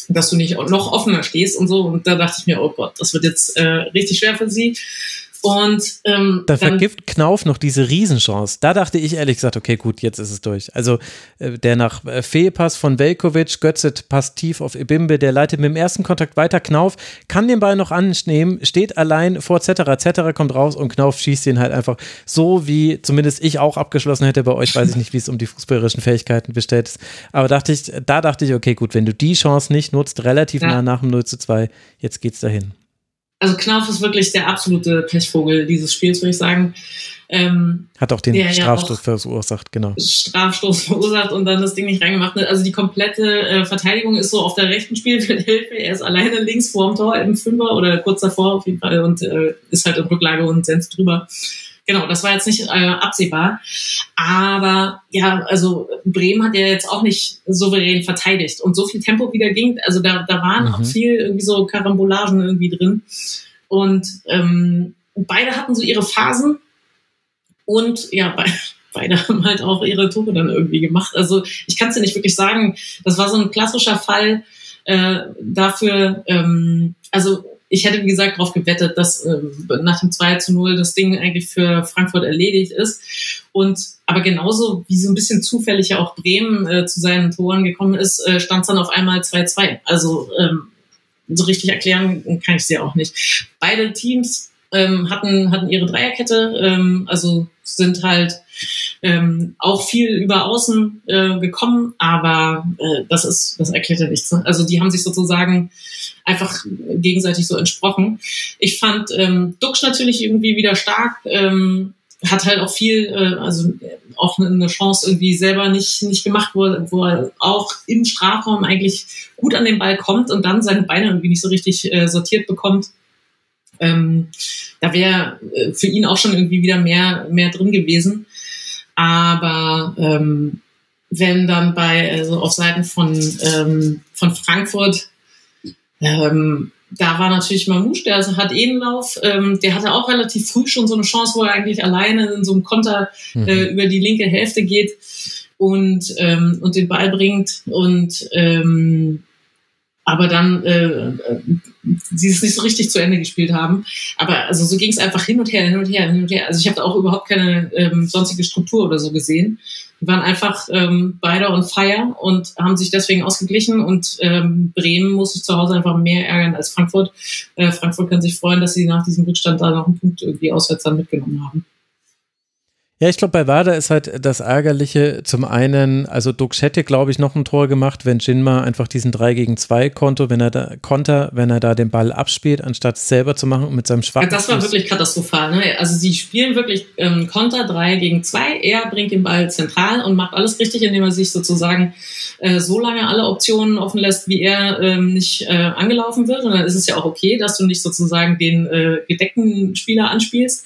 dass du nicht noch offener stehst und so. Und da dachte ich mir, oh Gott, das wird jetzt äh, richtig schwer für sie und ähm, da vergibt Knauf noch diese Riesenchance. Da dachte ich ehrlich gesagt, okay, gut, jetzt ist es durch. Also äh, der nach äh, Fehlpass von Velkovic, Götzet passt tief auf Ibimbe, der leitet mit dem ersten Kontakt weiter. Knauf kann den Ball noch annehmen, steht allein vor Zetterer. Zetterer kommt raus und Knauf schießt ihn halt einfach so, wie zumindest ich auch abgeschlossen hätte. Bei euch weiß ich nicht, wie es um die fußballerischen Fähigkeiten bestellt ist. Aber dachte ich, da dachte ich, okay, gut, wenn du die Chance nicht nutzt, relativ ja. nah nach dem 0 zu 2, jetzt geht's dahin also Knauf ist wirklich der absolute Pechvogel dieses Spiels, würde ich sagen. Ähm, Hat auch den Strafstoß ja auch verursacht, genau. Strafstoß verursacht und dann das Ding nicht reingemacht. Also die komplette äh, Verteidigung ist so auf der rechten Spielfeldhilfe. Er ist alleine links vorm Tor im Fünfer oder kurz davor auf jeden Fall und äh, ist halt in Rücklage und senzt drüber. Genau, das war jetzt nicht äh, absehbar. Aber ja, also Bremen hat ja jetzt auch nicht souverän verteidigt und so viel Tempo wieder ging. Also da, da waren mhm. auch viel irgendwie so Karambolagen irgendwie drin. Und ähm, beide hatten so ihre Phasen und ja, be beide haben halt auch ihre Tore dann irgendwie gemacht. Also ich kann es dir nicht wirklich sagen. Das war so ein klassischer Fall äh, dafür, ähm, also ich hätte, wie gesagt, darauf gewettet, dass äh, nach dem 2 zu 0 das Ding eigentlich für Frankfurt erledigt ist. Und aber genauso wie so ein bisschen zufällig ja auch Bremen äh, zu seinen Toren gekommen ist, äh, stand es dann auf einmal 2-2. Also ähm, so richtig erklären kann ich sie auch nicht. Beide Teams ähm, hatten, hatten ihre Dreierkette, ähm, also sind halt ähm, auch viel über Außen äh, gekommen, aber äh, das ist, das erklärt ja nichts. Ne? Also die haben sich sozusagen einfach gegenseitig so entsprochen. Ich fand ähm, Duxch natürlich irgendwie wieder stark, ähm, hat halt auch viel, äh, also auch eine Chance irgendwie selber nicht, nicht gemacht, wo, wo er auch im Strafraum eigentlich gut an den Ball kommt und dann seine Beine irgendwie nicht so richtig äh, sortiert bekommt. Ähm, da wäre äh, für ihn auch schon irgendwie wieder mehr, mehr drin gewesen. Aber ähm, wenn dann bei, also auf Seiten von, ähm, von Frankfurt, ähm, da war natürlich Mamouche, der hat eh einen Lauf, ähm, der hatte auch relativ früh schon so eine Chance, wo er eigentlich alleine in so einem Konter mhm. äh, über die linke Hälfte geht und, ähm, und den Ball bringt und ähm, aber dann äh, sie es nicht so richtig zu Ende gespielt haben. Aber also so ging es einfach hin und her, hin und her, hin und her. Also ich habe da auch überhaupt keine ähm, sonstige Struktur oder so gesehen. Die waren einfach ähm, beide on fire und haben sich deswegen ausgeglichen. Und ähm, Bremen muss sich zu Hause einfach mehr ärgern als Frankfurt. Äh, Frankfurt kann sich freuen, dass sie nach diesem Rückstand da noch einen Punkt irgendwie auswärts dann mitgenommen haben. Ja, ich glaube, bei Werder ist halt das Ärgerliche zum einen, also Dux hätte, glaube ich, noch ein Tor gemacht, wenn Jinma einfach diesen 3 gegen 2 Konto, wenn er da Konter, wenn er da den Ball abspielt, anstatt es selber zu machen und mit seinem schwachen. Ja, das war wirklich katastrophal. Ne? Also sie spielen wirklich ähm, Konter 3 gegen 2. Er bringt den Ball zentral und macht alles richtig, indem er sich sozusagen äh, so lange alle Optionen offen lässt, wie er ähm, nicht äh, angelaufen wird. Und dann ist es ja auch okay, dass du nicht sozusagen den äh, gedeckten Spieler anspielst.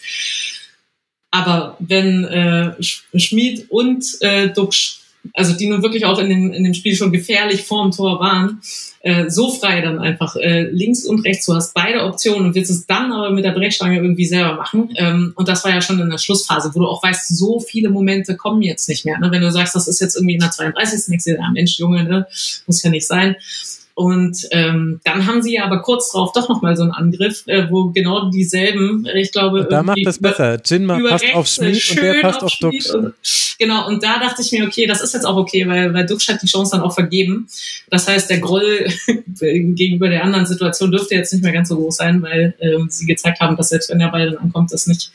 Aber wenn äh, Schmid und äh, Duxch, also die nun wirklich auch in dem, in dem Spiel schon gefährlich vorm Tor waren, äh, so frei dann einfach äh, links und rechts, du hast beide Optionen und willst es dann aber mit der Brechstange irgendwie selber machen. Ähm, und das war ja schon in der Schlussphase, wo du auch weißt, so viele Momente kommen jetzt nicht mehr. Ne? Wenn du sagst, das ist jetzt irgendwie in der 32. Nächste, ja, Mensch, Junge, ne? muss ja nicht sein. Und ähm, dann haben sie ja aber kurz drauf doch nochmal so einen Angriff, äh, wo genau dieselben, ich glaube. Da macht das besser. Jinma passt auf Schmied und der passt auf, auf Dux. Und, genau, und da dachte ich mir, okay, das ist jetzt auch okay, weil, weil Dux hat die Chance dann auch vergeben. Das heißt, der Groll gegenüber der anderen Situation dürfte jetzt nicht mehr ganz so groß sein, weil ähm, sie gezeigt haben, dass selbst wenn der Ball dann ankommt, das nicht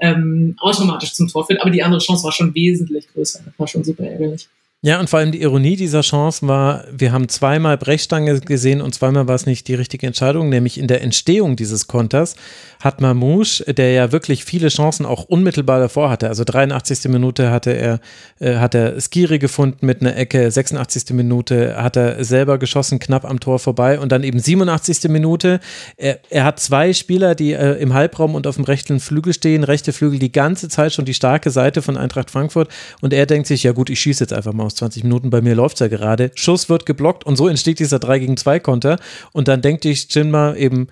ähm, automatisch zum Tor führt. Aber die andere Chance war schon wesentlich größer. Das war schon super ärgerlich. Ja, und vor allem die Ironie dieser Chance war, wir haben zweimal Brechstange gesehen und zweimal war es nicht die richtige Entscheidung, nämlich in der Entstehung dieses Konters hat Mamouche, der ja wirklich viele Chancen auch unmittelbar davor hatte, also 83. Minute hatte er, äh, hat er Skiri gefunden mit einer Ecke, 86. Minute hat er selber geschossen, knapp am Tor vorbei und dann eben 87. Minute, er, er hat zwei Spieler, die äh, im Halbraum und auf dem rechten Flügel stehen, rechte Flügel die ganze Zeit schon die starke Seite von Eintracht Frankfurt und er denkt sich, ja gut, ich schieße jetzt einfach mal aus 20 Minuten, bei mir läuft es ja gerade. Schuss wird geblockt und so entsteht dieser 3 gegen 2 Konter. Und dann denkt ich Jinma eben,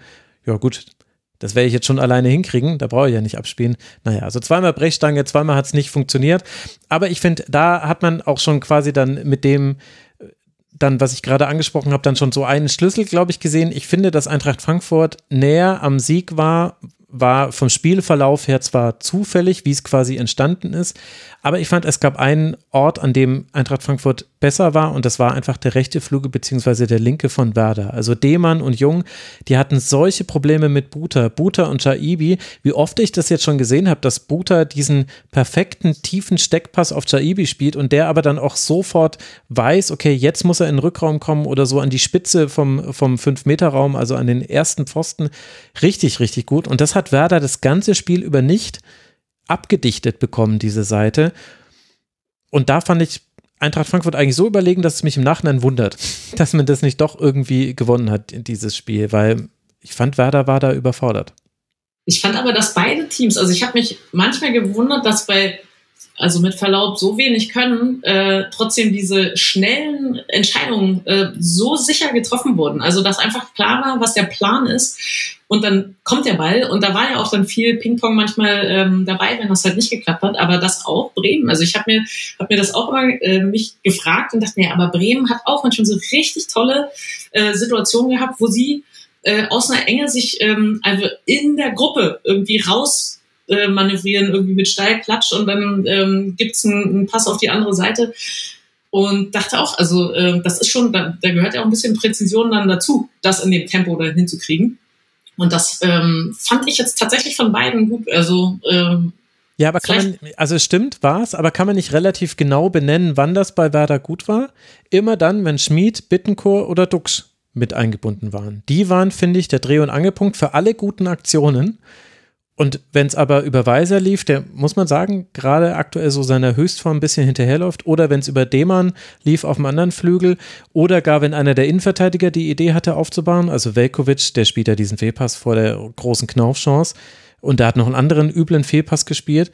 ja gut, das werde ich jetzt schon alleine hinkriegen, da brauche ich ja nicht abspielen. Naja, also zweimal Brechstange, zweimal hat es nicht funktioniert. Aber ich finde, da hat man auch schon quasi dann mit dem, dann, was ich gerade angesprochen habe, dann schon so einen Schlüssel, glaube ich, gesehen. Ich finde, dass Eintracht Frankfurt näher am Sieg war, war vom Spielverlauf her zwar zufällig, wie es quasi entstanden ist, aber ich fand, es gab einen Ort, an dem Eintracht Frankfurt besser war und das war einfach der rechte Flügel beziehungsweise der linke von Werder. Also Demann und Jung, die hatten solche Probleme mit Buta. Buta und Jaibi, wie oft ich das jetzt schon gesehen habe, dass Buta diesen perfekten tiefen Steckpass auf Jaibi spielt und der aber dann auch sofort weiß, okay, jetzt muss er in den Rückraum kommen oder so an die Spitze vom, vom 5-Meter-Raum, also an den ersten Pfosten. Richtig, richtig gut. Und das hat Werder das ganze Spiel über nicht abgedichtet bekommen, diese Seite. Und da fand ich Eintracht Frankfurt eigentlich so überlegen, dass es mich im Nachhinein wundert, dass man das nicht doch irgendwie gewonnen hat, dieses Spiel, weil ich fand, Werder war da überfordert. Ich fand aber, dass beide Teams, also ich habe mich manchmal gewundert, dass bei also mit Verlaub so wenig können, äh, trotzdem diese schnellen Entscheidungen äh, so sicher getroffen wurden. Also dass einfach klar war, was der Plan ist. Und dann kommt der Ball und da war ja auch dann viel Ping-Pong manchmal ähm, dabei, wenn das halt nicht geklappt hat. Aber das auch Bremen. Also ich habe mir, hab mir das auch immer äh, mich gefragt und dachte mir, aber Bremen hat auch manchmal so richtig tolle äh, Situationen gehabt, wo sie äh, aus einer Enge sich ähm, also in der Gruppe irgendwie raus äh, manövrieren, irgendwie mit Steilklatsch und dann ähm, gibt es einen, einen Pass auf die andere Seite. Und dachte auch, also äh, das ist schon, da, da gehört ja auch ein bisschen Präzision dann dazu, das in dem Tempo dann hinzukriegen. Und das ähm, fand ich jetzt tatsächlich von beiden gut. Also ähm, ja, aber kann man, also es stimmt, war es, aber kann man nicht relativ genau benennen, wann das bei Werder gut war? Immer dann, wenn Schmid, Bittenkur oder Dux mit eingebunden waren. Die waren, finde ich, der Dreh- und Angelpunkt für alle guten Aktionen. Und wenn es aber über Weiser lief, der muss man sagen, gerade aktuell so seiner Höchstform ein bisschen hinterherläuft, oder wenn es über Demann lief auf dem anderen Flügel, oder gar wenn einer der Innenverteidiger die Idee hatte aufzubauen, also Velkovic, der spielt ja diesen Fehlpass vor der großen Knaufchance und der hat noch einen anderen üblen Fehlpass gespielt.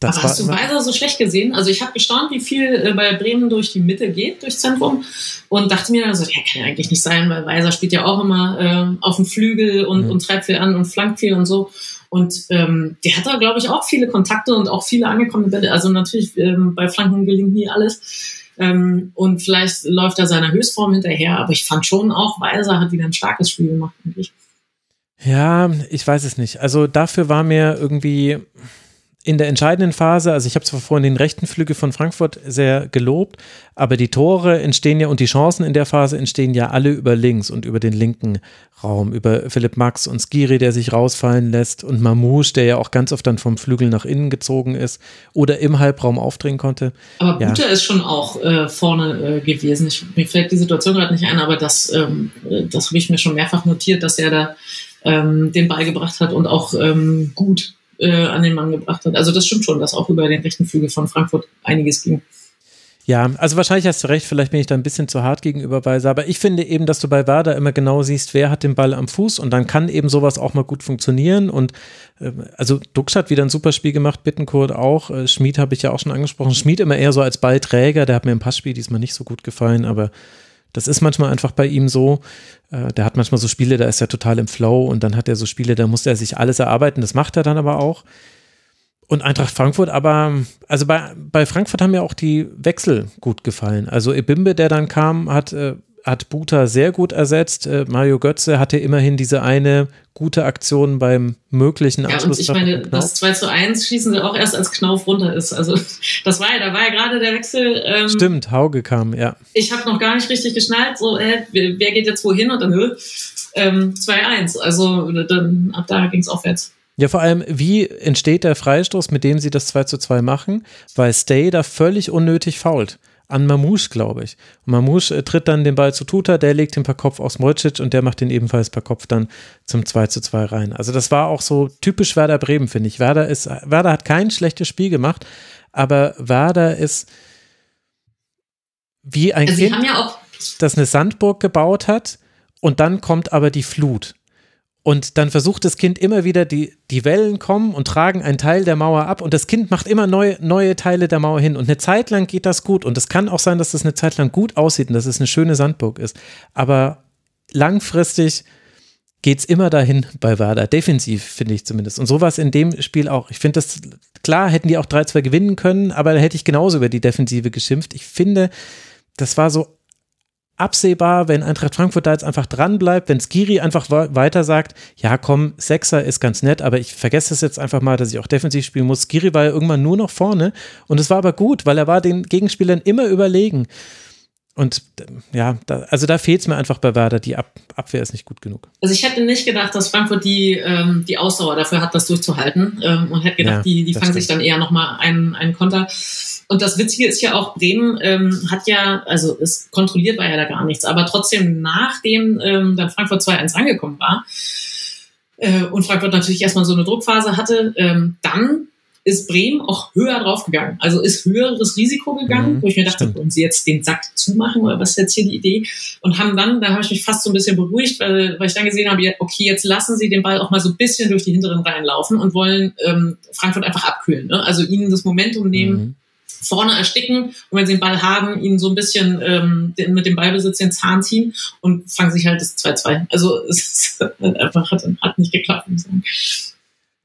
Das Aber hast du Weiser so schlecht gesehen? Also ich habe gestaunt, wie viel äh, bei Bremen durch die Mitte geht, durchs Zentrum und dachte mir also, ja, kann ja eigentlich nicht sein, weil Weiser spielt ja auch immer äh, auf dem Flügel und, mhm. und treibt viel an und flankt viel und so. Und ähm, der hat da, glaube ich, auch viele Kontakte und auch viele angekommene Bälle. Also natürlich ähm, bei Flanken gelingt nie alles. Ähm, und vielleicht läuft er seiner Höchstform hinterher, aber ich fand schon auch, Weiser hat wieder ein starkes Spiel gemacht, eigentlich. Ja, ich weiß es nicht. Also dafür war mir irgendwie in der entscheidenden Phase, also ich habe zwar vorhin den rechten Flügel von Frankfurt sehr gelobt, aber die Tore entstehen ja und die Chancen in der Phase entstehen ja alle über links und über den linken Raum, über Philipp Max und Skiri, der sich rausfallen lässt und Mamouche, der ja auch ganz oft dann vom Flügel nach innen gezogen ist oder im Halbraum aufdrehen konnte. Aber Ja. Gute ist schon auch äh, vorne äh, gewesen. Ich, mir fällt die Situation gerade nicht ein, aber das, ähm, äh, das habe ich mir schon mehrfach notiert, dass er da ähm, den Ball gebracht hat und auch ähm, gut äh, an den Mann gebracht hat. Also das stimmt schon, dass auch über den rechten Flügel von Frankfurt einiges ging. Ja, also wahrscheinlich hast du recht, vielleicht bin ich da ein bisschen zu hart gegenüber Weiser, aber ich finde eben, dass du bei Werder immer genau siehst, wer hat den Ball am Fuß und dann kann eben sowas auch mal gut funktionieren und äh, also Dux hat wieder ein super Spiel gemacht, Bittenkurt auch, äh, Schmid habe ich ja auch schon angesprochen, Schmid immer eher so als Ballträger, der hat mir im Passspiel diesmal nicht so gut gefallen, aber das ist manchmal einfach bei ihm so. Äh, Der hat manchmal so Spiele, da ist er total im Flow und dann hat er so Spiele, da muss er sich alles erarbeiten. Das macht er dann aber auch. Und Eintracht Frankfurt, aber also bei, bei Frankfurt haben mir auch die Wechsel gut gefallen. Also Ebimbe, der dann kam, hat, äh, hat Buta sehr gut ersetzt. Äh, Mario Götze hatte immerhin diese eine gute Aktion beim möglichen Ja, und Anschluss. ich meine, das 2 zu 1 schießen sie auch erst, als Knauf runter ist. Also das war ja, da war ja gerade der Wechsel. Ähm, Stimmt, Hauge kam, ja. ich habe noch gar nicht richtig geschnallt, so, äh, wer wer geht jetzt wohin? Und dann, äh, ähm, 2-1. Also dann ab da ging es aufwärts. Ja, vor allem, wie entsteht der Freistoß, mit dem sie das 2 zu 2 machen? Weil Stay da völlig unnötig fault. An Mamouche, glaube ich. Und Mamouche äh, tritt dann den Ball zu Tuta, der legt den per Kopf aus Mojcic und der macht den ebenfalls per Kopf dann zum 2 zu 2 rein. Also das war auch so typisch Werder Bremen, finde ich. Werder ist, Werder hat kein schlechtes Spiel gemacht, aber Werder ist wie ein Also Kind haben ja auch das eine Sandburg gebaut hat und dann kommt aber die Flut. Und dann versucht das Kind immer wieder, die, die Wellen kommen und tragen einen Teil der Mauer ab und das Kind macht immer neue, neue Teile der Mauer hin. Und eine Zeit lang geht das gut. Und es kann auch sein, dass das eine Zeit lang gut aussieht und dass es eine schöne Sandburg ist. Aber langfristig geht es immer dahin bei Werder. Defensiv, finde ich zumindest. Und sowas in dem Spiel auch. Ich finde das, klar, hätten die auch 3-2 gewinnen können, aber da hätte ich genauso über die Defensive geschimpft. Ich finde, das war so absehbar, wenn Eintracht Frankfurt da jetzt einfach dran bleibt, wenn Skiri einfach weiter sagt, ja komm, Sechser ist ganz nett, aber ich vergesse es jetzt einfach mal, dass ich auch defensiv spielen muss. Skiri war ja irgendwann nur noch vorne und es war aber gut, weil er war den Gegenspielern immer überlegen. Und ja, da, also da fehlt es mir einfach bei Werder, die Ab Abwehr ist nicht gut genug. Also ich hätte nicht gedacht, dass Frankfurt die, ähm, die Ausdauer dafür hat, das durchzuhalten. Ähm, und hätte gedacht, Ja, die, die fangen stimmt. sich dann eher nochmal einen, einen Konter. Und das Witzige ist ja auch, Bremen ähm, hat ja, also es kontrolliert war ja da gar nichts, aber trotzdem, nachdem ähm, dann Frankfurt 2-1 angekommen war äh, und Frankfurt natürlich erstmal so eine Druckphase hatte, ähm, dann ist Bremen auch höher draufgegangen. Also ist höheres Risiko gegangen, Mhm, wo ich mir dachte, stimmt. wollen sie jetzt den Sack zumachen oder was ist jetzt hier die Idee? Und haben dann, da habe ich mich fast so ein bisschen beruhigt, weil, weil ich dann gesehen habe, okay, jetzt lassen sie den Ball auch mal so ein bisschen durch die hinteren Reihen laufen und wollen ähm, Frankfurt einfach abkühlen. Ne? Also ihnen das Momentum nehmen, Mhm. vorne ersticken und wenn sie den Ball haben, ihnen so ein bisschen ähm, den, mit dem Ballbesitz den Zahn ziehen und fangen sich halt das 2-2. Also es ist einfach hat, hat nicht geklappt, muss ich sagen.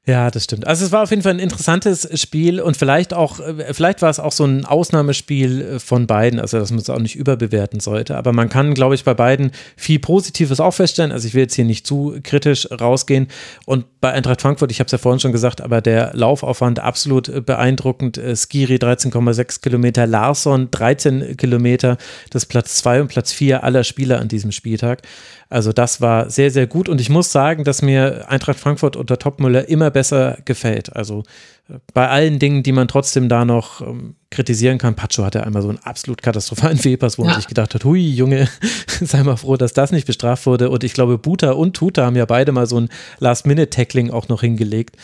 Ja, das stimmt. Also es war auf jeden Fall ein interessantes Spiel und vielleicht auch, äh, vielleicht war es auch so ein Ausnahmespiel äh, von beiden, also dass man es auch nicht überbewerten sollte. Aber man kann, glaube ich, bei beiden viel Positives auch feststellen. Also ich will jetzt hier nicht zu kritisch rausgehen. Und bei Eintracht Frankfurt, ich habe es ja vorhin schon gesagt, aber der Laufaufwand absolut äh, beeindruckend. Skiri 13,6 Kilometer, Larsson 13 Kilometer, das ist Platz zwei und Platz vier aller Spieler an diesem Spieltag. Also das war sehr, sehr gut und ich muss sagen, dass mir Eintracht Frankfurt unter Topmüller immer besser gefällt. Also äh, bei allen Dingen, die man trotzdem da noch ähm, kritisieren kann. Pacho hatte einmal so einen absolut katastrophalen Fehlpass, wo man Ja. sich gedacht hat, hui Junge, sei mal froh, dass das nicht bestraft wurde. Und ich glaube, Buta und Tuta haben ja beide mal so ein Last-Minute-Tackling auch noch hingelegt.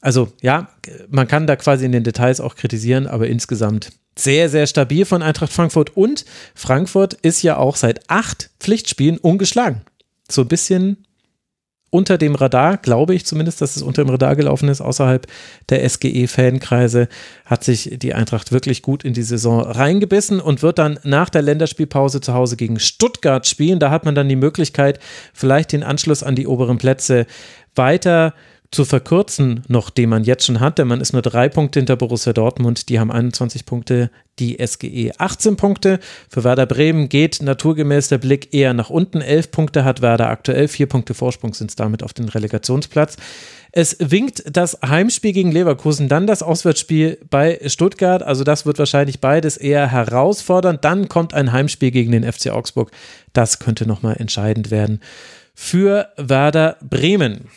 Also ja, man kann da quasi in den Details auch kritisieren, aber insgesamt sehr, sehr stabil von Eintracht Frankfurt. Und Frankfurt ist ja auch seit acht Pflichtspielen ungeschlagen. So ein bisschen unter dem Radar, glaube ich zumindest, dass es unter dem Radar gelaufen ist, außerhalb der SGE-Fankreise, hat sich die Eintracht wirklich gut in die Saison reingebissen und wird dann nach der Länderspielpause zu Hause gegen Stuttgart spielen. Da hat man dann die Möglichkeit, vielleicht den Anschluss an die oberen Plätze weiter zu verkürzen, noch den man jetzt schon hat, denn man ist nur drei Punkte hinter Borussia Dortmund, die haben 21 Punkte, die SGE 18 Punkte. Für Werder Bremen geht naturgemäß der Blick eher nach unten. 11 Punkte hat Werder aktuell, vier Punkte Vorsprung sind es damit auf den Relegationsplatz. Es winkt das Heimspiel gegen Leverkusen, dann das Auswärtsspiel bei Stuttgart. Also das wird wahrscheinlich beides eher herausfordernd. Dann kommt ein Heimspiel gegen den FC Augsburg. Das könnte nochmal entscheidend werden für Werder Bremen.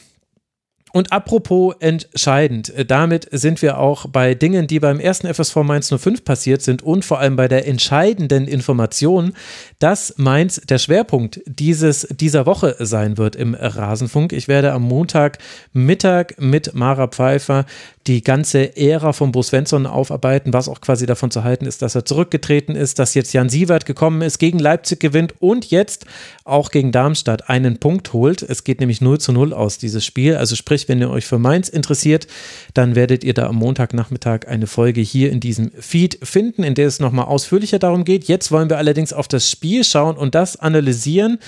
Und apropos entscheidend, äh, damit sind wir auch bei Dingen, die beim ersten FSV Mainz 05 passiert sind und vor allem bei der entscheidenden Information, dass Mainz der Schwerpunkt dieses, dieser Woche sein wird im Rasenfunk. Ich werde am Montagmittag mit Mara Pfeiffer die ganze Ära von Bo Svensson aufarbeiten, was auch quasi davon zu halten ist, dass er zurückgetreten ist, dass jetzt Jan Sievert gekommen ist, gegen Leipzig gewinnt und jetzt auch gegen Darmstadt einen Punkt holt. Es geht nämlich 0 zu 0 aus, dieses Spiel. Also sprich, wenn ihr euch für Mainz interessiert, dann werdet ihr da am Montagnachmittag eine Folge hier in diesem Feed finden, in der es nochmal ausführlicher darum geht. Jetzt wollen wir allerdings auf das Spiel schauen und das analysieren.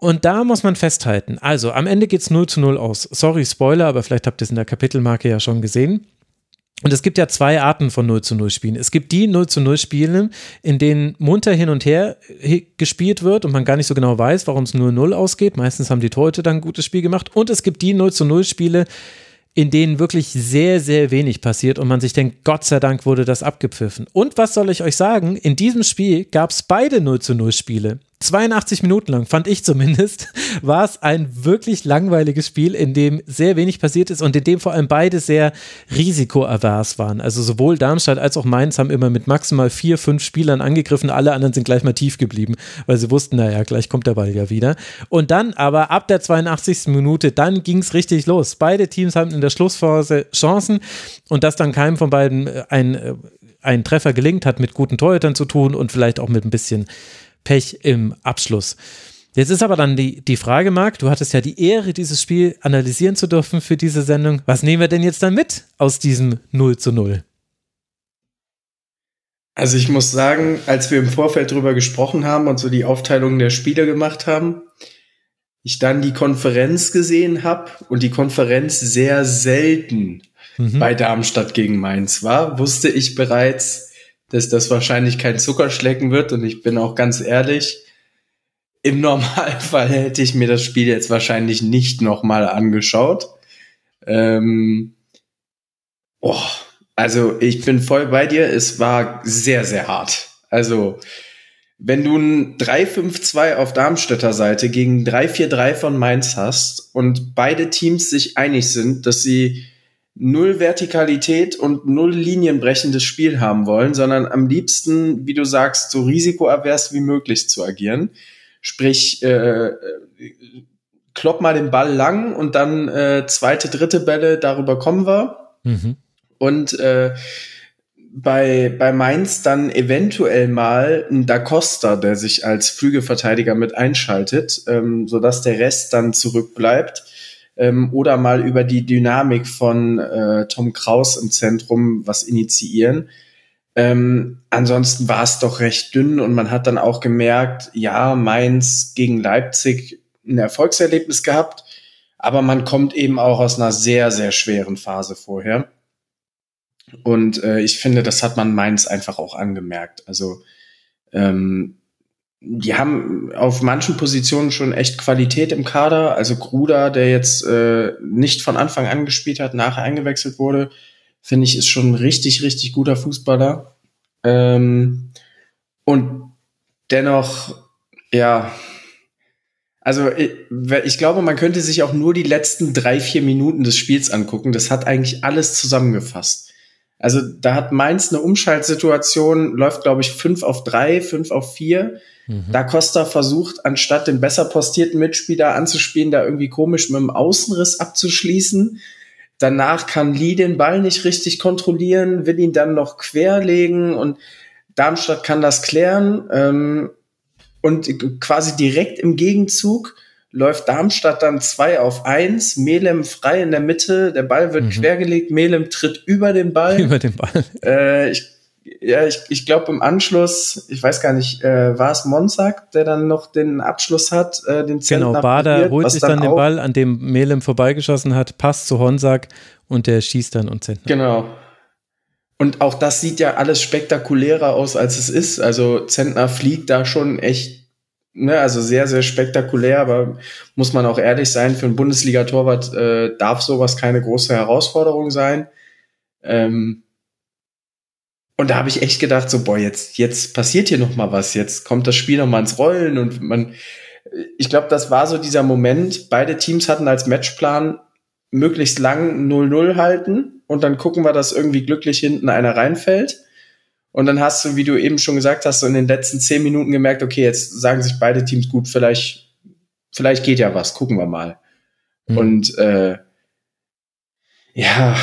Und da muss man festhalten, also am Ende geht es 0 zu 0 aus. Sorry, Spoiler, aber vielleicht habt ihr es in der Kapitelmarke ja schon gesehen. Und es gibt ja zwei Arten von 0 zu 0 Spielen. Es gibt die 0 zu 0 Spiele, in denen munter hin und her gespielt wird und man gar nicht so genau weiß, warum es 0-0 ausgeht. Meistens haben die Torhüter dann ein gutes Spiel gemacht. Und es gibt die 0 zu 0 Spiele, in denen wirklich sehr, sehr wenig passiert und man sich denkt, Gott sei Dank wurde das abgepfiffen. Und was soll ich euch sagen? In diesem Spiel gab es beide 0 zu 0 Spiele. 82 Minuten lang, fand ich zumindest, war es ein wirklich langweiliges Spiel, in dem sehr wenig passiert ist und in dem vor allem beide sehr risikoavers waren. Also sowohl Darmstadt als auch Mainz haben immer mit maximal vier, fünf Spielern angegriffen, alle anderen sind gleich mal tief geblieben, weil sie wussten, naja, gleich kommt der Ball ja wieder. Und dann aber ab der 82. Minute, dann ging es richtig los. Beide Teams hatten in der Schlussphase Chancen und dass dann keinem von beiden äh, ein, äh, ein Treffer gelingt, hat mit guten Torhütern zu tun und vielleicht auch mit ein bisschen Pech im Abschluss. Jetzt ist aber dann die, die Frage, Marc, du hattest ja die Ehre, dieses Spiel analysieren zu dürfen für diese Sendung. Was nehmen wir denn jetzt dann mit aus diesem 0 zu 0? Also ich muss sagen, als wir im Vorfeld drüber gesprochen haben und so die Aufteilung der Spiele gemacht haben, ich dann die Konferenz gesehen habe und die Konferenz sehr selten mhm. bei Darmstadt gegen Mainz war, wusste ich bereits, dass das wahrscheinlich kein Zuckerschlecken wird. Und ich bin auch ganz ehrlich, im Normalfall hätte ich mir das Spiel jetzt wahrscheinlich nicht nochmal angeschaut. Ähm, oh, also ich bin voll bei dir. Es war sehr, sehr hart. Also wenn du ein 3-5-2 auf Darmstädter Seite gegen 3-4-3 von Mainz hast und beide Teams sich einig sind, dass sie null Vertikalität und null linienbrechendes Spiel haben wollen, sondern am liebsten, wie du sagst, so risikoavers wie möglich zu agieren. Sprich, äh, klopp mal den Ball lang und dann äh, zweite, dritte Bälle, darüber kommen wir. Mhm. Und äh, bei, bei Mainz dann eventuell mal ein Da Costa, der sich als Flügelverteidiger mit einschaltet, ähm, sodass der Rest dann zurückbleibt ähm, oder mal über die Dynamik von äh, Tom Kraus im Zentrum was initiieren. Ähm, ansonsten war es doch recht dünn und man hat dann auch gemerkt, ja, Mainz gegen Leipzig ein Erfolgserlebnis gehabt, aber man kommt eben auch aus einer sehr, sehr schweren Phase vorher. Und äh, ich finde, das hat man Mainz einfach auch angemerkt. Also ähm, die haben auf manchen Positionen schon echt Qualität im Kader. Also Gruder, der jetzt äh, nicht von Anfang an gespielt hat, nachher eingewechselt wurde, finde ich, ist schon ein richtig, richtig guter Fußballer. Ähm, und dennoch, ja, also ich, ich glaube, man könnte sich auch nur die letzten drei, vier Minuten des Spiels angucken. Das hat eigentlich alles zusammengefasst. Also da hat Mainz eine Umschaltsituation, läuft, glaube ich, fünf auf drei, fünf auf vier Mhm. Da Costa versucht, anstatt den besser postierten Mitspieler anzuspielen, da irgendwie komisch mit dem Außenriss abzuschließen. Danach kann Lee den Ball nicht richtig kontrollieren, will ihn dann noch querlegen und Darmstadt kann das klären. Ähm, und quasi direkt im Gegenzug läuft Darmstadt dann zwei auf eins, Melem frei in der Mitte, der Ball wird mhm. quergelegt, Melem tritt über den Ball. Über den Ball. Äh, ich ja, ich, ich glaube im Anschluss, ich weiß gar nicht, äh, war es Monsack, der dann noch den Abschluss hat, äh, den Zentner Genau, Bader holt sich dann, dann den Ball, an dem Melem vorbeigeschossen hat, passt zu Honsack und der schießt dann und Zentner. Genau. und auch das sieht ja alles spektakulärer aus, als es ist. Also Zentner fliegt da schon echt, ne, also sehr, sehr spektakulär, aber muss man auch ehrlich sein, für einen Bundesliga-Torwart äh, darf sowas keine große Herausforderung sein. Ähm, und da habe ich echt gedacht, so, boah, jetzt, jetzt passiert hier noch mal was, jetzt kommt das Spiel noch mal ins Rollen und man, ich glaube, das war so dieser Moment. Beide Teams hatten als Matchplan möglichst lang 0-0 halten und dann gucken wir, dass irgendwie glücklich hinten einer reinfällt. Und dann hast du, wie du eben schon gesagt hast, so in den letzten zehn Minuten gemerkt, okay, jetzt sagen sich beide Teams gut, vielleicht, vielleicht geht ja was, gucken wir mal. Mhm. Und äh, ja,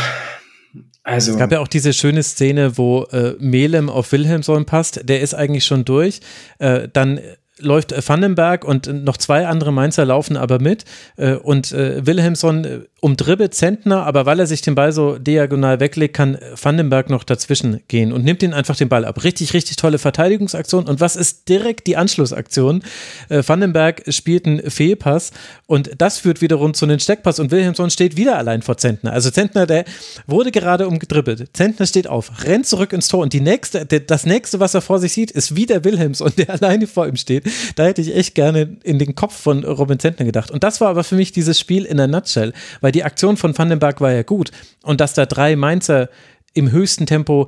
also. Es gab ja auch diese schöne Szene, wo äh, Melem auf Wilhelmsson passt. Der ist eigentlich schon durch. Äh, dann läuft Vandenberg und noch zwei andere Mainzer laufen aber mit äh, und äh, Wilhelmsson äh, umdribbelt Zentner, aber weil er sich den Ball so diagonal weglegt, kann Vandenberg noch dazwischen gehen und nimmt ihn einfach den Ball ab. Richtig, richtig tolle Verteidigungsaktion und was ist direkt die Anschlussaktion? Äh, Vandenberg spielt einen Fehlpass und das führt wiederum zu einem Steckpass und Wilhelmsson steht wieder allein vor Zentner. Also Zentner, der wurde gerade umgedribbelt. Zentner steht auf, rennt zurück ins Tor und die nächste, das nächste, was er vor sich sieht, ist wieder Wilhelmsson, der alleine vor ihm steht. Da hätte ich echt gerne in den Kopf von Robin Zentner gedacht. Und das war aber für mich dieses Spiel in der Nutshell, weil die Aktion von Vandenberg war ja gut. Und dass da drei Mainzer im höchsten Tempo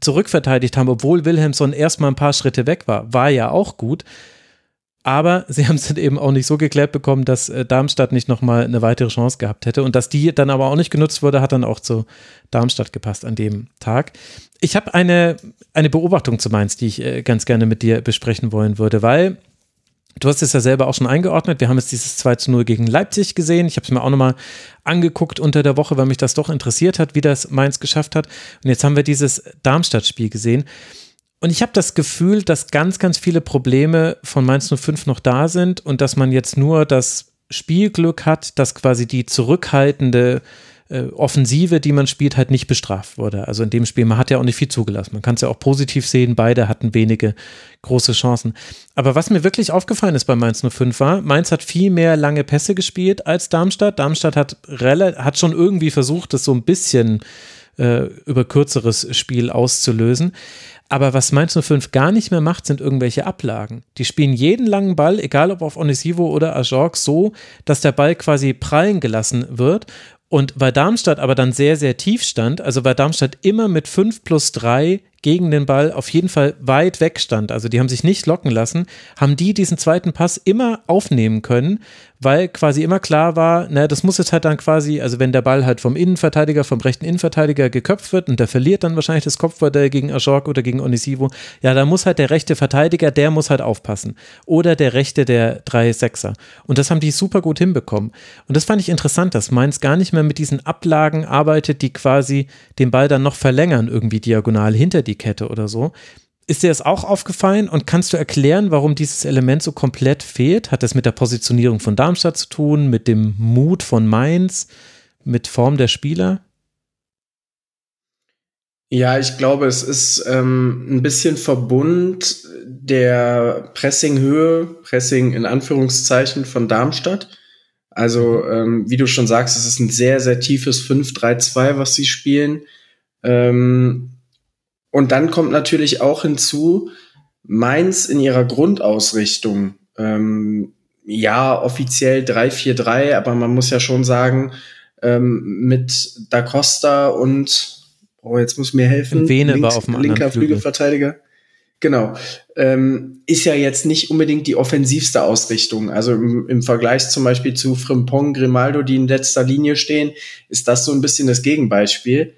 zurückverteidigt haben, obwohl Wilhelmsson erstmal ein paar Schritte weg war, war ja auch gut. Aber sie haben es dann eben auch nicht so geklärt bekommen, dass äh, Darmstadt nicht nochmal eine weitere Chance gehabt hätte. Und dass die dann aber auch nicht genutzt wurde, hat dann auch zu Darmstadt gepasst an dem Tag. Ich habe eine, eine Beobachtung zu Mainz, die ich äh, ganz gerne mit dir besprechen wollen würde, weil Du hast es ja selber auch schon eingeordnet. Wir haben jetzt dieses 2 zu 0 gegen Leipzig gesehen. Ich habe es mir auch nochmal angeguckt unter der Woche, weil mich das doch interessiert hat, wie das Mainz geschafft hat. Und jetzt haben wir dieses Darmstadt-Spiel gesehen. Und ich habe das Gefühl, dass ganz, ganz viele Probleme von Mainz 05 noch da sind und dass man jetzt nur das Spielglück hat, dass quasi die zurückhaltende äh, Offensive, die man spielt, halt nicht bestraft wurde. Also in dem Spiel, man hat ja auch nicht viel zugelassen. Man kann es ja auch positiv sehen, beide hatten wenige große Chancen. Aber was mir wirklich aufgefallen ist bei Mainz 05 war, Mainz hat viel mehr lange Pässe gespielt als Darmstadt. Darmstadt hat, hat schon irgendwie versucht, das so ein bisschen äh, über kürzeres Spiel auszulösen. Aber was Mainz 05 gar nicht mehr macht, sind irgendwelche Ablagen. Die spielen jeden langen Ball, egal ob auf Onisivo oder Ajorg, so, dass der Ball quasi prallen gelassen wird. Und weil Darmstadt aber dann sehr, sehr tief stand, also weil Darmstadt immer mit 5 plus 3 gegen den Ball auf jeden Fall weit weg stand, also die haben sich nicht locken lassen, haben die diesen zweiten Pass immer aufnehmen können, weil quasi immer klar war, na, das muss jetzt halt dann quasi, also wenn der Ball halt vom Innenverteidiger, vom rechten Innenverteidiger geköpft wird und der verliert dann wahrscheinlich das Kopfball gegen Ajork oder gegen Onisivo, ja, da muss halt der rechte Verteidiger, der muss halt aufpassen. Oder der rechte der drei Sechser. Und das haben die super gut hinbekommen. Und das fand ich interessant, dass Mainz gar nicht mehr mit diesen Ablagen arbeitet, die quasi den Ball dann noch verlängern, irgendwie diagonal hinter die Kette oder so. Ist dir das auch aufgefallen und kannst du erklären, warum dieses Element so komplett fehlt? Hat das mit der Positionierung von Darmstadt zu tun, mit dem Mut von Mainz, mit Form der Spieler? Ja, ich glaube, es ist ähm, ein bisschen Verbund der Pressinghöhe, Pressing in Anführungszeichen von Darmstadt. Also, ähm, wie du schon sagst, es ist ein sehr, sehr tiefes 5-3-2, was sie spielen. Ähm, und dann kommt natürlich auch hinzu, Mainz in ihrer Grundausrichtung, ähm, ja, offiziell 3-4-3, aber man muss ja schon sagen, ähm, mit Da Costa und, oh, jetzt muss mir helfen, Vene links, war auf dem linker Flügelverteidiger. Genau. Ähm, ist ja jetzt nicht unbedingt die offensivste Ausrichtung. Also im, im Vergleich zum Beispiel zu Frimpong, Grimaldo, die in letzter Linie stehen, ist das so ein bisschen das Gegenbeispiel.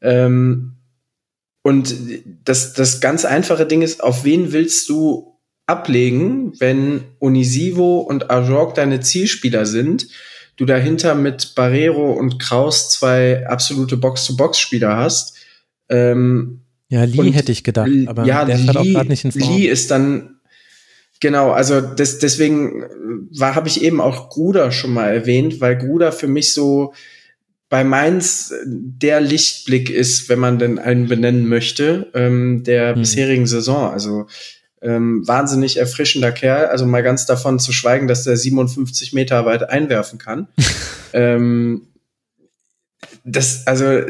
Ähm, und das, das ganz einfache Ding ist, auf wen willst du ablegen, wenn Onisivo und Ajorg deine Zielspieler sind, du dahinter mit Barrero und Kraus zwei absolute Box-to-Box-Spieler hast. Ähm, ja, Lee hätte ich gedacht, aber ja, der Lee, auch gerade nicht in Form. Lee ist dann Genau, also das, deswegen war habe ich eben auch Gruder schon mal erwähnt, weil Gruder für mich so bei Mainz der Lichtblick ist, wenn man denn einen benennen möchte, ähm, der hm. bisherigen Saison. Also ähm, wahnsinnig erfrischender Kerl. Also mal ganz davon zu schweigen, dass der 57 Meter weit einwerfen kann. ähm, das, also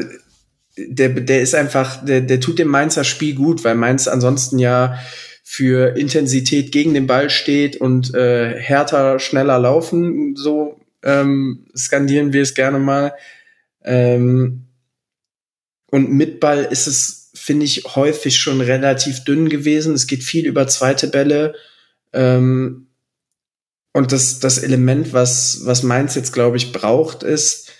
der, der ist einfach, der, der tut dem Mainzer Spiel gut, weil Mainz ansonsten ja für Intensität gegen den Ball steht und äh, härter, schneller laufen, so ähm, skandieren wir es gerne mal. Ähm, und mit Ball ist es, finde ich, häufig schon relativ dünn gewesen. Es geht viel über zweite Bälle. Ähm, und das, das Element, was, was Mainz jetzt, glaube ich, braucht, ist,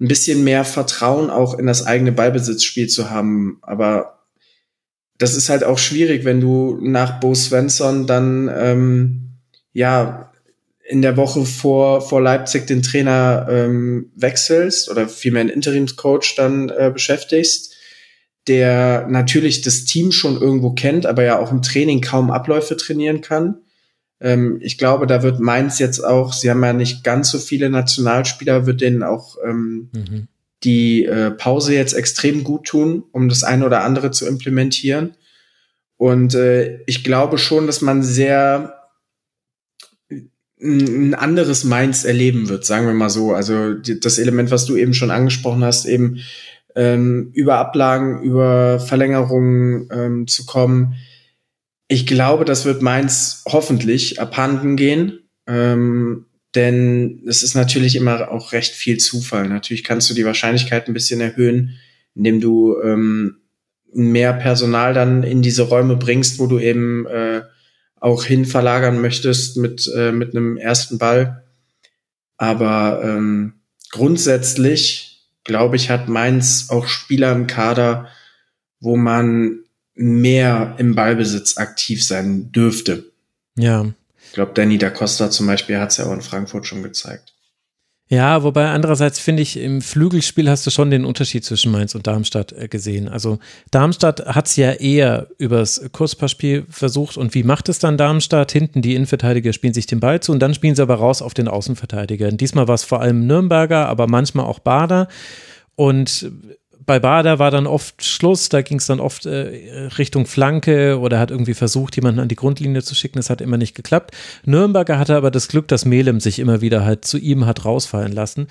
ein bisschen mehr Vertrauen auch in das eigene Ballbesitzspiel zu haben. Aber das ist halt auch schwierig, wenn du nach Bo Svensson dann ähm, ja in der Woche vor, vor Leipzig den Trainer ähm, wechselst oder vielmehr einen Interimscoach dann äh, beschäftigst, der natürlich das Team schon irgendwo kennt, aber ja auch im Training kaum Abläufe trainieren kann. Ähm, ich glaube, da wird Mainz jetzt auch, sie haben ja nicht ganz so viele Nationalspieler, wird denen auch ähm, mhm. die äh, Pause jetzt extrem gut tun, um das eine oder andere zu implementieren. Und äh, ich glaube schon, dass man sehr ein anderes Mainz erleben wird, sagen wir mal so. Also das Element, was du eben schon angesprochen hast, eben ähm, über Ablagen, über Verlängerungen ähm, zu kommen, ich glaube, das wird Mainz hoffentlich abhanden gehen. Ähm, denn es ist natürlich immer auch recht viel Zufall. Natürlich kannst du die Wahrscheinlichkeit ein bisschen erhöhen, indem du ähm, mehr Personal dann in diese Räume bringst, wo du eben äh, auch hin verlagern möchtest mit, äh, mit einem ersten Ball. Aber ähm, grundsätzlich, glaube ich, hat Mainz auch Spieler im Kader, wo man mehr im Ballbesitz aktiv sein dürfte. Ja. Ich glaube, Danny da Costa zum Beispiel hat es ja auch in Frankfurt schon gezeigt. Ja, wobei andererseits finde ich, im Flügelspiel hast du schon den Unterschied zwischen Mainz und Darmstadt äh, gesehen. Also Darmstadt hat es ja eher übers Kurzpassspiel versucht und wie macht es dann Darmstadt? Hinten die Innenverteidiger spielen sich den Ball zu und dann spielen sie aber raus auf den Außenverteidiger. Und diesmal war es vor allem Nürnberger, aber manchmal auch Bader. Und bei Bader war dann oft Schluss, da ging es dann oft äh, Richtung Flanke oder hat irgendwie versucht, jemanden an die Grundlinie zu schicken. Das hat immer nicht geklappt. Nürnberger hatte aber das Glück, dass Melem sich immer wieder halt zu ihm hat rausfallen lassen.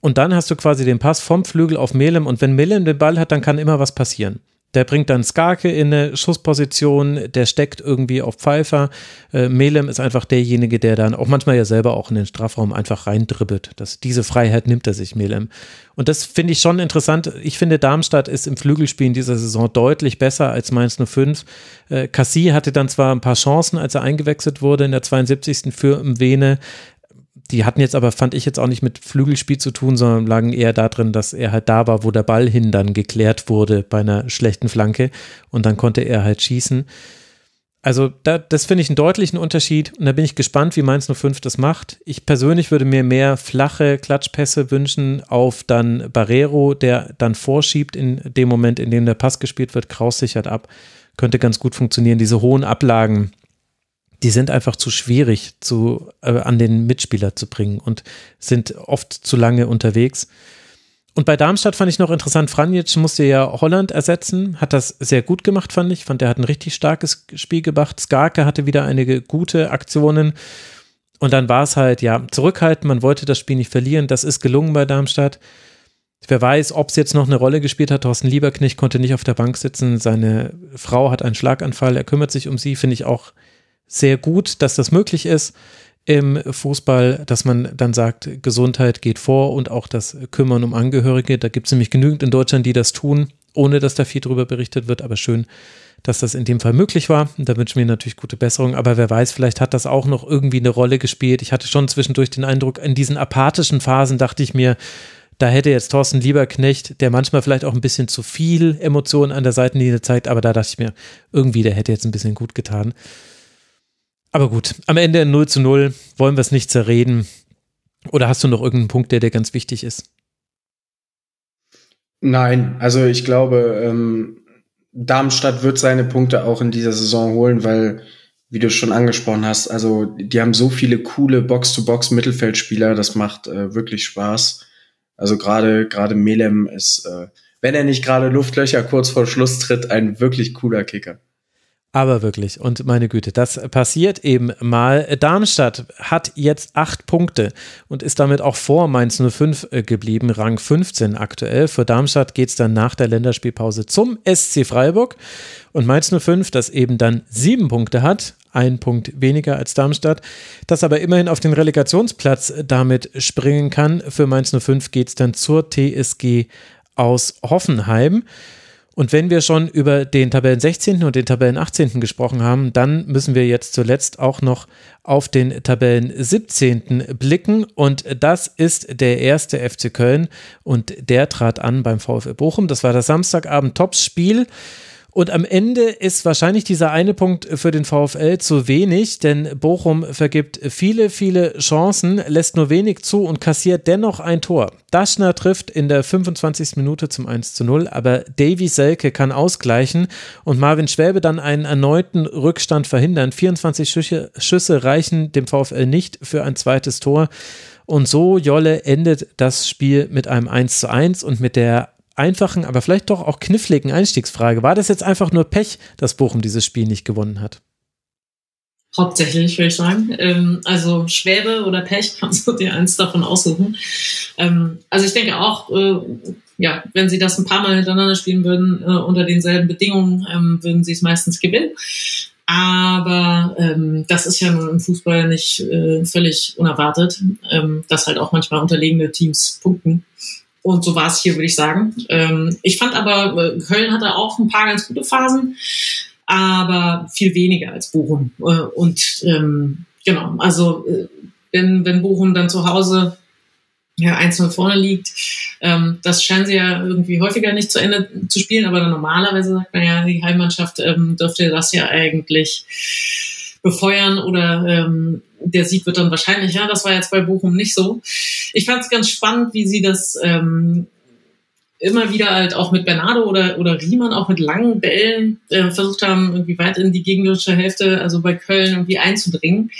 Und dann hast du quasi den Pass vom Flügel auf Melem und wenn Melem den Ball hat, dann kann immer was passieren. Der bringt dann Skarke in eine Schussposition, der steckt irgendwie auf Pfeiffer. Äh, Melem ist einfach derjenige, der dann auch manchmal ja selber auch in den Strafraum einfach reindribbelt. Das, diese Freiheit nimmt er sich, Melem. Und das finde ich schon interessant. Ich finde, Darmstadt ist im Flügelspiel in dieser Saison deutlich besser als Mainz 05. Äh, Cassie hatte dann zwar ein paar Chancen, als er eingewechselt wurde in der 72. für Mwene, die hatten jetzt aber, fand ich jetzt auch nicht mit Flügelspiel zu tun, sondern lagen eher darin, dass er halt da war, wo der Ball hin dann geklärt wurde bei einer schlechten Flanke und dann konnte er halt schießen. Also da, das finde ich einen deutlichen Unterschied und da bin ich gespannt, wie Mainz 05 das macht. Ich persönlich würde mir mehr flache Klatschpässe wünschen auf dann Barrero, der dann vorschiebt in dem Moment, in dem der Pass gespielt wird, Kraus sichert ab. Könnte ganz gut funktionieren. Diese hohen Ablagen, die sind einfach zu schwierig zu, äh, an den Mitspieler zu bringen und sind oft zu lange unterwegs. Und bei Darmstadt fand ich noch interessant, Franjic musste ja Holland ersetzen, hat das sehr gut gemacht, fand ich. Fand, der hat ein richtig starkes Spiel gemacht. Skarke hatte wieder einige gute Aktionen. Und dann war es halt, ja, zurückhalten, man wollte das Spiel nicht verlieren. Das ist gelungen bei Darmstadt. Wer weiß, ob es jetzt noch eine Rolle gespielt hat. Thorsten Lieberknecht konnte nicht auf der Bank sitzen. Seine Frau hat einen Schlaganfall. Er kümmert sich um sie, finde ich auch sehr gut, dass das möglich ist im Fußball, dass man dann sagt, Gesundheit geht vor und auch das Kümmern um Angehörige. Da gibt es nämlich genügend in Deutschland, die das tun, ohne dass da viel drüber berichtet wird. Aber schön, dass das in dem Fall möglich war. Und da wünschen wir natürlich gute Besserung. Aber wer weiß, vielleicht hat das auch noch irgendwie eine Rolle gespielt. Ich hatte schon zwischendurch den Eindruck, in diesen apathischen Phasen dachte ich mir, da hätte jetzt Thorsten Lieberknecht, der manchmal vielleicht auch ein bisschen zu viel Emotionen an der Seitenlinie zeigt, aber da dachte ich mir, irgendwie, der hätte jetzt ein bisschen gut getan. Aber gut, am Ende 0 zu 0 wollen wir es nicht zerreden. Oder hast du noch irgendeinen Punkt, der dir ganz wichtig ist? Nein, also ich glaube, ähm, Darmstadt wird seine Punkte auch in dieser Saison holen, weil, wie du schon angesprochen hast, also die haben so viele coole Box-to-Box-Mittelfeldspieler, das macht äh, wirklich Spaß. Also gerade gerade Melem ist, äh, wenn er nicht gerade Luftlöcher kurz vor Schluss tritt, ein wirklich cooler Kicker. Aber wirklich, und meine Güte, das passiert eben mal. Darmstadt hat jetzt acht Punkte und ist damit auch vor Mainz 05 äh, geblieben, Rang 15 aktuell. Für Darmstadt geht es dann nach der Länderspielpause zum SC Freiburg und Mainz 05, das eben dann sieben Punkte hat, ein Punkt weniger als Darmstadt, das aber immerhin auf den Relegationsplatz damit springen kann. Für Mainz 05 geht es dann zur TSG aus Hoffenheim. Und wenn wir schon über den Tabellen 16. und den Tabellen 18. gesprochen haben, dann müssen wir jetzt zuletzt auch noch auf den Tabellen 17. blicken. Und das ist der erste FC Köln. Und der trat an beim VfL Bochum. Das war das Samstagabend-Tops-Spiel. Und am Ende ist wahrscheinlich dieser eine Punkt für den VfL zu wenig, denn Bochum vergibt viele, viele Chancen, lässt nur wenig zu und kassiert dennoch ein Tor. Daschner trifft in der 25. Minute zum 1 zu 0, aber Davy Selke kann ausgleichen und Marvin Schwäbe dann einen erneuten Rückstand verhindern. 24 Schüsse, Schüsse reichen dem VfL nicht für ein zweites Tor. Und so, Jolle, endet das Spiel mit einem 1 zu 1 und mit der einfachen, aber vielleicht doch auch kniffligen Einstiegsfrage. War das jetzt einfach nur Pech, dass Bochum dieses Spiel nicht gewonnen hat? Hauptsächlich, würde ich sagen. Ähm, also Schwäbe oder Pech, kannst du dir eins davon aussuchen. Ähm, also ich denke auch, äh, ja, wenn sie das ein paar Mal hintereinander spielen würden, äh, unter denselben Bedingungen, ähm, würden sie es meistens gewinnen. Aber ähm, das ist ja im Fußball nicht äh, völlig unerwartet, ähm, dass halt auch manchmal unterlegene Teams punkten. Und so war es hier, würde ich sagen. Ähm, ich fand aber, äh, Köln hatte auch ein paar ganz gute Phasen, aber viel weniger als Bochum. Äh, und ähm, genau, also äh, wenn, wenn Bochum dann zu Hause ja, 1-0 vorne liegt, ähm, das scheinen sie ja irgendwie häufiger nicht zu Ende zu spielen, aber normalerweise sagt man ja, die Heimmannschaft ähm, dürfte das ja eigentlich befeuern oder ähm, der Sieg wird dann wahrscheinlich, ja, das war jetzt bei Bochum nicht so. Ich fand es ganz spannend, wie sie das ähm, immer wieder halt auch mit Bernardo oder, oder Riemann auch mit langen Bällen äh, versucht haben, irgendwie weit in die gegnerische Hälfte, also bei Köln irgendwie einzudringen.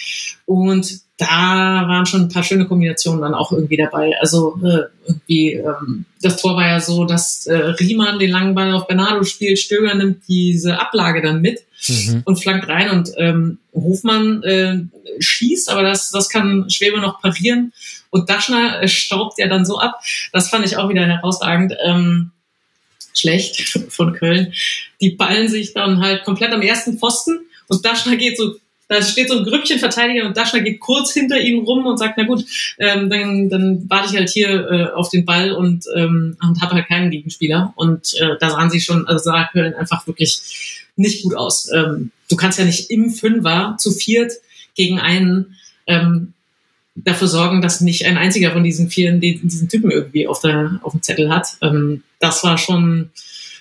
Und da waren schon ein paar schöne Kombinationen dann auch irgendwie dabei. Also äh, irgendwie, ähm, das Tor war ja so, dass äh, Riemann den langen Ball auf Bernardo spielt, Stöger nimmt diese Ablage dann mit mhm. und flankt rein und ähm, Hofmann äh, schießt, aber das, das kann Schwebe noch parieren und Daschner äh, staubt ja dann so ab. Das fand ich auch wieder herausragend. Ähm, schlecht von Köln. Die ballen sich dann halt komplett am ersten Pfosten und Daschner geht so da steht so ein Grüppchen Verteidiger und Daschner geht kurz hinter ihm rum und sagt, na gut, ähm, dann, dann warte ich halt hier äh, auf den Ball und, ähm, und habe halt keinen Gegenspieler. Und äh, da sahen sie schon, also sah Köln einfach wirklich nicht gut aus. Ähm, du kannst ja nicht im Fünfer zu viert gegen einen ähm, dafür sorgen, dass nicht ein einziger von diesen vielen diesen Typen irgendwie auf, der, auf dem Zettel hat. Ähm, das war schon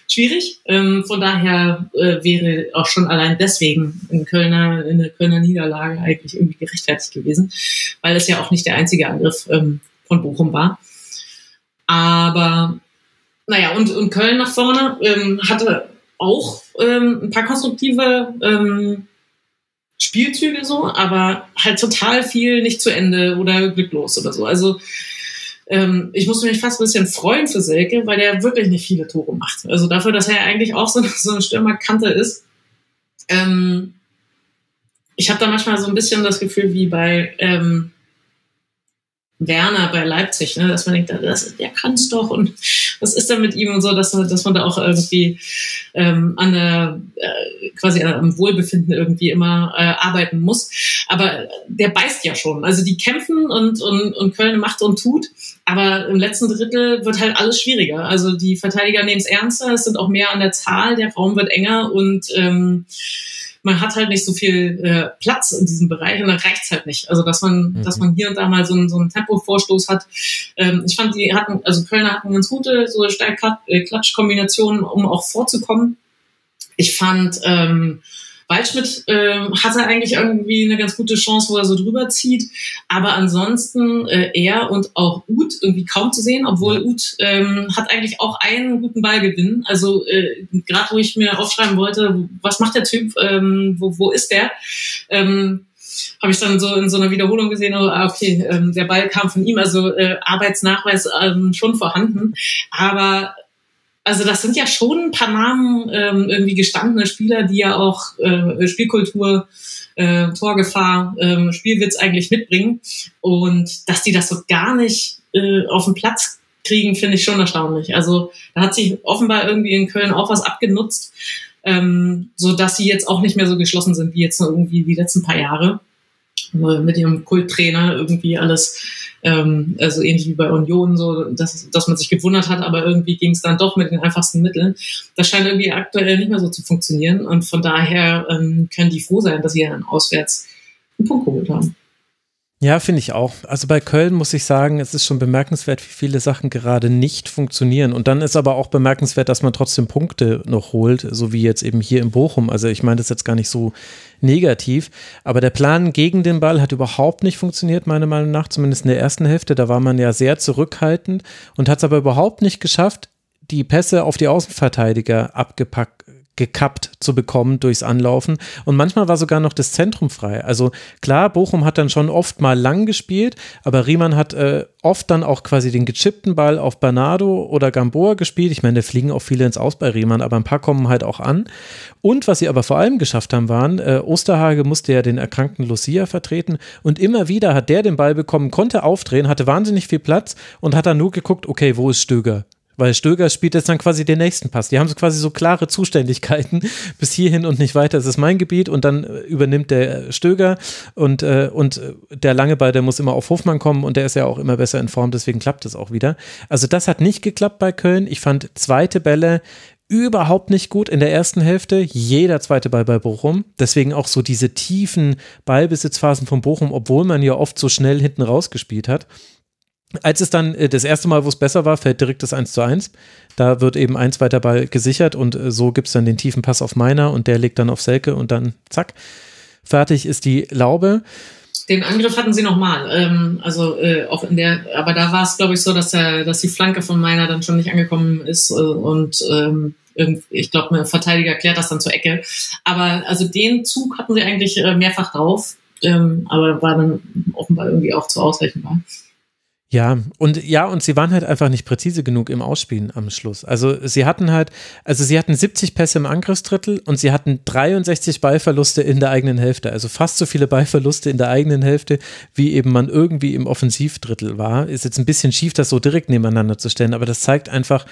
schwierig. Ähm, von daher äh, wäre auch schon allein deswegen in Kölner, in der Kölner Niederlage eigentlich irgendwie gerechtfertigt gewesen, weil es ja auch nicht der einzige Angriff ähm, von Bochum war. Aber naja, und, und Köln nach vorne ähm, hatte auch ähm, ein paar konstruktive ähm, Spielzüge so, aber halt total viel nicht zu Ende oder glücklos oder so. Also ähm, ich musste mich fast ein bisschen freuen für Selke, weil der wirklich nicht viele Tore macht. Also dafür, dass er eigentlich auch so, so eine Stürmerkante ist. Ähm, ich habe da manchmal so ein bisschen das Gefühl wie bei ähm, Werner bei Leipzig, ne, dass man denkt, das, der kann's doch und was ist denn mit ihm und so, dass, dass man da auch irgendwie ähm, an der äh, quasi am Wohlbefinden irgendwie immer äh, arbeiten muss. Aber der beißt ja schon. Also die kämpfen und, und, und Köln macht und tut, aber im letzten Drittel wird halt alles schwieriger. Also die Verteidiger nehmen es ernster, es sind auch mehr an der Zahl, der Raum wird enger und ähm, man hat halt nicht so viel äh, Platz in diesem Bereich und dann reicht's halt nicht. Also dass man, mhm. dass man hier und da mal so, einen, so einen Tempovorstoß hat. Ähm, ich fand, die hatten, also Kölner hatten ganz gute so Steil-Klatsch-Kombinationen, um auch vorzukommen. Ich fand ähm, Waldschmidt äh, hatte eigentlich irgendwie eine ganz gute Chance, wo er so drüber zieht. Aber ansonsten äh, er und auch Uth irgendwie kaum zu sehen, obwohl Uth ähm, hat eigentlich auch einen guten Ballgewinn. Also äh, gerade wo ich mir aufschreiben wollte, was macht der Typ, ähm, wo, wo ist der? Ähm, habe ich dann so in so einer Wiederholung gesehen, oh, ah, okay, ähm, der Ball kam von ihm, also äh, Arbeitsnachweis ähm, schon vorhanden. Aber also das sind ja schon ein paar Namen, ähm, irgendwie gestandene Spieler, die ja auch äh, Spielkultur, äh, Torgefahr, äh, Spielwitz eigentlich mitbringen. Und dass die das so gar nicht äh, auf den Platz kriegen, finde ich schon erstaunlich. Also da hat sich offenbar irgendwie in Köln auch was abgenutzt, ähm, so dass sie jetzt auch nicht mehr so geschlossen sind wie jetzt irgendwie die letzten paar Jahre mit ihrem Kulttrainer irgendwie alles, ähm, also ähnlich wie bei Union, so dass, dass man sich gewundert hat, aber irgendwie ging es dann doch mit den einfachsten Mitteln. Das scheint irgendwie aktuell nicht mehr so zu funktionieren und von daher ähm, können die froh sein, dass sie dann auswärts einen Punkt geholt haben. Ja, finde ich auch. Also bei Köln muss ich sagen, es ist schon bemerkenswert, wie viele Sachen gerade nicht funktionieren. Und dann ist aber auch bemerkenswert, dass man trotzdem Punkte noch holt, so wie jetzt eben hier in Bochum. Also ich meine das jetzt gar nicht so negativ. Aber der Plan gegen den Ball hat überhaupt nicht funktioniert, meiner Meinung nach, zumindest in der ersten Hälfte. Da war man ja sehr zurückhaltend und hat es aber überhaupt nicht geschafft, die Pässe auf die Außenverteidiger abgepackt gekappt zu bekommen durchs Anlaufen. Und manchmal war sogar noch das Zentrum frei. Also klar, Bochum hat dann schon oft mal lang gespielt, aber Riemann hat äh, oft dann auch quasi den gechippten Ball auf Bernardo oder Gamboa gespielt. Ich meine, da fliegen auch viele ins Aus bei Riemann, aber ein paar kommen halt auch an. Und was sie aber vor allem geschafft haben, waren, äh, Osterhage musste ja den erkrankten Lucia vertreten und immer wieder hat der den Ball bekommen, konnte aufdrehen, hatte wahnsinnig viel Platz und hat dann nur geguckt, okay, wo ist Stöger? Weil Stöger spielt jetzt dann quasi den nächsten Pass. Die haben so quasi so klare Zuständigkeiten bis hierhin und nicht weiter. Es ist mein Gebiet und dann äh, übernimmt der Stöger und, äh, und äh, der lange Ball, der muss immer auf Hofmann kommen und der ist ja auch immer besser in Form, deswegen klappt es auch wieder. Also das hat nicht geklappt bei Köln. Ich fand zweite Bälle überhaupt nicht gut in der ersten Hälfte. Jeder zweite Ball bei Bochum. Deswegen auch so diese tiefen Ballbesitzphasen von Bochum, obwohl man ja oft so schnell hinten rausgespielt hat. Als es dann äh, das erste Mal, wo es besser war, fällt direkt das 1 zu 1. Da wird eben ein zweiter Ball gesichert und äh, so gibt es dann den tiefen Pass auf Meiner und der legt dann auf Selke und dann zack, fertig ist die Laube. Den Angriff hatten sie nochmal. Ähm, also äh, auch in der, aber da war es, glaube ich, so, dass der, dass die Flanke von Meiner dann schon nicht angekommen ist äh, und ähm, ich glaube, ein Verteidiger klärt das dann zur Ecke. Aber also den Zug hatten sie eigentlich äh, mehrfach drauf, ähm, aber war dann offenbar irgendwie auch zu ausrechenbar. Ja, und ja, und sie waren halt einfach nicht präzise genug im Ausspielen am Schluss. Also sie hatten halt, also sie hatten 70 Pässe im Angriffsdrittel und sie hatten 63 Ballverluste in der eigenen Hälfte. Also fast so viele Ballverluste in der eigenen Hälfte, wie eben man irgendwie im Offensivdrittel war. Ist jetzt ein bisschen schief, das so direkt nebeneinander zu stellen, aber das zeigt einfach,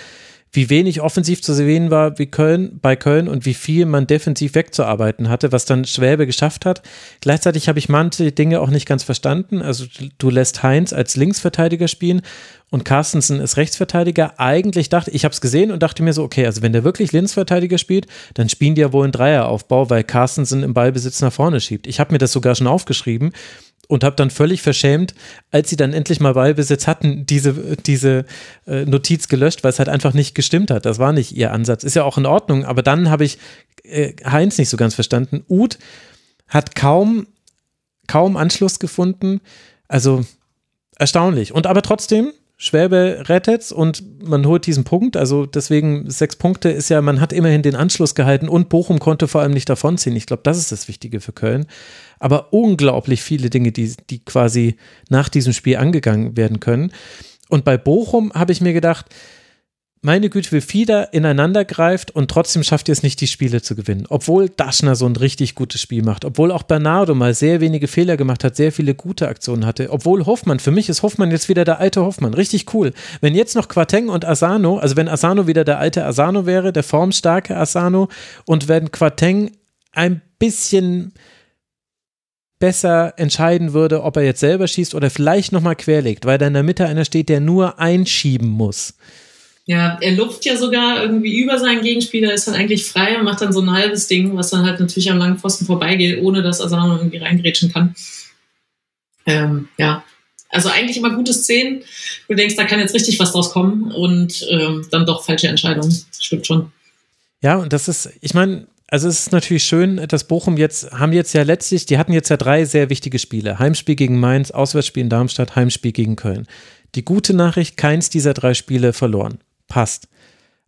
wie wenig offensiv zu sehen war wie Köln, bei Köln und wie viel man defensiv wegzuarbeiten hatte, was dann Schwäbe geschafft hat. Gleichzeitig habe ich manche Dinge auch nicht ganz verstanden. Also du lässt Heinz als Linksverteidiger spielen und Carstensen ist Rechtsverteidiger. Eigentlich dachte ich, habe es gesehen und dachte mir so, okay, also wenn der wirklich Linksverteidiger spielt, dann spielen die ja wohl einen Dreieraufbau, weil Carstensen im Ballbesitz nach vorne schiebt. Ich habe mir das sogar schon aufgeschrieben und habe dann völlig verschämt, als sie dann endlich mal Ballbesitz hatten, diese, diese äh, Notiz gelöscht, weil es halt einfach nicht gestimmt hat. Das war nicht ihr Ansatz. Ist ja auch in Ordnung, aber dann habe ich äh, Heinz nicht so ganz verstanden. Uth hat kaum, kaum Anschluss gefunden. Also erstaunlich. Und aber trotzdem, Schwäbe rettet's und man holt diesen Punkt. Also deswegen sechs Punkte ist ja, man hat immerhin den Anschluss gehalten und Bochum konnte vor allem nicht davonziehen. Ich glaube, das ist das Wichtige für Köln aber unglaublich viele Dinge, die, die quasi nach diesem Spiel angegangen werden können. Und bei Bochum habe ich mir gedacht, meine Güte, wie viel da ineinander greift und trotzdem schafft ihr es nicht, die Spiele zu gewinnen. Obwohl Daschner so ein richtig gutes Spiel macht, obwohl auch Bernardo mal sehr wenige Fehler gemacht hat, sehr viele gute Aktionen hatte, obwohl Hoffmann, für mich ist Hoffmann jetzt wieder der alte Hoffmann, richtig cool. Wenn jetzt noch Quateng und Asano, also wenn Asano wieder der alte Asano wäre, der formstarke Asano und wenn Quateng ein bisschen besser entscheiden würde, ob er jetzt selber schießt oder vielleicht nochmal querlegt, weil da in der Mitte einer steht, der nur einschieben muss. Ja, er luft ja sogar irgendwie über seinen Gegenspieler, ist dann eigentlich frei und macht dann so ein halbes Ding, was dann halt natürlich am langen Pfosten vorbeigeht, ohne dass Asano irgendwie reingrätschen kann. Ähm, ja, also eigentlich immer gute Szenen. Du denkst, da kann jetzt richtig was draus kommen und ähm, dann doch falsche Entscheidungen. Stimmt schon. Ja, und das ist, ich meine, also es ist natürlich schön, dass Bochum jetzt, haben jetzt ja letztlich, die hatten jetzt ja drei sehr wichtige Spiele. Heimspiel gegen Mainz, Auswärtsspiel in Darmstadt, Heimspiel gegen Köln. Die gute Nachricht, keins dieser drei Spiele verloren. Passt.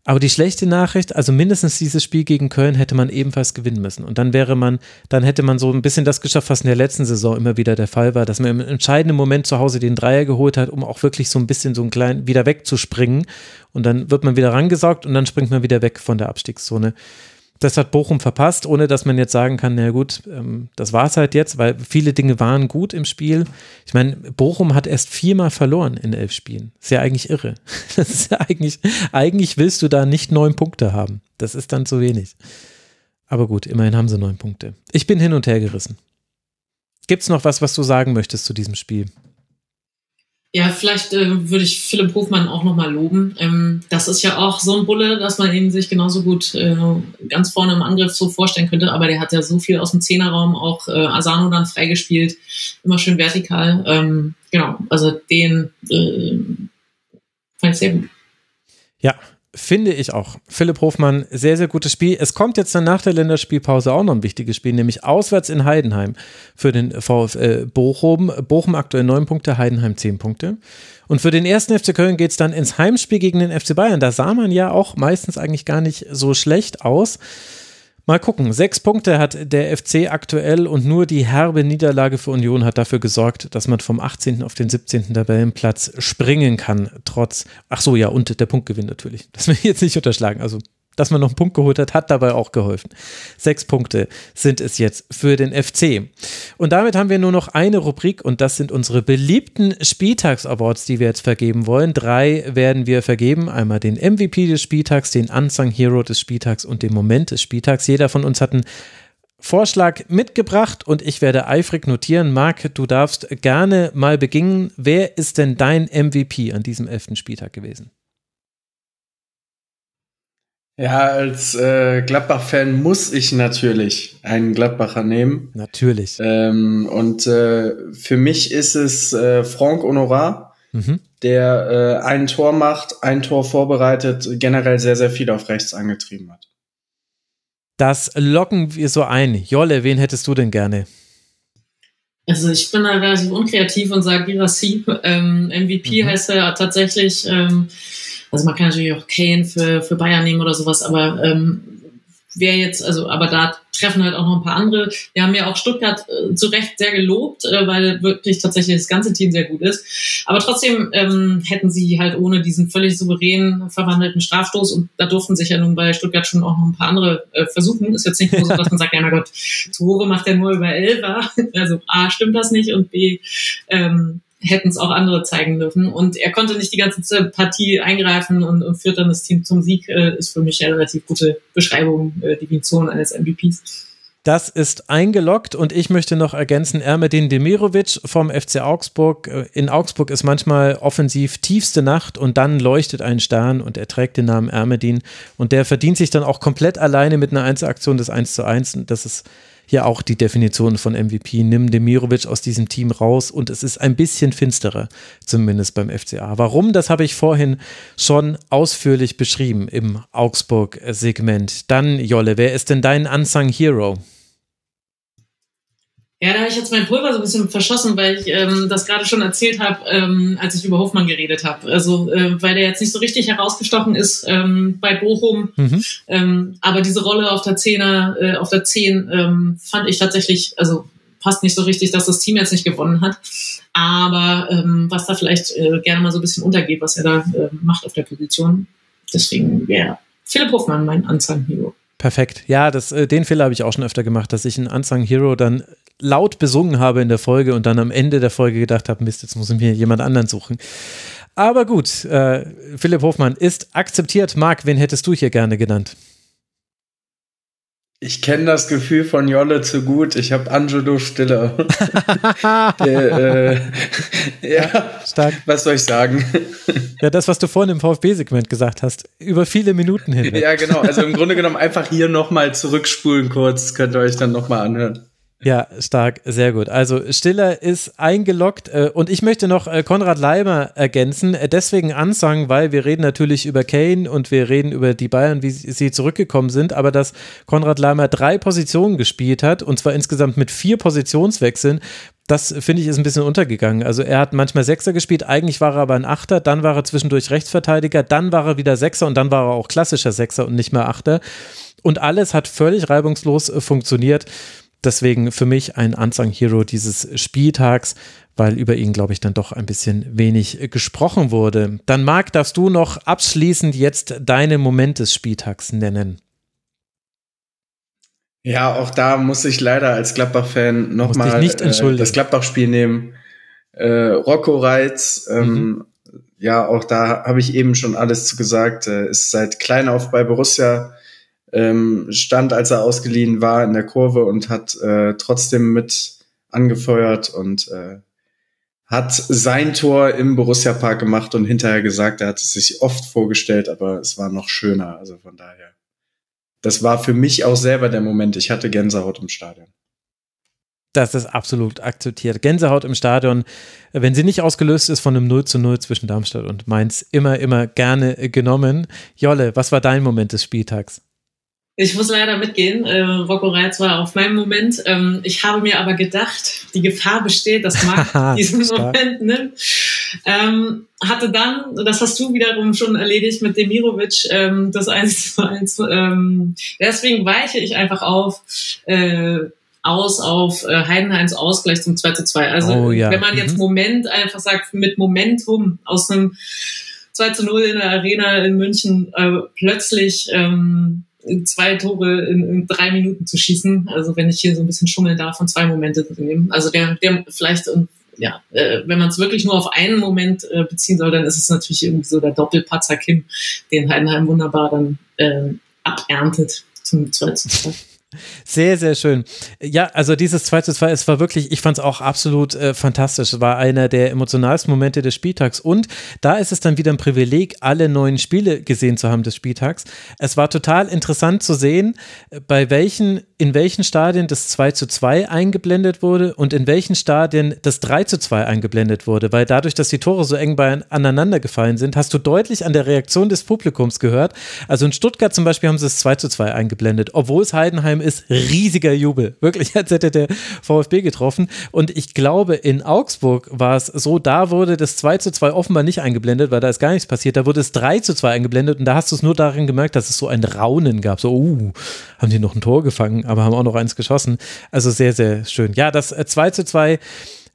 Aber die schlechte Nachricht, also mindestens dieses Spiel gegen Köln hätte man ebenfalls gewinnen müssen. Und dann wäre man, dann hätte man so ein bisschen das geschafft, was in der letzten Saison immer wieder der Fall war, dass man im entscheidenden Moment zu Hause den Dreier geholt hat, um auch wirklich so ein bisschen so ein klein wieder wegzuspringen. Und dann wird man wieder rangesaugt und dann springt man wieder weg von der Abstiegszone. Das hat Bochum verpasst, ohne dass man jetzt sagen kann, na gut, ähm, das war es halt jetzt, weil viele Dinge waren gut im Spiel. Ich meine, Bochum hat erst viermal verloren in elf Spielen. Ist ja eigentlich irre. Das ist ja eigentlich, eigentlich willst du da nicht neun Punkte haben. Das ist dann zu wenig. Aber gut, immerhin haben sie neun Punkte. Ich bin hin und her gerissen. Gibt es noch was, was du sagen möchtest zu diesem Spiel? Ja, vielleicht äh, würde ich Philipp Hofmann auch nochmal loben. Ähm, das ist ja auch so ein Bulle, dass man ihn sich genauso gut äh, ganz vorne im Angriff so vorstellen könnte, aber der hat ja so viel aus dem Zehnerraum auch äh, Asano dann freigespielt, immer schön vertikal. Ähm, genau, also den äh, fand ich sehr gut. Ja, Finde ich auch. Philipp Hofmann, sehr, sehr gutes Spiel. Es kommt jetzt dann nach der Länderspielpause auch noch ein wichtiges Spiel, nämlich auswärts in Heidenheim für den VfL Bochum. Bochum aktuell neun Punkte, Heidenheim zehn Punkte. Und für den ersten FC Köln geht es dann ins Heimspiel gegen den FC Bayern. Da sah man ja auch meistens eigentlich gar nicht so schlecht aus. Mal gucken. Sechs Punkte hat der FC aktuell und nur die herbe Niederlage für Union hat dafür gesorgt, dass man vom 18. auf den 17. Tabellenplatz springen kann. Trotz, ach so, ja, und der Punktgewinn natürlich. Das will ich jetzt nicht unterschlagen. Also dass man noch einen Punkt geholt hat, hat dabei auch geholfen. Sechs Punkte sind es jetzt für den FC. Und damit haben wir nur noch eine Rubrik und das sind unsere beliebten Spieltags-Awards, die wir jetzt vergeben wollen. Drei werden wir vergeben. Einmal den MVP des Spieltags, den Unsung Hero des Spieltags und den Moment des Spieltags. Jeder von uns hat einen Vorschlag mitgebracht und ich werde eifrig notieren. Marc, du darfst gerne mal beginnen. Wer ist denn dein MVP an diesem elften Spieltag gewesen? Ja, als äh, Gladbach-Fan muss ich natürlich einen Gladbacher nehmen. Natürlich. Ähm, und äh, für mich ist es äh, Franck Honorat, mhm. der äh, ein Tor macht, ein Tor vorbereitet, generell sehr, sehr viel auf rechts angetrieben hat. Das locken wir so ein. Jolle, wen hättest du denn gerne? Also ich bin da relativ unkreativ und sage Girassi. Ähm, MVP mhm. heißt er tatsächlich. Ähm, also man kann natürlich auch Kane für, für Bayern nehmen oder sowas, aber ähm, wer jetzt, also, aber da treffen halt auch noch ein paar andere. Wir haben ja auch Stuttgart äh, zu Recht sehr gelobt, äh, weil wirklich tatsächlich das ganze Team sehr gut ist. Aber trotzdem ähm, hätten sie halt ohne diesen völlig souverän verwandelten Strafstoß und da durften sich ja nun bei Stuttgart schon auch noch ein paar andere äh, versuchen. Ist jetzt nicht so, dass man sagt, ja, na Gott, Tore macht er nur über Elfer. Also A, stimmt das nicht und B, ähm, hätten es auch andere zeigen dürfen. Und er konnte nicht die ganze Partie eingreifen und, und führt dann das Team zum Sieg, äh, ist für mich eine relativ gute Beschreibung, äh, Definition eines MVPs. Das ist eingeloggt und ich möchte noch ergänzen, Ermedin Demirovic vom FC Augsburg. Äh, in Augsburg ist manchmal offensiv tiefste Nacht und dann leuchtet ein Stern und er trägt den Namen Ermedin und der verdient sich dann auch komplett alleine mit einer Einzelaktion des 1 zu 1. Das ist hier auch die Definition von MVP. Nimm Demirovic aus diesem Team raus und es ist ein bisschen finsterer, zumindest beim FCA. Warum? Das habe ich vorhin schon ausführlich beschrieben im Augsburg-Segment. Dann, Jolle, wer ist denn dein Unsung Hero? Ja, da habe ich jetzt mein Pulver so ein bisschen verschossen, weil ich ähm, das gerade schon erzählt habe, ähm, als ich über Hofmann geredet habe. Also, äh, weil der jetzt nicht so richtig herausgestochen ist ähm, bei Bochum. Mhm. Ähm, aber diese Rolle auf der Zehner, äh, auf der Zehn ähm, fand ich tatsächlich, also passt nicht so richtig, dass das Team jetzt nicht gewonnen hat. Aber ähm, was da vielleicht äh, gerne mal so ein bisschen untergeht, was er da äh, macht auf der Position. Deswegen wäre ja, Philipp Hofmann mein Anzeigen-Hero. Perfekt. Ja, das, äh, den Fehler habe ich auch schon öfter gemacht, dass ich einen Unsung Hero dann laut besungen habe in der Folge und dann am Ende der Folge gedacht habe, Mist, jetzt muss ich mir jemand anderen suchen. Aber gut, äh, Philipp Hofmann ist akzeptiert. Marc, wen hättest du hier gerne genannt? Ich kenne das Gefühl von Jolle zu gut. Ich habe Angelo Stiller. Der, äh, ja, stark. Was soll ich sagen? Ja, das, was du vorhin im VfB-Segment gesagt hast, über viele Minuten hin. ja, genau. Also im Grunde genommen einfach hier nochmal zurückspulen kurz. Könnt ihr euch dann nochmal anhören. Ja, stark, sehr gut. Also Stiller ist eingeloggt äh, und ich möchte noch äh, Konrad Leimer ergänzen, äh, deswegen ansagen, weil wir reden natürlich über Kane und wir reden über die Bayern, wie sie zurückgekommen sind, aber dass Konrad Leimer drei Positionen gespielt hat und zwar insgesamt mit vier Positionswechseln, das finde ich ist ein bisschen untergegangen. Also er hat manchmal Sechser gespielt, eigentlich war er aber ein Achter, dann war er zwischendurch Rechtsverteidiger, dann war er wieder Sechser und dann war er auch klassischer Sechser und nicht mehr Achter. Und alles hat völlig reibungslos funktioniert deswegen für mich ein Unsung Hero dieses Spieltags, weil über ihn, glaube ich, dann doch ein bisschen wenig gesprochen wurde. Dann, Marc, darfst du noch abschließend jetzt deine Moment des Spieltags nennen. Ja, auch da muss ich leider als Gladbach-Fan nochmal äh, das Gladbach-Spiel nehmen. Äh, Rocco Reitz, ähm, mhm. ja, auch da habe ich eben schon alles zu gesagt. Äh, ist seit klein auf bei Borussia ähm, stand, als er ausgeliehen war in der Kurve und hat äh, trotzdem mit angefeuert und äh, hat sein Tor im Borussia Park gemacht und hinterher gesagt, er hat es sich oft vorgestellt, aber es war noch schöner. Also von daher. Das war für mich auch selber der Moment. Ich hatte Gänsehaut im Stadion. Das ist absolut akzeptiert. Gänsehaut im Stadion, wenn sie nicht ausgelöst ist von einem 0 zu 0 zwischen Darmstadt und Mainz, immer, immer gerne genommen. Jolle, was war dein Moment des Spieltags? Ich muss leider mitgehen. Äh, Rocco Reitz war auf meinem Moment. Ähm, ich habe mir aber gedacht, die Gefahr besteht, dass Marc diesen Moment nimmt. Ähm, hatte dann, das hast du wiederum schon erledigt mit Demirovic, ähm, das 1 zu 1. Ähm, deswegen weiche ich einfach auf. Äh, aus auf äh, Heidenheims Ausgleich zum 2 zu 2. Also oh, ja. wenn man jetzt mhm. Moment einfach sagt, mit Momentum aus einem 2 zu 0 in der Arena in München äh, plötzlich ähm, zwei Tore in, in, drei Minuten zu schießen. Also wenn ich hier so ein bisschen schummeln darf und zwei Momente zu nehmen. Also der, der vielleicht und ja, äh, wenn man es wirklich nur auf einen Moment äh, beziehen soll, dann ist es natürlich irgendwie so der Doppelpatzer Kim, den Heidenheim wunderbar dann äh, aberntet zum 2 zu 2. Sehr, sehr schön. Ja, also dieses 2 zu 2, es war wirklich, ich fand es auch absolut äh, fantastisch. Es war einer der emotionalsten Momente des Spieltags. Und da ist es dann wieder ein Privileg, alle neuen Spiele gesehen zu haben des Spieltags. Es war total interessant zu sehen, bei welchen, in welchen Stadien das 2 zu 2 eingeblendet wurde und in welchen Stadien das 3 zu 2 eingeblendet wurde. Weil dadurch, dass die Tore so eng aneinander gefallen sind, hast du deutlich an der Reaktion des Publikums gehört. Also in Stuttgart zum Beispiel haben sie es 2 zu 2 eingeblendet, obwohl es Heidenheim Mannheim ist riesiger Jubel. Wirklich, als hätte der VfB getroffen. Und ich glaube, in Augsburg war es so, da wurde das 2 zu 2 offenbar nicht eingeblendet, weil da ist gar nichts passiert. Da wurde es 3 zu 2 eingeblendet und da hast du es nur darin gemerkt, dass es so ein Raunen gab. So, uh, haben die noch ein Tor gefangen, aber haben auch noch eins geschossen. Also sehr, sehr schön. Ja, das 2 äh, zu 2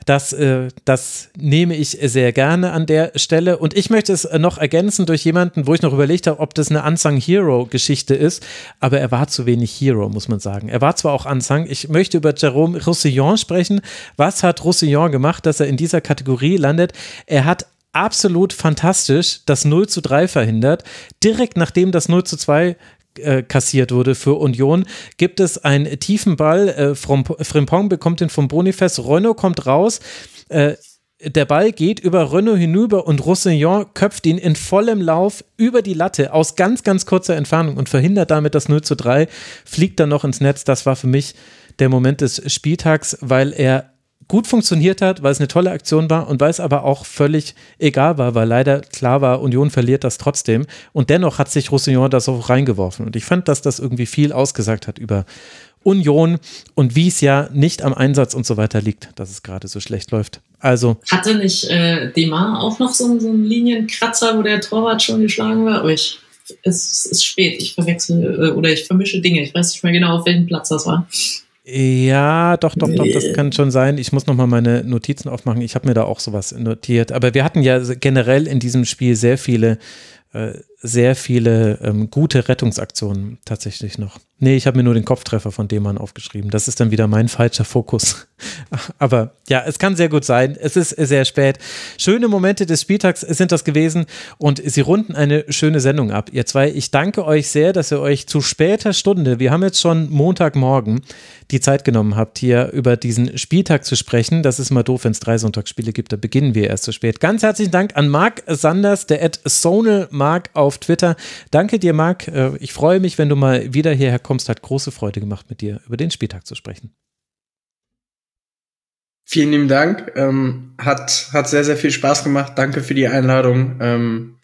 das, äh, das nehme ich sehr gerne an der Stelle. Und ich möchte es noch ergänzen durch jemanden, wo ich noch überlegt habe, ob das eine Unsung Hero-Geschichte ist. Aber er war zu wenig Hero, muss man sagen. Er war zwar auch Unsung. Ich möchte über Jerome Roussillon sprechen. Was hat Roussillon gemacht, dass er in dieser Kategorie landet? Er hat absolut fantastisch das 0 zu 3 verhindert. Direkt nachdem das 0 zu 2 äh, kassiert wurde für Union, gibt es einen tiefen Ball. Äh, Frimpong bekommt den von Boniface. Renault kommt raus. Äh, der Ball geht über Renault hinüber und Roussillon köpft ihn in vollem Lauf über die Latte aus ganz, ganz kurzer Entfernung und verhindert damit das 0 zu 3, fliegt dann noch ins Netz. Das war für mich der Moment des Spieltags, weil er gut funktioniert hat, weil es eine tolle Aktion war und weil es aber auch völlig egal war, weil leider klar war, Union verliert das trotzdem. Und dennoch hat sich Roussillon das auch reingeworfen. Und ich fand, dass das irgendwie viel ausgesagt hat über Union und wie es ja nicht am Einsatz und so weiter liegt, dass es gerade so schlecht läuft. Also. Hatte nicht äh, Demar auch noch so, so einen Linienkratzer, wo der Torwart schon geschlagen war? Aber ich, es ist spät. Ich verwechsel äh, oder ich vermische Dinge. Ich weiß nicht mehr genau, auf welchem Platz das war. Ja, doch, doch, doch, das kann schon sein. Ich muss nochmal meine Notizen aufmachen. Ich habe mir da auch sowas notiert. Aber wir hatten ja generell in diesem Spiel sehr viele, äh, sehr viele ähm, gute Rettungsaktionen tatsächlich noch. Nee, ich habe mir nur den Kopftreffer von dem Mann aufgeschrieben. Das ist dann wieder mein falscher Fokus. Aber ja, es kann sehr gut sein. Es ist sehr spät. Schöne Momente des Spieltags sind das gewesen und sie runden eine schöne Sendung ab. Ihr zwei, ich danke euch sehr, dass ihr euch zu später Stunde, wir haben jetzt schon Montagmorgen, die Zeit genommen habt, hier über diesen Spieltag zu sprechen. Das ist mal doof, wenn es drei Sonntagsspiele gibt. Da beginnen wir erst zu spät. Ganz herzlichen Dank an Marc Sanders, der at Sonal Marc auf Twitter. Danke dir, Marc. Äh, ich freue mich, wenn du mal wieder hierher kommst. Hat große Freude gemacht, mit dir über den Spieltag zu sprechen. Vielen lieben Dank. Ähm, hat, hat sehr, sehr viel Spaß gemacht. Danke für die Einladung. Ähm,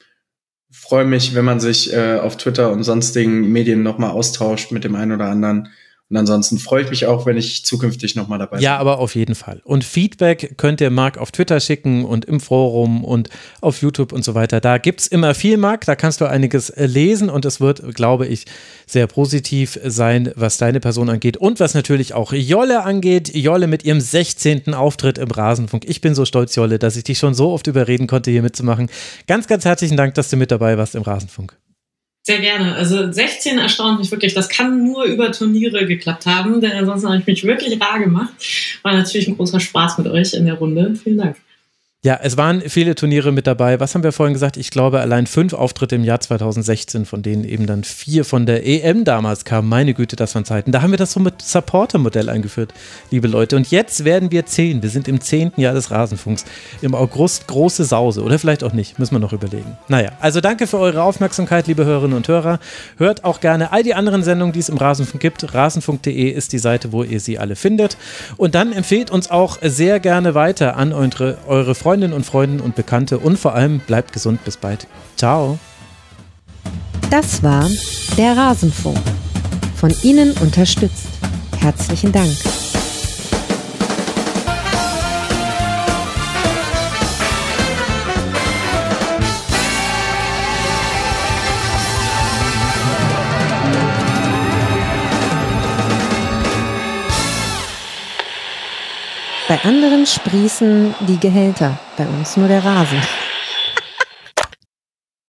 Freue mich, wenn man sich äh, auf Twitter und sonstigen Medien nochmal austauscht mit dem einen oder anderen. Und ansonsten freue ich mich auch, wenn ich zukünftig nochmal dabei bin. Ja, aber auf jeden Fall. Und Feedback könnt ihr Marc auf Twitter schicken und im Forum und auf YouTube und so weiter. Da gibt es immer viel, Marc. Da kannst du einiges äh, lesen und es wird, glaube ich, sehr positiv sein, was deine Person angeht und was natürlich auch Jolle angeht. Jolle mit ihrem 16. Auftritt im Rasenfunk. Ich bin so stolz, Jolle, dass ich dich schon so oft überreden konnte, hier mitzumachen. Ganz, ganz herzlichen Dank, dass du mit dabei warst im Rasenfunk. Sehr gerne. Also 16 erstaunt mich wirklich. Das kann nur über Turniere geklappt haben, denn ansonsten habe ich mich wirklich rar gemacht. War natürlich ein großer Spaß mit euch in der Runde. Vielen Dank. Ja, es waren viele Turniere mit dabei. Was haben wir vorhin gesagt? Ich glaube, allein fünf Auftritte im Jahr 2016, von denen eben dann vier von der EM damals kamen. Meine Güte, das waren Zeiten. Da haben wir das so mit Supporter-Modell eingeführt, liebe Leute. Und jetzt werden wir zehn. Wir sind im zehnten Jahr des Rasenfunks. Im August große Sause. Oder vielleicht auch nicht. Müssen wir noch überlegen. Naja, also danke für eure Aufmerksamkeit, liebe Hörerinnen und Hörer. Hört auch gerne all die anderen Sendungen, die es im Rasenfunk gibt. Rasenfunk.de ist die Seite, wo ihr sie alle findet. Und dann empfehlt uns auch sehr gerne weiter an eure, eure Freunde Freundinnen und Freunden und Bekannte und vor allem bleibt gesund. Bis bald. Ciao. Das war der Rasenfunk. Von Ihnen unterstützt. Herzlichen Dank. Bei anderen sprießen die Gehälter, bei uns nur der Rasen.